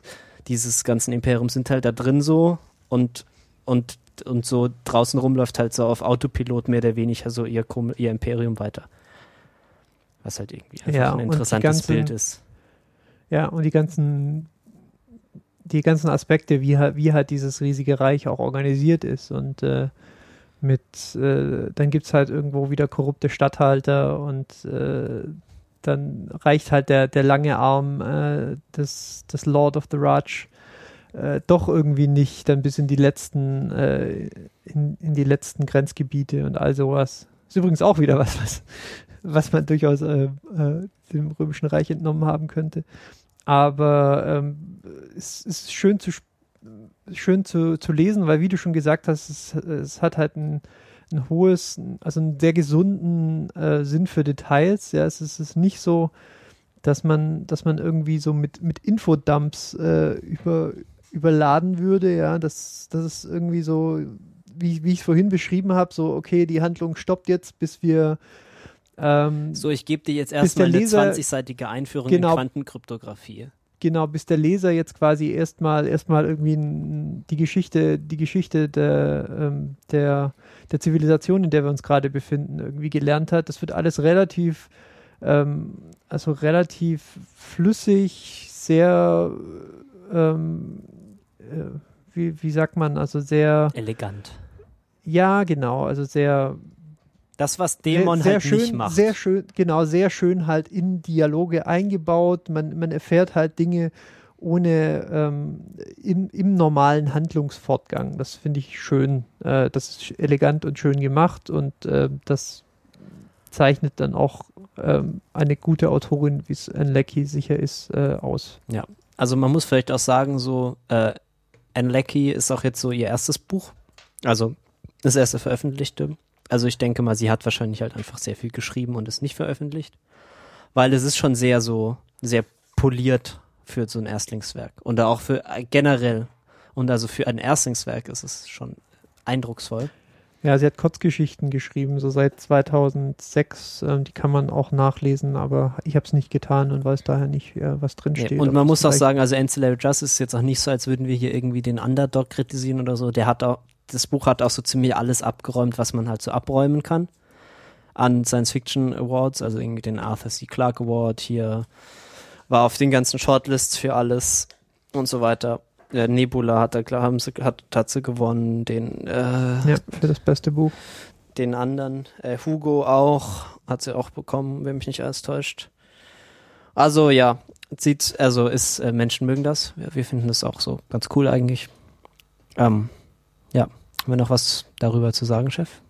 dieses ganzen Imperiums sind halt da drin so und, und, und so draußen rumläuft halt so auf Autopilot mehr oder weniger so ihr, ihr Imperium weiter. Was halt irgendwie einfach Ja, ein interessantes ganzen- Bild ist. Ja, und die ganzen, die ganzen Aspekte, wie halt, wie halt dieses riesige Reich auch organisiert ist und äh, mit, äh, dann gibt es halt irgendwo wieder korrupte Statthalter und äh, dann reicht halt der, der lange Arm äh, des, des Lord of the Raj äh, doch irgendwie nicht dann bis in die letzten, äh, in, in die letzten Grenzgebiete und all sowas. Ist übrigens auch wieder was, was, was man durchaus äh, äh, dem Römischen Reich entnommen haben könnte. Aber ähm, es ist schön zu schön zu, zu lesen, weil wie du schon gesagt hast, es, es hat halt ein, ein hohes, also einen sehr gesunden äh, Sinn für Details. Ja, es ist, es ist nicht so, dass man, dass man irgendwie so mit, mit Infodumps äh, über, überladen würde, ja, das, das ist irgendwie so, wie, wie ich es vorhin beschrieben habe, so, okay, die Handlung stoppt jetzt, bis wir ähm, So, ich gebe dir jetzt erstmal eine Leser- 20-seitige Einführung Genau. in Quantenkryptographie. genau, bis der Leser jetzt quasi erstmal erstmal irgendwie die Geschichte, die Geschichte der, ähm, der, der Zivilisation, in der wir uns gerade befinden, irgendwie gelernt hat. Das wird alles relativ, ähm, also relativ flüssig, sehr, ähm, äh, wie, wie sagt man, also sehr, Elegant. ja, genau, also sehr Das, was Dämon sehr halt schön, nicht macht. Sehr schön, genau, sehr schön halt in Dialoge eingebaut. Man, man erfährt halt Dinge ohne ähm, im, im normalen Handlungsfortgang. Das finde ich schön. Äh, das ist elegant und schön gemacht und äh, das zeichnet dann auch ähm, eine gute Autorin, wie es Anne Leckie sicher ist, äh, aus. Also man muss vielleicht auch sagen, so Anne Leckie ist auch jetzt so ihr erstes Buch. Also das erste veröffentlichte. Also ich denke mal, sie hat wahrscheinlich halt einfach sehr viel geschrieben und es nicht veröffentlicht. Weil es ist schon sehr so, sehr poliert für so ein Erstlingswerk. Und auch für äh, generell. Und also für ein Erstlingswerk ist es schon eindrucksvoll. Ja, sie hat Kurzgeschichten geschrieben, so seit 2006. Ähm, die kann man auch nachlesen, aber ich habe es nicht getan und weiß daher nicht, äh, was drin steht. und ob man muss auch sagen, also Ancillary Justice ist jetzt auch nicht so, als würden wir hier irgendwie den Underdog kritisieren oder so. Der hat auch, das Buch hat auch so ziemlich alles abgeräumt, was man halt so abräumen kann an Science Fiction Awards, also irgendwie den Arthur C. Clarke Award hier, war auf den ganzen Shortlists für alles und so weiter. Der Nebula hat er, klar, haben sie, hat, hat sie gewonnen, den, äh, Ja, für das beste Buch. den anderen, äh, Hugo auch, hat sie auch bekommen, wenn mich nicht alles täuscht. Also ja, sieht, also ist, äh, Menschen mögen das. Wir, wir finden das auch so ganz cool eigentlich. Ähm, ja, haben wir noch was darüber zu sagen, Chef?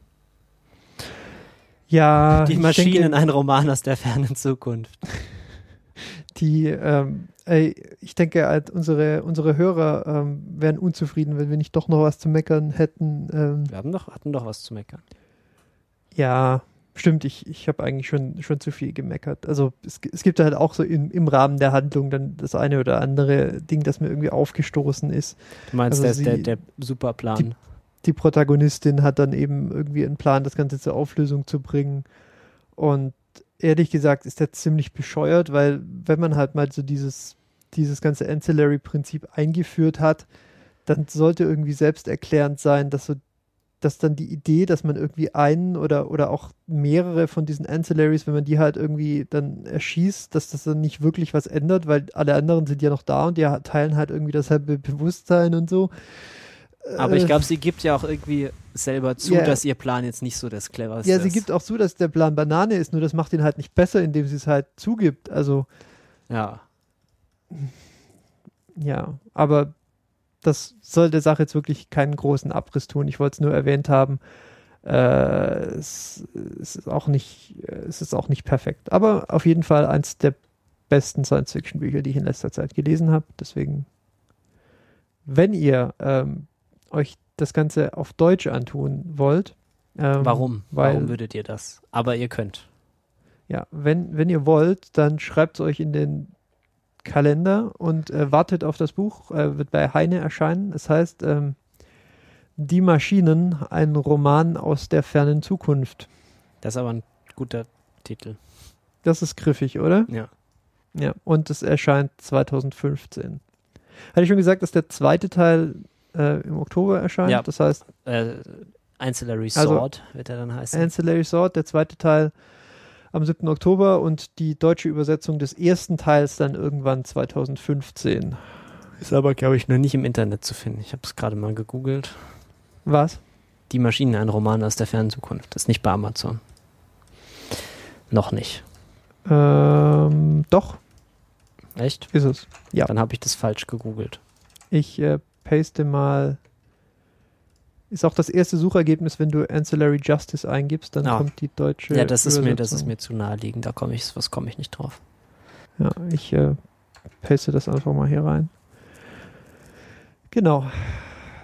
Ja, Die Maschinen, denke, ein Roman aus der fernen Zukunft. Die, ähm, ey, ich denke, halt unsere, unsere Hörer ähm, wären unzufrieden, wenn wir nicht doch noch was zu meckern hätten. Ähm, Wir haben doch, hatten doch was zu meckern. ja, stimmt, ich, ich habe eigentlich schon, schon zu viel gemeckert. Also es, es gibt halt auch so im, im Rahmen der Handlung dann das eine oder andere Ding, das mir irgendwie aufgestoßen ist. Du meinst, Also der, sie- der, der Superplan. die Protagonistin hat dann eben irgendwie einen Plan, das Ganze zur Auflösung zu bringen. Und ehrlich gesagt ist der ziemlich bescheuert, weil wenn man halt mal so dieses, dieses ganze Ancillary-Prinzip eingeführt hat, dann sollte irgendwie selbsterklärend sein, dass so dass dann die Idee, dass man irgendwie einen oder, oder auch mehrere von diesen Ancillaries, wenn man die halt irgendwie dann erschießt, dass das dann nicht wirklich was ändert, weil alle anderen sind ja noch da und die teilen halt irgendwie dasselbe Bewusstsein und so. Aber ich Äh, glaube, sie gibt ja auch irgendwie selber zu, Ja. dass ihr Plan jetzt nicht so das cleverste Ja, sie ist. gibt auch zu, dass der Plan Banane ist, nur das macht ihn halt nicht besser, indem sie es halt zugibt. Also, Ja. Ja, aber das soll der Sache jetzt wirklich keinen großen Abriss tun. Ich wollte es nur erwähnt haben. Äh, es, es, ist auch nicht, es ist auch nicht perfekt. Aber auf jeden Fall eins der besten Science-Fiction-Bücher, die ich in letzter Zeit gelesen habe. Deswegen, wenn ihr ähm, euch das Ganze auf Deutsch antun wollt, ähm, Warum? weil- Warum würdet ihr das? Aber ihr könnt. Ja, wenn, wenn ihr wollt, dann schreibt es euch in den Kalender und äh, wartet auf das Buch, äh, wird bei Heine erscheinen. Es heißt ähm, Die Maschinen, ein Roman aus der fernen Zukunft. Das ist aber ein guter Titel. Das ist griffig, oder? Ja. Ja, und es erscheint 2015. Hatte ich schon gesagt, dass der zweite Teil äh, im Oktober erscheint? Ja. Das heißt, Äh, Ancillary Also- Sword wird er dann heißen. Ancillary Sword, der zweite Teil am 7. Oktober und die deutsche Übersetzung des ersten Teils dann irgendwann 2015. ist aber, glaube ich, noch nicht im Internet zu finden. Ich habe es gerade mal gegoogelt. Was? Die Maschine, ein Roman aus der fernen Zukunft. Das ist nicht bei Amazon. Noch nicht. Ähm, doch, Echt? ist es. Ja. Dann habe ich das falsch gegoogelt. Ich äh, paste mal. Ist auch das erste Suchergebnis, wenn du Ancillary Justice eingibst, dann Ah. kommt die deutsche. Ja, das ist mir, das ist mir zu naheliegend. Da komme ich, was komme ich nicht drauf. Ja, ich äh, paste das einfach mal hier rein. Genau.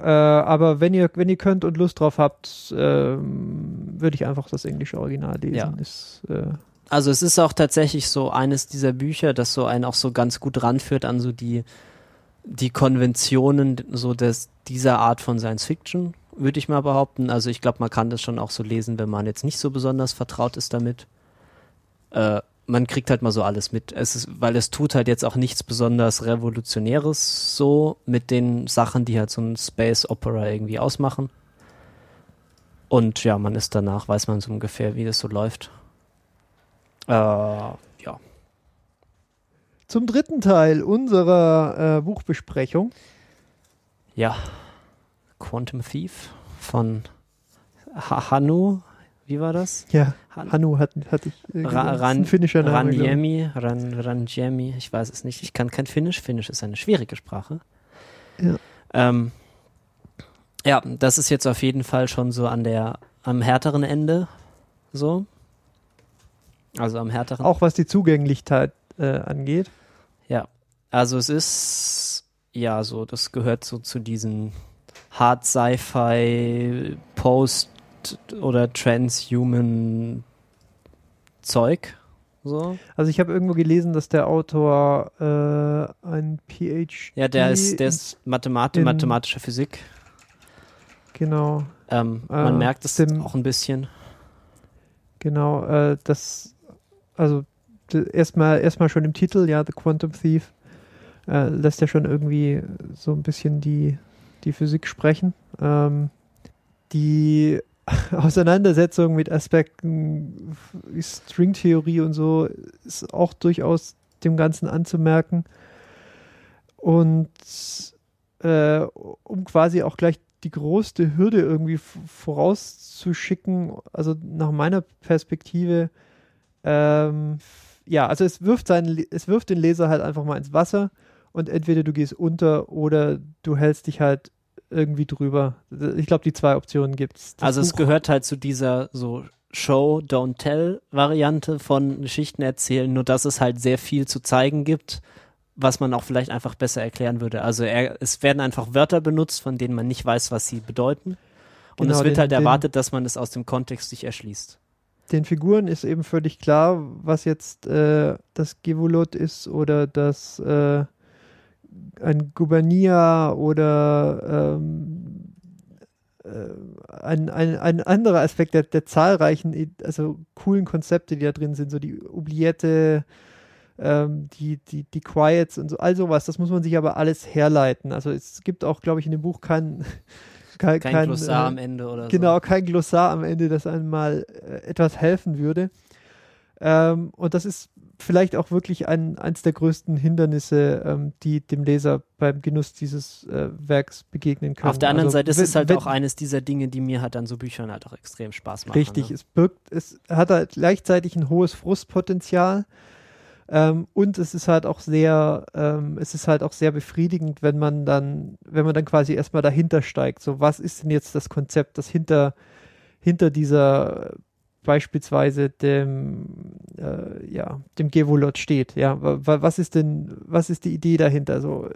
Äh, aber wenn ihr, wenn ihr könnt und Lust drauf habt, ähm, würde ich einfach das englische Original lesen. Ja. Ist, äh, Also es ist auch tatsächlich so eines dieser Bücher, das so einen auch so ganz gut ranführt an so die, die Konventionen so des, dieser Art von Science Fiction, würde ich mal behaupten. Also ich glaube, man kann das schon auch so lesen, wenn man jetzt nicht so besonders vertraut ist damit. Äh, man kriegt halt mal so alles mit. Es ist, weil es tut halt jetzt auch nichts besonders Revolutionäres so mit den Sachen, die halt so ein Space Opera irgendwie ausmachen. Und ja, man ist danach, weiß man so ungefähr, wie das so läuft. Äh, ja. zum dritten Teil unserer äh, Buchbesprechung. Ja. Quantum Thief von ha Hanu. Wie war das? Ja, Han Hanu hat, hatte ich. Äh, Ra Ran ein finnischer Name. Ranjemi, Ran Ranjemi, ich weiß es nicht. Ich kann kein Finnisch. Finnisch ist eine schwierige Sprache. Ja. Ähm, ja, das ist jetzt auf jeden Fall schon so an der, am härteren Ende. So. Also am härteren. Auch was die Zugänglichkeit äh, angeht. Ja, also es ist ja so, das gehört so zu diesen Hard Sci-Fi Post oder Transhuman Zeug. So. Also ich habe irgendwo gelesen, dass der Autor äh, ein PhD. Ja, der ist, der ist Mathemat in- mathematische Physik. Genau, Ähm, man Äh, merkt es auch ein bisschen. genau. Äh, das, also erstmal erstmal schon im Titel, ja, The Quantum Thief, äh, lässt ja schon irgendwie so ein bisschen die, die Physik sprechen. Ähm, die Auseinandersetzung mit Aspekten wie Stringtheorie und so ist auch durchaus dem Ganzen anzumerken. Und äh, um quasi auch gleich die größte Hürde irgendwie vorauszuschicken, also nach meiner Perspektive, ähm, ja, also es wirft seinen, es wirft den Leser halt einfach mal ins Wasser und entweder du gehst unter oder du hältst dich halt irgendwie drüber. Ich glaube, die zwei Optionen gibt's. Das Also es Buch- gehört halt zu dieser so Show, Don't Tell Variante von Geschichten erzählen, nur dass es halt sehr viel zu zeigen gibt, was man auch vielleicht einfach besser erklären würde. Also er, es werden einfach Wörter benutzt, von denen man nicht weiß, was sie bedeuten. Und Genau, es wird den- halt den- erwartet, dass man es aus dem Kontext sich erschließt. Den Figuren ist eben völlig klar, was jetzt äh, das Gevolot ist oder das äh, ein Gubernia oder ähm, äh, ein, ein, ein anderer Aspekt der, der zahlreichen, also coolen Konzepte, die da drin sind, so die Oubliette, ähm, die, die, die Quiets und so, all sowas, das muss man sich aber alles herleiten. Also es gibt auch, glaube ich, in dem Buch kein, kein, Kein, kein Glossar äh, am Ende oder Genau, so. kein Glossar am Ende, das einem mal äh, etwas helfen würde. Ähm, und das ist vielleicht auch wirklich ein, eins der größten Hindernisse, ähm, die dem Leser beim Genuss dieses äh, Werks begegnen können. Auf der anderen Also, Seite ist wenn- es halt wenn- auch eines dieser Dinge, die mir halt an so Büchern halt auch extrem Spaß machen. Richtig, Ne? es birgt, es hat halt gleichzeitig ein hohes Frustpotenzial. Ähm, und es ist halt auch sehr, ähm, es ist halt auch sehr befriedigend, wenn man dann, wenn man dann quasi erstmal dahinter steigt. So, was ist denn jetzt das Konzept, das hinter, hinter dieser beispielsweise dem, äh, ja, dem Gevolot steht? Ja, wa- wa- was ist denn, was ist die Idee dahinter? So,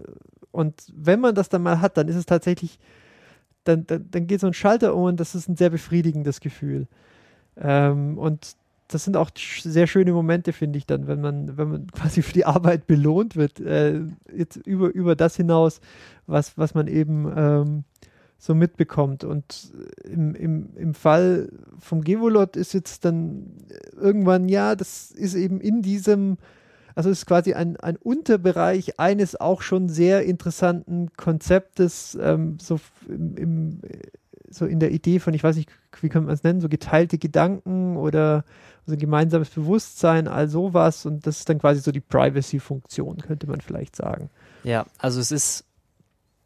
und wenn man das dann mal hat, dann ist es tatsächlich, dann, dann, dann geht so ein Schalter um und das ist ein sehr befriedigendes Gefühl. Ähm, und das sind auch sehr schöne Momente, finde ich dann, wenn man, wenn man quasi für die Arbeit belohnt wird, äh, jetzt über, über das hinaus, was, was man eben ähm, so mitbekommt. Und im, im, im Fall vom Gevolot ist jetzt dann irgendwann, ja, das ist eben in diesem, also ist quasi ein, ein Unterbereich eines auch schon sehr interessanten Konzeptes, ähm, so im, im, so in der Idee von, ich weiß nicht, wie kann man es nennen, so geteilte Gedanken oder so ein gemeinsames Bewusstsein, all sowas. Und das ist dann quasi so die Privacy-Funktion, könnte man vielleicht sagen. Ja, also es ist,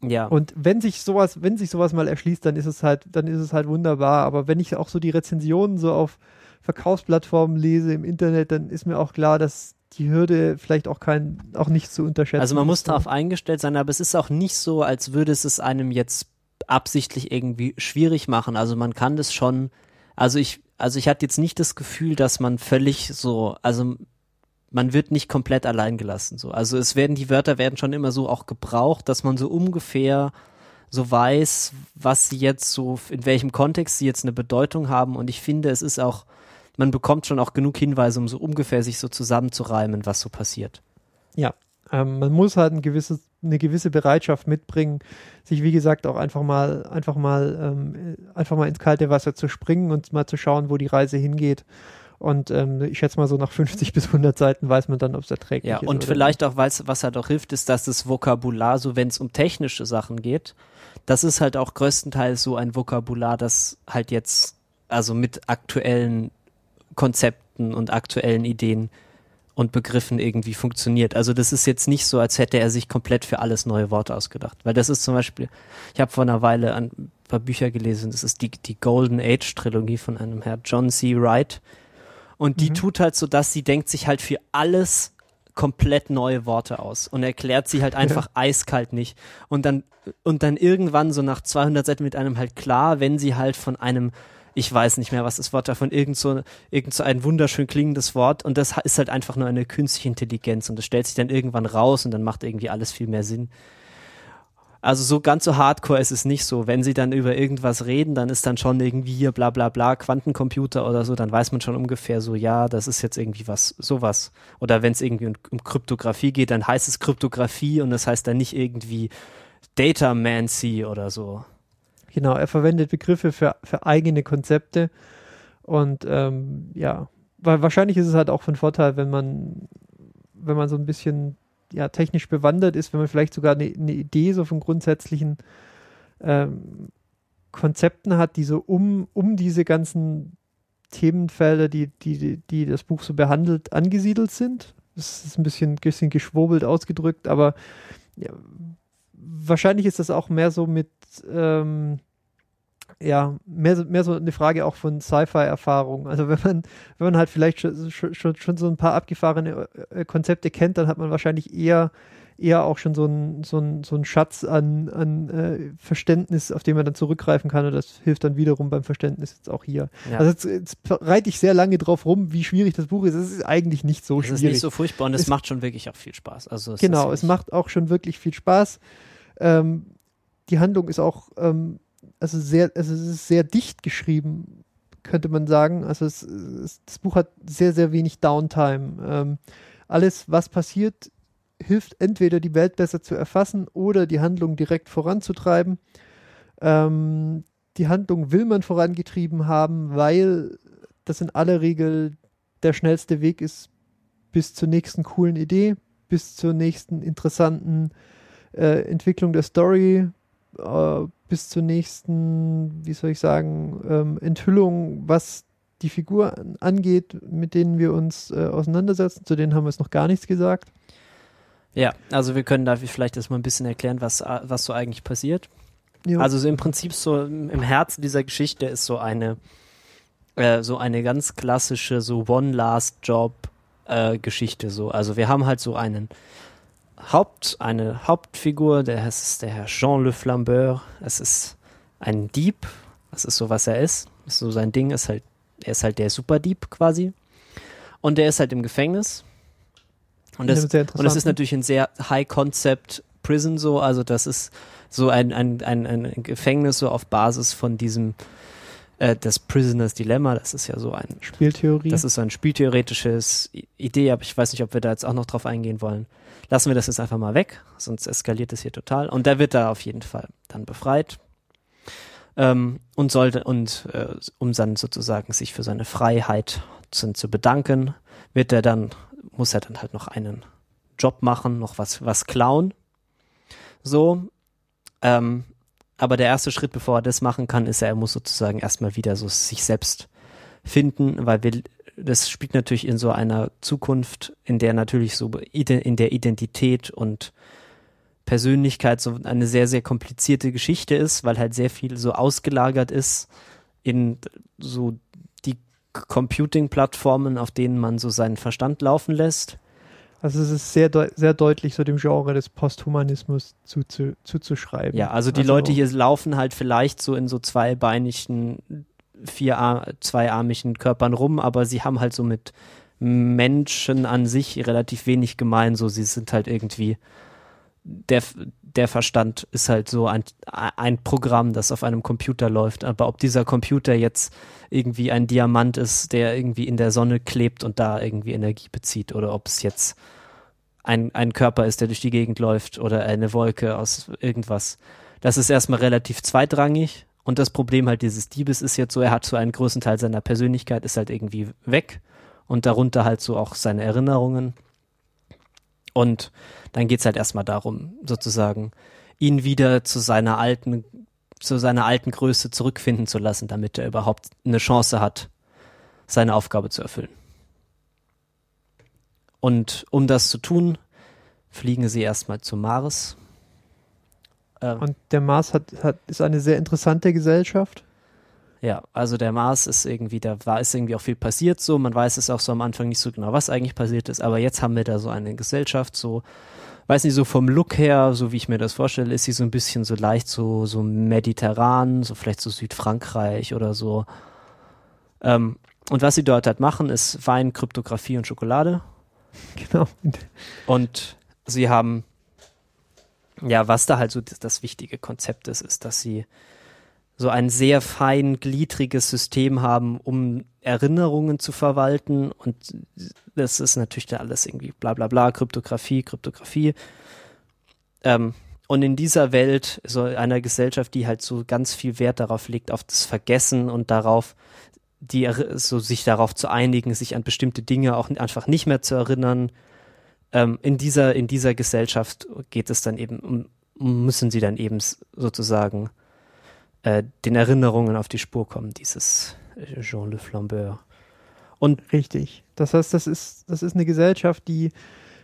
ja. Und wenn sich sowas, wenn sich sowas mal erschließt, dann ist es halt, dann ist es halt wunderbar. Aber wenn ich auch so die Rezensionen so auf Verkaufsplattformen lese im Internet, dann ist mir auch klar, dass die Hürde vielleicht auch kein, auch nicht zu unterschätzen. Also man muss ist. darauf eingestellt sein, aber es ist auch nicht so, als würde es es einem jetzt absichtlich irgendwie schwierig machen. Also man kann das schon, also ich, also ich hatte jetzt nicht das Gefühl, dass man völlig so, also man wird nicht komplett allein gelassen. So. Also es werden, die Wörter werden schon immer so auch gebraucht, dass man so ungefähr so weiß, was sie jetzt so, in welchem Kontext sie jetzt eine Bedeutung haben. Und ich finde, es ist auch, man bekommt schon auch genug Hinweise, um so ungefähr sich so zusammenzureimen, was so passiert. Ähm, man muss halt ein gewisses, eine gewisse Bereitschaft mitbringen, sich wie gesagt auch einfach mal, einfach mal, ähm, einfach mal ins kalte Wasser zu springen und mal zu schauen, wo die Reise hingeht. Und ähm, ich schätze mal so nach 50 bis 100 Seiten weiß man dann, ob es erträglich Ja, ist. und oder vielleicht auch, weil's, was halt auch hilft, ist, dass das Vokabular, so wenn es um technische Sachen geht, das ist halt auch größtenteils so ein Vokabular, das halt jetzt, also mit aktuellen Konzepten und aktuellen Ideen und Begriffen irgendwie funktioniert. Also das ist jetzt nicht so, als hätte er sich komplett für alles neue Worte ausgedacht. Weil das ist zum Beispiel, ich habe vor einer Weile ein paar Bücher gelesen, das ist die, die Golden Age Trilogie von einem Herr John C. Wright. Und die Mhm. tut halt so, dass sie denkt sich halt für alles komplett neue Worte aus und erklärt sie halt einfach eiskalt nicht. Und dann, und dann irgendwann so nach 200 Seiten mit einem halt klar, wenn sie halt von einem, ich weiß nicht mehr, was das Wort davon, irgend so, irgend so ein wunderschön klingendes Wort und das ist halt einfach nur eine künstliche Intelligenz und das stellt sich dann irgendwann raus und dann macht irgendwie alles viel mehr Sinn. Also so ganz so hardcore ist es nicht so. Wenn sie dann über irgendwas reden, dann ist dann schon irgendwie hier bla bla bla Quantencomputer oder so, dann weiß man schon ungefähr so, ja, das ist jetzt irgendwie was, sowas. Oder wenn es irgendwie um, um Kryptographie geht, dann heißt es Kryptographie und das heißt dann nicht irgendwie Datamancy oder so. Genau, er verwendet Begriffe für, für eigene Konzepte. Und ähm, ja, weil wahrscheinlich ist es halt auch von Vorteil, wenn man, wenn man so ein bisschen ja, technisch bewandert ist, wenn man vielleicht sogar eine, eine Idee so von grundsätzlichen ähm, Konzepten hat, die so um, um diese ganzen Themenfelder, die, die, die das Buch so behandelt, angesiedelt sind. Das ist ein bisschen, bisschen geschwurbelt ausgedrückt, aber ja, wahrscheinlich ist das auch mehr so mit ähm, ja, mehr, so- mehr so eine Frage auch von Sci-Fi-Erfahrung. Also wenn man, wenn man halt vielleicht schon, schon, schon so ein paar abgefahrene äh, Konzepte kennt, dann hat man wahrscheinlich eher, eher auch schon so ein, so ein, so ein Schatz an, an äh, Verständnis, auf den man dann zurückgreifen kann und das hilft dann wiederum beim Verständnis jetzt auch hier. Ja. Also jetzt, jetzt reite ich sehr lange drauf rum, wie schwierig das Buch ist. Es ist eigentlich nicht so schwierig. Es ist nicht so furchtbar und es, es macht schon wirklich auch viel Spaß. Also es genau, es macht auch schon wirklich viel Spaß. Ähm, die Handlung ist auch ähm, also sehr, also es ist sehr dicht geschrieben, könnte man sagen. Also es, es, das Buch hat sehr, sehr wenig Downtime. Ähm, alles, was passiert, hilft entweder die Welt besser zu erfassen oder die Handlung direkt voranzutreiben. Ähm, die Handlung will man vorangetrieben haben, weil das in aller Regel der schnellste Weg ist bis zur nächsten coolen Idee, bis zur nächsten interessanten äh, Entwicklung der Story, äh, bis zur nächsten, wie soll ich sagen, ähm, Enthüllung, was die Figur angeht, mit denen wir uns äh, auseinandersetzen. Zu denen haben wir es noch gar nichts gesagt. Ja, also wir können da vielleicht erstmal ein bisschen erklären, was, was so eigentlich passiert. Jo. Also so im Prinzip so im Herzen dieser Geschichte ist so eine äh, so eine ganz klassische so One Last Job äh, Geschichte so. Also wir haben halt so einen Haupt eine Hauptfigur, der ist der Herr Jean Le Flambeur. Es ist ein Dieb. Das ist so was er ist. ist so sein Ding ist halt er ist halt der Superdieb quasi. Und der ist halt im Gefängnis und das, und das ist natürlich ein sehr High-Concept Prison so, also das ist so ein, ein, ein, ein Gefängnis so auf Basis von diesem äh, das Prisoners Dilemma, das ist ja so ein Spieltheorie. Das ist so ein spieltheoretisches Idee, aber ich weiß nicht, ob wir da jetzt auch noch drauf eingehen wollen. Lassen wir das jetzt einfach mal weg, sonst eskaliert es hier total. Und da wird er auf jeden Fall dann befreit. Ähm, und sollte, und äh, um dann sozusagen sich für seine Freiheit zu, zu bedanken, wird er dann muss er dann halt noch einen Job machen, noch was, was klauen. So. Ähm, aber der erste Schritt, bevor er das machen kann, ist er, er muss sozusagen erstmal wieder so sich selbst finden, weil wir, das spielt natürlich in so einer Zukunft, in der natürlich so in der Identität und Persönlichkeit so eine sehr, sehr komplizierte Geschichte ist, weil halt sehr viel so ausgelagert ist in so Computing-Plattformen, auf denen man so seinen Verstand laufen lässt. Also es ist sehr, de sehr deutlich so dem Genre des Posthumanismus zuzuschreiben. Zu, ja, also die also Leute hier laufen halt vielleicht so in so zweibeinigen, vier, zweiarmigen Körpern rum, aber sie haben halt so mit Menschen an sich relativ wenig gemein. So, sie sind halt irgendwie der, der Verstand ist halt so ein, ein Programm, das auf einem Computer läuft. Aber ob dieser Computer jetzt irgendwie ein Diamant ist, der irgendwie in der Sonne klebt und da irgendwie Energie bezieht, oder ob es jetzt ein, ein Körper ist, der durch die Gegend läuft oder eine Wolke aus irgendwas. Das ist erstmal relativ zweitrangig. Und das Problem halt dieses Diebes ist jetzt so, er hat so einen größten Teil seiner Persönlichkeit, ist halt irgendwie weg. Und darunter halt so auch seine Erinnerungen. Und dann geht es halt erstmal darum, sozusagen, ihn wieder zu seiner alten, zu seiner alten Größe zurückfinden zu lassen, damit er überhaupt eine Chance hat, seine Aufgabe zu erfüllen. Und um das zu tun, fliegen sie erstmal zu Mars. Ähm, Und der Mars hat, hat, ist eine sehr interessante Gesellschaft. Ja, also der Mars ist irgendwie, da war ist irgendwie auch viel passiert so. Man weiß es auch so am Anfang nicht so genau, was eigentlich passiert ist, aber jetzt haben wir da so eine Gesellschaft, so, weiß nicht, so vom Look her, so wie ich mir das vorstelle, ist sie so ein bisschen so leicht so, so mediterran, so vielleicht so Südfrankreich oder so. Ähm, und was sie dort halt machen, ist Wein, Kryptographie und Schokolade. Genau. Und sie haben, ja, was da halt so das, das wichtige Konzept ist, ist, dass sie so ein sehr fein gliedriges System haben, um Erinnerungen zu verwalten. Und das ist natürlich da alles irgendwie bla bla bla, Kryptographie, Kryptographie. Ähm, und in dieser Welt, so einer Gesellschaft, die halt so ganz viel Wert darauf legt, auf das Vergessen und darauf, die so sich darauf zu einigen, sich an bestimmte Dinge auch einfach nicht mehr zu erinnern. Ähm, in dieser, in dieser Gesellschaft geht es dann eben, müssen sie dann eben sozusagen äh, den Erinnerungen auf die Spur kommen, dieses äh, Jean Le Flambeur. Und richtig. Das heißt, das ist, das ist eine Gesellschaft, die,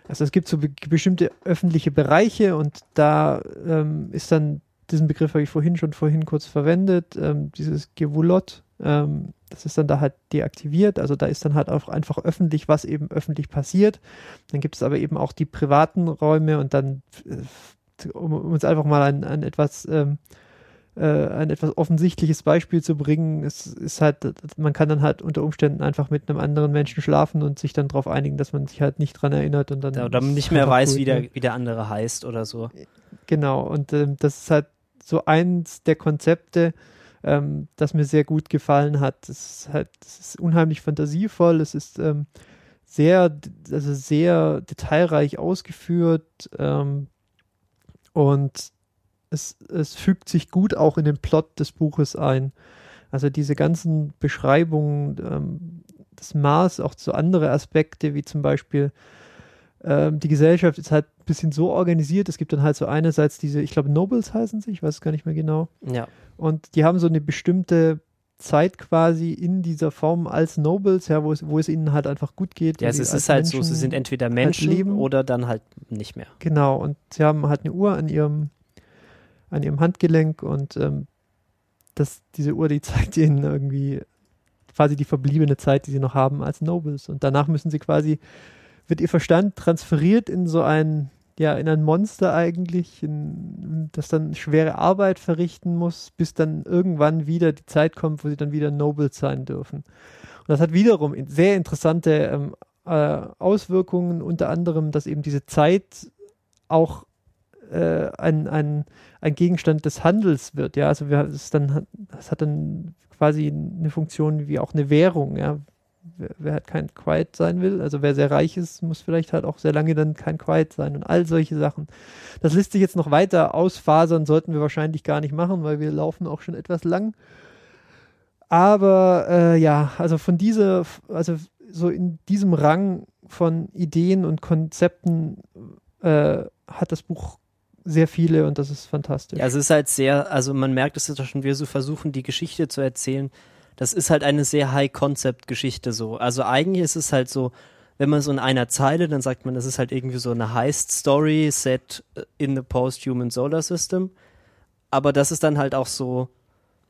also es gibt so be bestimmte öffentliche Bereiche und da ähm, ist dann, diesen Begriff habe ich vorhin schon vorhin kurz verwendet, ähm, dieses Gewulot, ähm, das ist dann da halt deaktiviert. Also da ist dann halt auch einfach öffentlich, was eben öffentlich passiert. Dann gibt es aber eben auch die privaten Räume und dann, äh, um uns einfach mal ein, ein etwas ähm, äh, ein etwas offensichtliches Beispiel zu bringen, es ist halt, man kann dann halt unter Umständen einfach mit einem anderen Menschen schlafen und sich dann darauf einigen, dass man sich halt nicht dran erinnert und dann. Ja, oder nicht mehr weiß, wie, der, wie der andere heißt oder so. Genau, und ähm, das ist halt so eins der Konzepte, ähm, das mir sehr gut gefallen hat. Es ist halt, es ist unheimlich fantasievoll, es ist ähm, sehr, also sehr detailreich ausgeführt ähm, und es, es fügt sich gut auch in den Plot des Buches ein. Also diese ganzen Beschreibungen, ähm, das Maß, auch zu andere Aspekte, wie zum Beispiel ähm, die Gesellschaft ist halt ein bisschen so organisiert. Es gibt dann halt so einerseits diese, ich glaube, Nobles heißen sie, ich weiß es gar nicht mehr genau. Ja. Und die haben so eine bestimmte Zeit quasi in dieser Form als Nobles, ja, wo es, wo es ihnen halt einfach gut geht. Ja, es ist halt Menschen so, sie sind entweder halt Menschen halt oder dann halt nicht mehr. Genau, und sie haben halt eine Uhr an ihrem an ihrem Handgelenk und ähm, das, diese Uhr, die zeigt ihnen irgendwie quasi die verbliebene Zeit, die sie noch haben als Nobles. Und danach müssen sie quasi, wird ihr Verstand transferiert in so ein, ja, in ein Monster eigentlich, in, das dann schwere Arbeit verrichten muss, bis dann irgendwann wieder die Zeit kommt, wo sie dann wieder Nobles sein dürfen. Und das hat wiederum sehr interessante ähm, äh, Auswirkungen, unter anderem, dass eben diese Zeit auch äh, ein, ein, ein Gegenstand des Handels wird. Ja, also es dann, hat dann quasi eine Funktion wie auch eine Währung. Ja, wer, wer halt kein Quiet sein will, also wer sehr reich ist, muss vielleicht halt auch sehr lange dann kein Quiet sein und all solche Sachen. Das lässt sich jetzt noch weiter ausfasern, sollten wir wahrscheinlich gar nicht machen, weil wir laufen auch schon etwas lang. Aber äh, ja, also von dieser, also so in diesem Rang von Ideen und Konzepten äh, hat das Buch sehr viele und das ist fantastisch. Ja, es ist halt sehr, also man merkt es doch schon, wir so versuchen, die Geschichte zu erzählen. Das ist halt eine sehr High-Concept-Geschichte so. Also eigentlich ist es halt so, wenn man so in einer Zeile, dann sagt man, das ist halt irgendwie so eine Heist-Story set in the post-human solar system. Aber das ist dann halt auch so,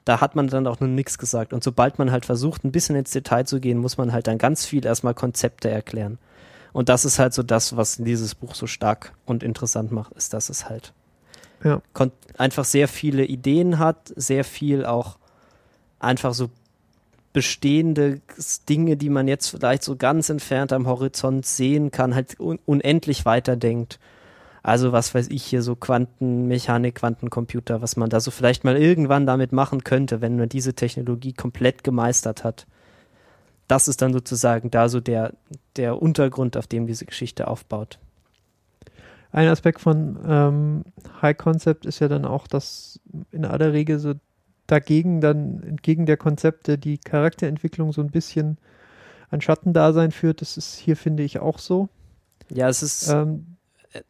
da hat man dann auch nur nichts gesagt. Und sobald man halt versucht, ein bisschen ins Detail zu gehen, muss man halt dann ganz viel erstmal Konzepte erklären. Und das ist halt so das, was dieses Buch so stark und interessant macht, ist, dass es halt ja. einfach sehr viele Ideen hat, sehr viel auch einfach so bestehende Dinge, die man jetzt vielleicht so ganz entfernt am Horizont sehen kann, halt un unendlich weiterdenkt. Also was weiß ich hier so Quantenmechanik, Quantencomputer, was man da so vielleicht mal irgendwann damit machen könnte, wenn man diese Technologie komplett gemeistert hat das ist dann sozusagen da so der, der Untergrund, auf dem diese Geschichte aufbaut. Ein Aspekt von ähm, High Concept ist ja dann auch, dass in aller Regel so dagegen dann entgegen der Konzepte die Charakterentwicklung so ein bisschen ein Schattendasein führt. Das ist hier, finde ich, auch so. Ja, es ist. Ähm,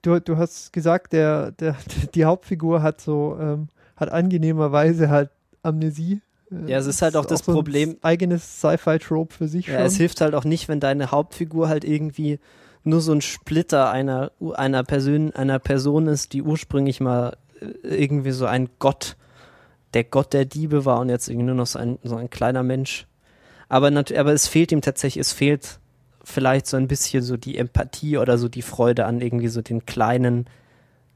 du, du hast gesagt, der, der, die Hauptfigur hat so, ähm, hat angenehmerweise halt Amnesie. Ja, es ist halt auch ist das auch Problem. So eigenes Sci-Fi-Trope für sich ja, schon. Es hilft halt auch nicht, wenn deine Hauptfigur halt irgendwie nur so ein Splitter einer, einer, Person, einer Person ist, die ursprünglich mal äh, irgendwie so ein Gott, der Gott der Diebe war und jetzt irgendwie nur noch so ein, so ein kleiner Mensch. Aber, aber es fehlt ihm tatsächlich, es fehlt vielleicht so ein bisschen so die Empathie oder so die Freude an irgendwie so den kleinen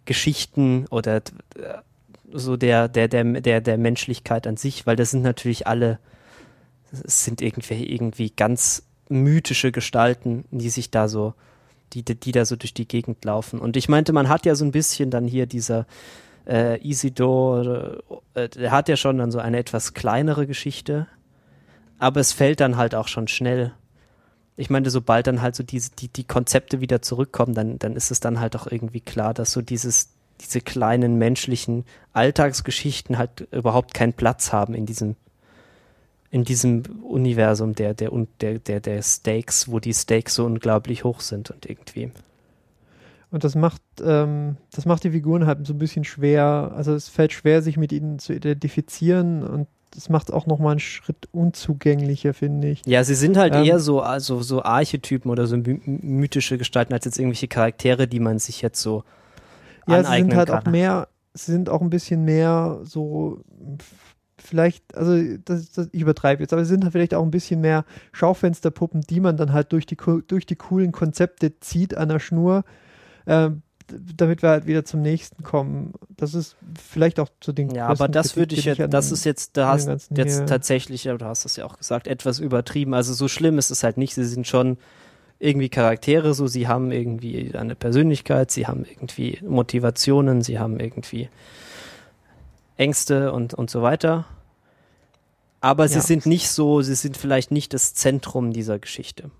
Geschichten oder äh, so der, der, der, der, der Menschlichkeit an sich, weil das sind natürlich alle, es sind irgendwie, irgendwie ganz mythische Gestalten, die sich da so, die, die da so durch die Gegend laufen. Und ich meinte, man hat ja so ein bisschen dann hier dieser äh, Isidor, äh, der hat ja schon dann so eine etwas kleinere Geschichte, aber es fällt dann halt auch schon schnell. Ich meine, sobald dann halt so diese, die, die Konzepte wieder zurückkommen, dann, dann ist es dann halt auch irgendwie klar, dass so dieses, diese kleinen menschlichen Alltagsgeschichten halt überhaupt keinen Platz haben in diesem in diesem Universum der der der der der Stakes, wo die Stakes so unglaublich hoch sind und irgendwie und das macht ähm, das macht die Figuren halt so ein bisschen schwer. Also es fällt schwer, sich mit ihnen zu identifizieren und das macht auch noch mal einen Schritt unzugänglicher, finde ich. Ja, sie sind halt ähm, eher so also so Archetypen oder so mythische Gestalten als jetzt irgendwelche Charaktere, die man sich jetzt so ja, sie sind halt kann. auch mehr, sie sind auch ein bisschen mehr so vielleicht, also das, das, ich übertreibe jetzt, aber es sind halt vielleicht auch ein bisschen mehr Schaufensterpuppen, die man dann halt durch die, durch die coolen Konzepte zieht an der Schnur, äh, damit wir halt wieder zum nächsten kommen. Das ist vielleicht auch zu den Ja, aber das würde ich jetzt, das ist jetzt, da hast jetzt tatsächlich, du hast das ja auch gesagt, etwas übertrieben. Also so schlimm ist es halt nicht. Sie sind schon irgendwie Charaktere, so sie haben irgendwie eine Persönlichkeit, sie haben irgendwie Motivationen, sie haben irgendwie Ängste und, und so weiter. Aber sie ja. sind nicht so, sie sind vielleicht nicht das Zentrum dieser Geschichte.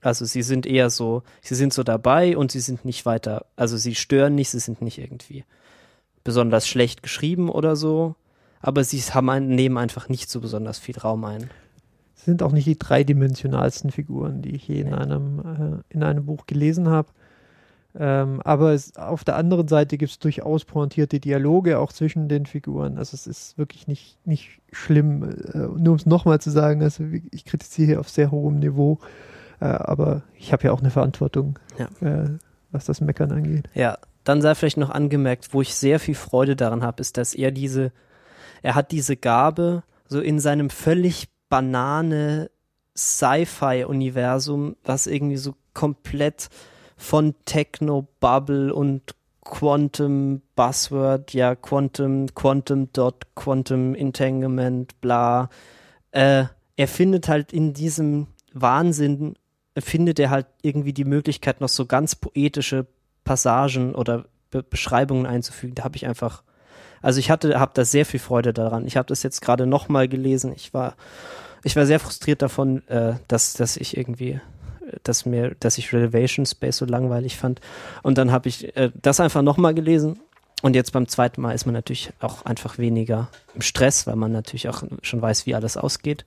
Also sie sind eher so, sie sind so dabei und sie sind nicht weiter, also sie stören nicht, sie sind nicht irgendwie besonders schlecht geschrieben oder so, aber sie haben nehmen einfach nicht so besonders viel Raum ein. Sind auch nicht die dreidimensionalsten Figuren, die ich je in einem, äh, in einem Buch gelesen habe. Ähm, aber es, auf der anderen Seite gibt es durchaus pointierte Dialoge auch zwischen den Figuren. Also es ist wirklich nicht, nicht schlimm. Äh, nur um es nochmal zu sagen, also ich kritisiere hier auf sehr hohem Niveau. Äh, aber ich habe ja auch eine Verantwortung, ja. äh, was das Meckern angeht. Ja, dann sei vielleicht noch angemerkt, wo ich sehr viel Freude daran habe, ist, dass er diese, er hat diese Gabe, so in seinem völlig banane Sci-Fi-Universum, was irgendwie so komplett von Techno-Bubble und Quantum Buzzword, ja, Quantum, Quantum Dot, Quantum Entanglement, bla. Äh, er findet halt in diesem Wahnsinn findet er halt irgendwie die Möglichkeit, noch so ganz poetische Passagen oder Be Beschreibungen einzufügen. Da habe ich einfach, also ich hatte, habe da sehr viel Freude daran. Ich habe das jetzt gerade nochmal gelesen. Ich war, ich war sehr frustriert davon, äh, dass, dass ich irgendwie, dass mir, dass ich Renovation Space so langweilig fand. Und dann habe ich äh, das einfach nochmal gelesen. Und jetzt beim zweiten Mal ist man natürlich auch einfach weniger im Stress, weil man natürlich auch schon weiß, wie alles ausgeht.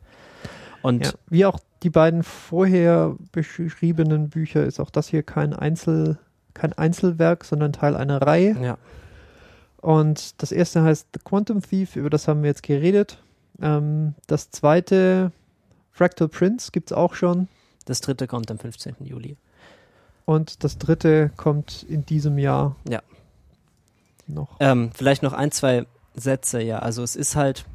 Und ja, wie auch die beiden vorher beschriebenen Bücher ist auch das hier kein Einzel, kein Einzelwerk, sondern Teil einer Reihe. Ja. Und das erste heißt The Quantum Thief, über das haben wir jetzt geredet. Ähm, das zweite, Fractal Prince, gibt es auch schon. Das dritte kommt am 15. Juli. Und das dritte kommt in diesem Jahr. Ja. Noch. Ähm, vielleicht noch ein, zwei Sätze, ja. Also es ist halt,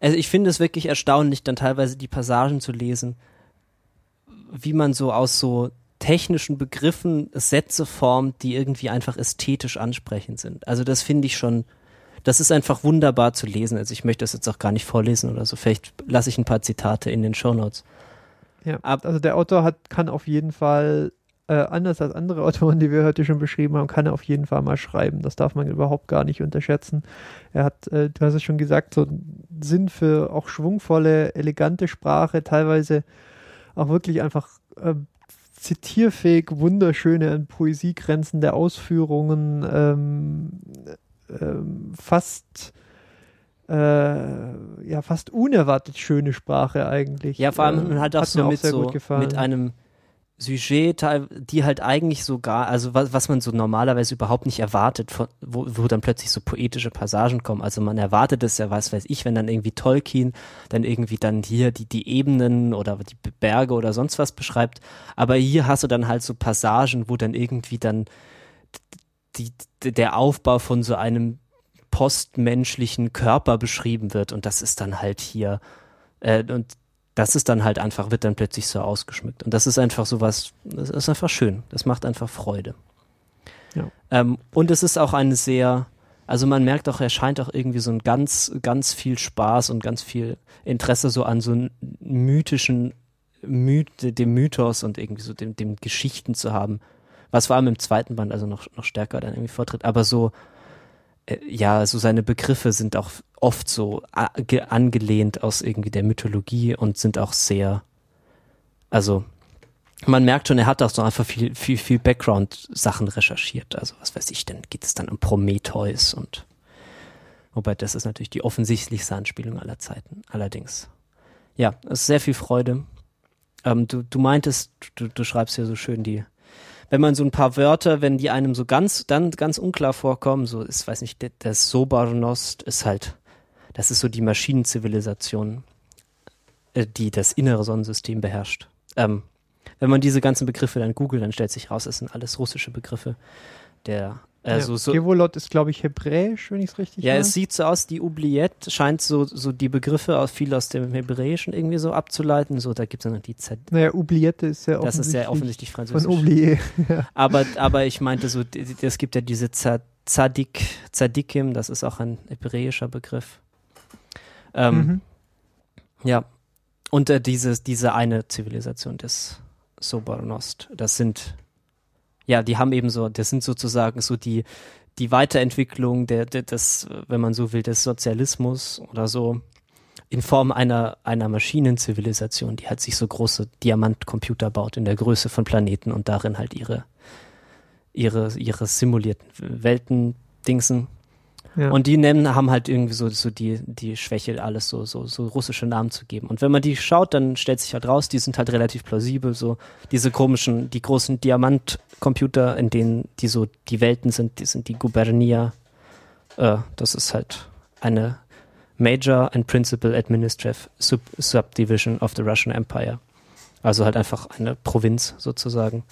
also ich finde es wirklich erstaunlich, dann teilweise die Passagen zu lesen, wie man so aus so technischen Begriffen Sätze formt, die irgendwie einfach ästhetisch ansprechend sind. Also das finde ich schon, das ist einfach wunderbar zu lesen. Also ich möchte das jetzt auch gar nicht vorlesen oder so. Vielleicht lasse ich ein paar Zitate in den Show Notes. Ja, also der Autor hat, kann auf jeden Fall äh, anders als andere Autoren, die wir heute schon beschrieben haben, kann er auf jeden Fall mal schreiben. Das darf man überhaupt gar nicht unterschätzen. Er hat, äh, du hast es schon gesagt, so einen Sinn für auch schwungvolle, elegante Sprache, teilweise auch wirklich einfach äh, zitierfähig, wunderschöne an Poesie grenzende Ausführungen, ähm, ähm, fast äh, ja fast unerwartet schöne Sprache eigentlich. Ja, vor allem äh, hat auch hat so mit auch so mit einem Sujet, die halt eigentlich sogar, also was, was man so normalerweise überhaupt nicht erwartet, wo, wo dann plötzlich so poetische Passagen kommen. Also man erwartet es ja, was weiß ich, wenn dann irgendwie Tolkien dann irgendwie dann hier die, die Ebenen oder die Berge oder sonst was beschreibt. Aber hier hast du dann halt so Passagen, wo dann irgendwie dann die, der Aufbau von so einem postmenschlichen Körper beschrieben wird und das ist dann halt hier äh, und das ist dann halt einfach, wird dann plötzlich so ausgeschmückt. Und das ist einfach so was, das ist einfach schön. Das macht einfach Freude. Ja. Ähm, und es ist auch eine sehr, also man merkt auch, er scheint auch irgendwie so ein ganz, ganz viel Spaß und ganz viel Interesse so an so mythischen, Myth, dem Mythos und irgendwie so dem, dem Geschichten zu haben. Was vor allem im zweiten Band also noch, noch stärker dann irgendwie vortritt. Aber so, ja, so seine Begriffe sind auch oft so angelehnt aus irgendwie der Mythologie und sind auch sehr, also man merkt schon, er hat auch so einfach viel, viel, viel Background-Sachen recherchiert. Also was weiß ich, dann geht es dann um Prometheus und wobei das ist natürlich die offensichtlichste Anspielung aller Zeiten. Allerdings, ja, es ist sehr viel Freude. Ähm, du, du meintest, du, du schreibst ja so schön die wenn man so ein paar Wörter, wenn die einem so ganz, dann ganz unklar vorkommen, so ist, weiß nicht, das Sobarnost ist halt, das ist so die Maschinenzivilisation, äh, die das innere Sonnensystem beherrscht. Ähm, wenn man diese ganzen Begriffe dann googelt, dann stellt sich raus, es sind alles russische Begriffe. Der Also ja. so, Gevolot ist, glaube ich, hebräisch, wenn ich es richtig ja, weiß. es sieht so aus, die Oubliette scheint so, so die Begriffe aus, viel aus dem Hebräischen irgendwie so abzuleiten. So, da gibt es dann noch die Z. Naja, Oubliette ist ja Das ist ja offensichtlich offensichtlich von französisch. Oublié. Aber, aber ich meinte so, es gibt ja diese Z- Zadik, Zadikim, das ist auch ein hebräischer Begriff. Ähm, Mhm. Ja. Und äh, diese, diese eine Zivilisation des Sobornost, das sind, ja, die haben eben so, das sind sozusagen so die, die Weiterentwicklung der, der, des, wenn man so will, des Sozialismus oder so in Form einer, einer Maschinenzivilisation, die halt sich so große Diamantcomputer baut in der Größe von Planeten und darin halt ihre, ihre, ihre simulierten Welten dingsen. Ja. Und die nennen, haben halt irgendwie so, so die, die Schwäche, alles so, so, so russische Namen zu geben. Und wenn man die schaut, dann stellt sich halt raus, die sind halt relativ plausibel, so diese komischen, die großen Diamantcomputer, in denen die so die Welten sind, die sind die Gubernia. Äh, das ist halt eine Major and Principal Administrative Sub Subdivision of the Russian Empire. Also halt einfach eine Provinz sozusagen.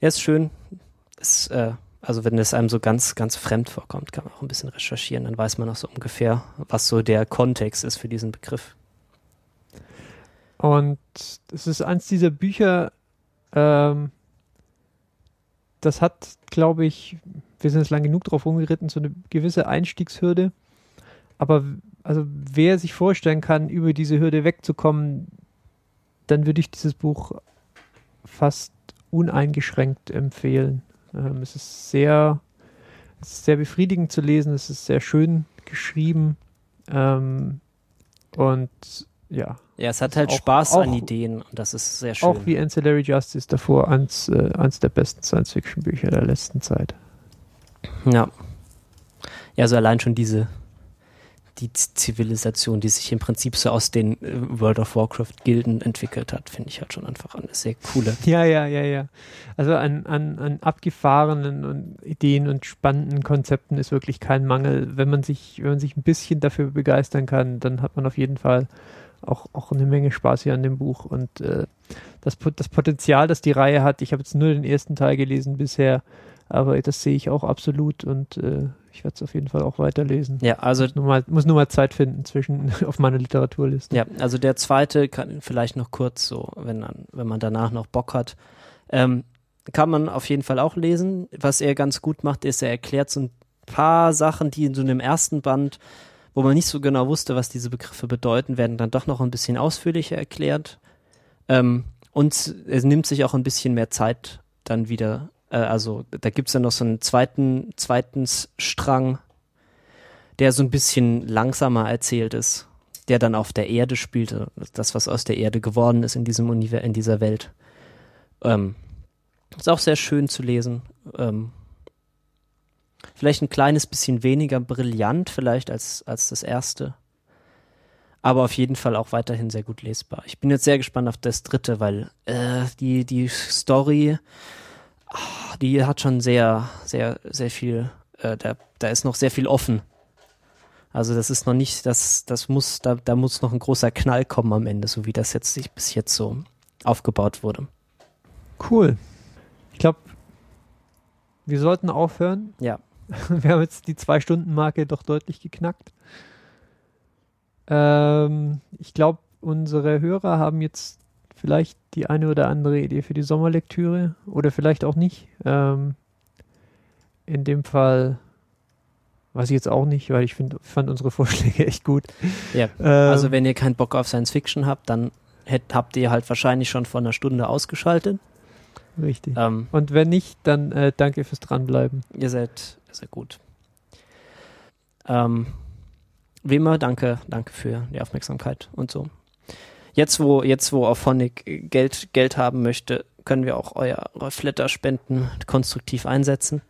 Ja, ist schön. Ist, äh, also wenn es einem so ganz, ganz fremd vorkommt, kann man auch ein bisschen recherchieren. Dann weiß man auch so ungefähr, was so der Kontext ist für diesen Begriff. Und es ist eins dieser Bücher, ähm, das hat, glaube ich, wir sind jetzt lang genug drauf rumgeritten, so eine gewisse Einstiegshürde. Aber also wer sich vorstellen kann, über diese Hürde wegzukommen, dann würde ich dieses Buch fast uneingeschränkt empfehlen. Ähm, es ist sehr, es ist sehr befriedigend zu lesen, es ist sehr schön geschrieben ähm, und ja, Ja, es hat halt auch- Spaß an auch- Ideen und das ist sehr schön. auch wie Ancillary Justice davor eins, äh, eins der besten Science-Fiction-Bücher der letzten Zeit. Ja. Ja, also allein schon diese, die Zivilisation, die sich im Prinzip so aus den äh, World of Warcraft-Gilden entwickelt hat, finde ich halt schon einfach eine sehr coole. Ja, ja, ja, ja. Also an, an, an abgefahrenen und Ideen und spannenden Konzepten ist wirklich kein Mangel. Wenn man sich, wenn man sich ein bisschen dafür begeistern kann, dann hat man auf jeden Fall auch, auch eine Menge Spaß hier an dem Buch. Und äh, das, das Potenzial, das die Reihe hat, ich habe jetzt nur den ersten Teil gelesen bisher, aber das sehe ich auch absolut und äh, ich werde es auf jeden Fall auch weiterlesen. Ja, also Muss nur mal, muss nur mal Zeit finden zwischen auf meiner Literaturliste. Ja, also der zweite kann vielleicht noch kurz so, wenn, man- wenn man danach noch Bock hat, ähm, kann man auf jeden Fall auch lesen. Was er ganz gut macht, ist, er erklärt so ein paar Sachen, die in so einem ersten Band, wo man nicht so genau wusste, was diese Begriffe bedeuten, werden dann doch noch ein bisschen ausführlicher erklärt. Ähm, und es nimmt sich auch ein bisschen mehr Zeit dann wieder. Äh, also da gibt es dann noch so einen zweiten, zweiten Strang, der so ein bisschen langsamer erzählt ist der dann auf der Erde spielte, das, was aus der Erde geworden ist in diesem Univers in dieser Welt. Ähm, ist auch sehr schön zu lesen. Ähm, vielleicht ein kleines bisschen weniger brillant, vielleicht als, als das erste. Aber auf jeden Fall auch weiterhin sehr gut lesbar. Ich bin jetzt sehr gespannt auf das dritte, weil äh, die, die Story, ah, die hat schon sehr, sehr, sehr viel, äh, da, da ist noch sehr viel offen. Also das ist noch nicht, das, das muss, da, da muss noch ein großer Knall kommen am Ende, so wie das jetzt sich bis jetzt so aufgebaut wurde. Cool. Ich glaube, wir sollten aufhören. Ja. Wir haben jetzt die Zwei-Stunden-Marke doch deutlich geknackt. Ähm, ich glaube, unsere Hörer haben jetzt vielleicht die eine oder andere Idee für die Sommerlektüre oder vielleicht auch nicht. Ähm, in dem Fall weiß ich jetzt auch nicht, weil ich find, fand unsere Vorschläge echt gut. Ja, Ähm, Also wenn ihr keinen Bock auf Science Fiction habt, dann hätt, habt ihr halt wahrscheinlich schon vor einer Stunde ausgeschaltet. richtig. Ähm, Und wenn nicht, dann äh, danke fürs Dranbleiben. ihr seid sehr gut. Ähm, wie immer, danke, danke für die Aufmerksamkeit und so. Jetzt, wo, jetzt, wo Auphonic Geld, Geld haben möchte, können wir auch euer, eure Flatter-Spenden konstruktiv einsetzen.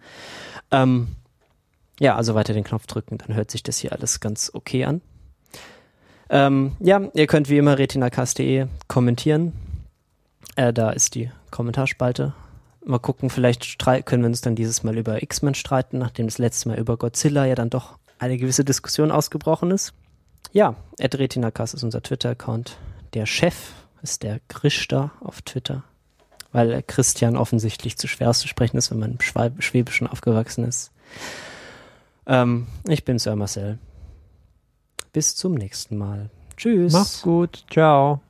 Ähm, ja, also weiter den Knopf drücken, dann hört sich das hier alles ganz okay an. Ähm, ja, ihr könnt wie immer retinacast.de kommentieren. Äh, da ist die Kommentarspalte. Mal gucken, vielleicht können wir uns dann dieses Mal über X-Men streiten, nachdem das letzte Mal über Godzilla ja dann doch eine gewisse Diskussion ausgebrochen ist. Ja, retinacast ist unser Twitter-Account. Der Chef ist der Grishta auf Twitter. weil Christian offensichtlich zu schwer auszusprechen ist, wenn man im Schwäbischen aufgewachsen ist. Ähm, ich bin Sir Marcel. Bis zum nächsten Mal. Tschüss. Mach's gut. Ciao.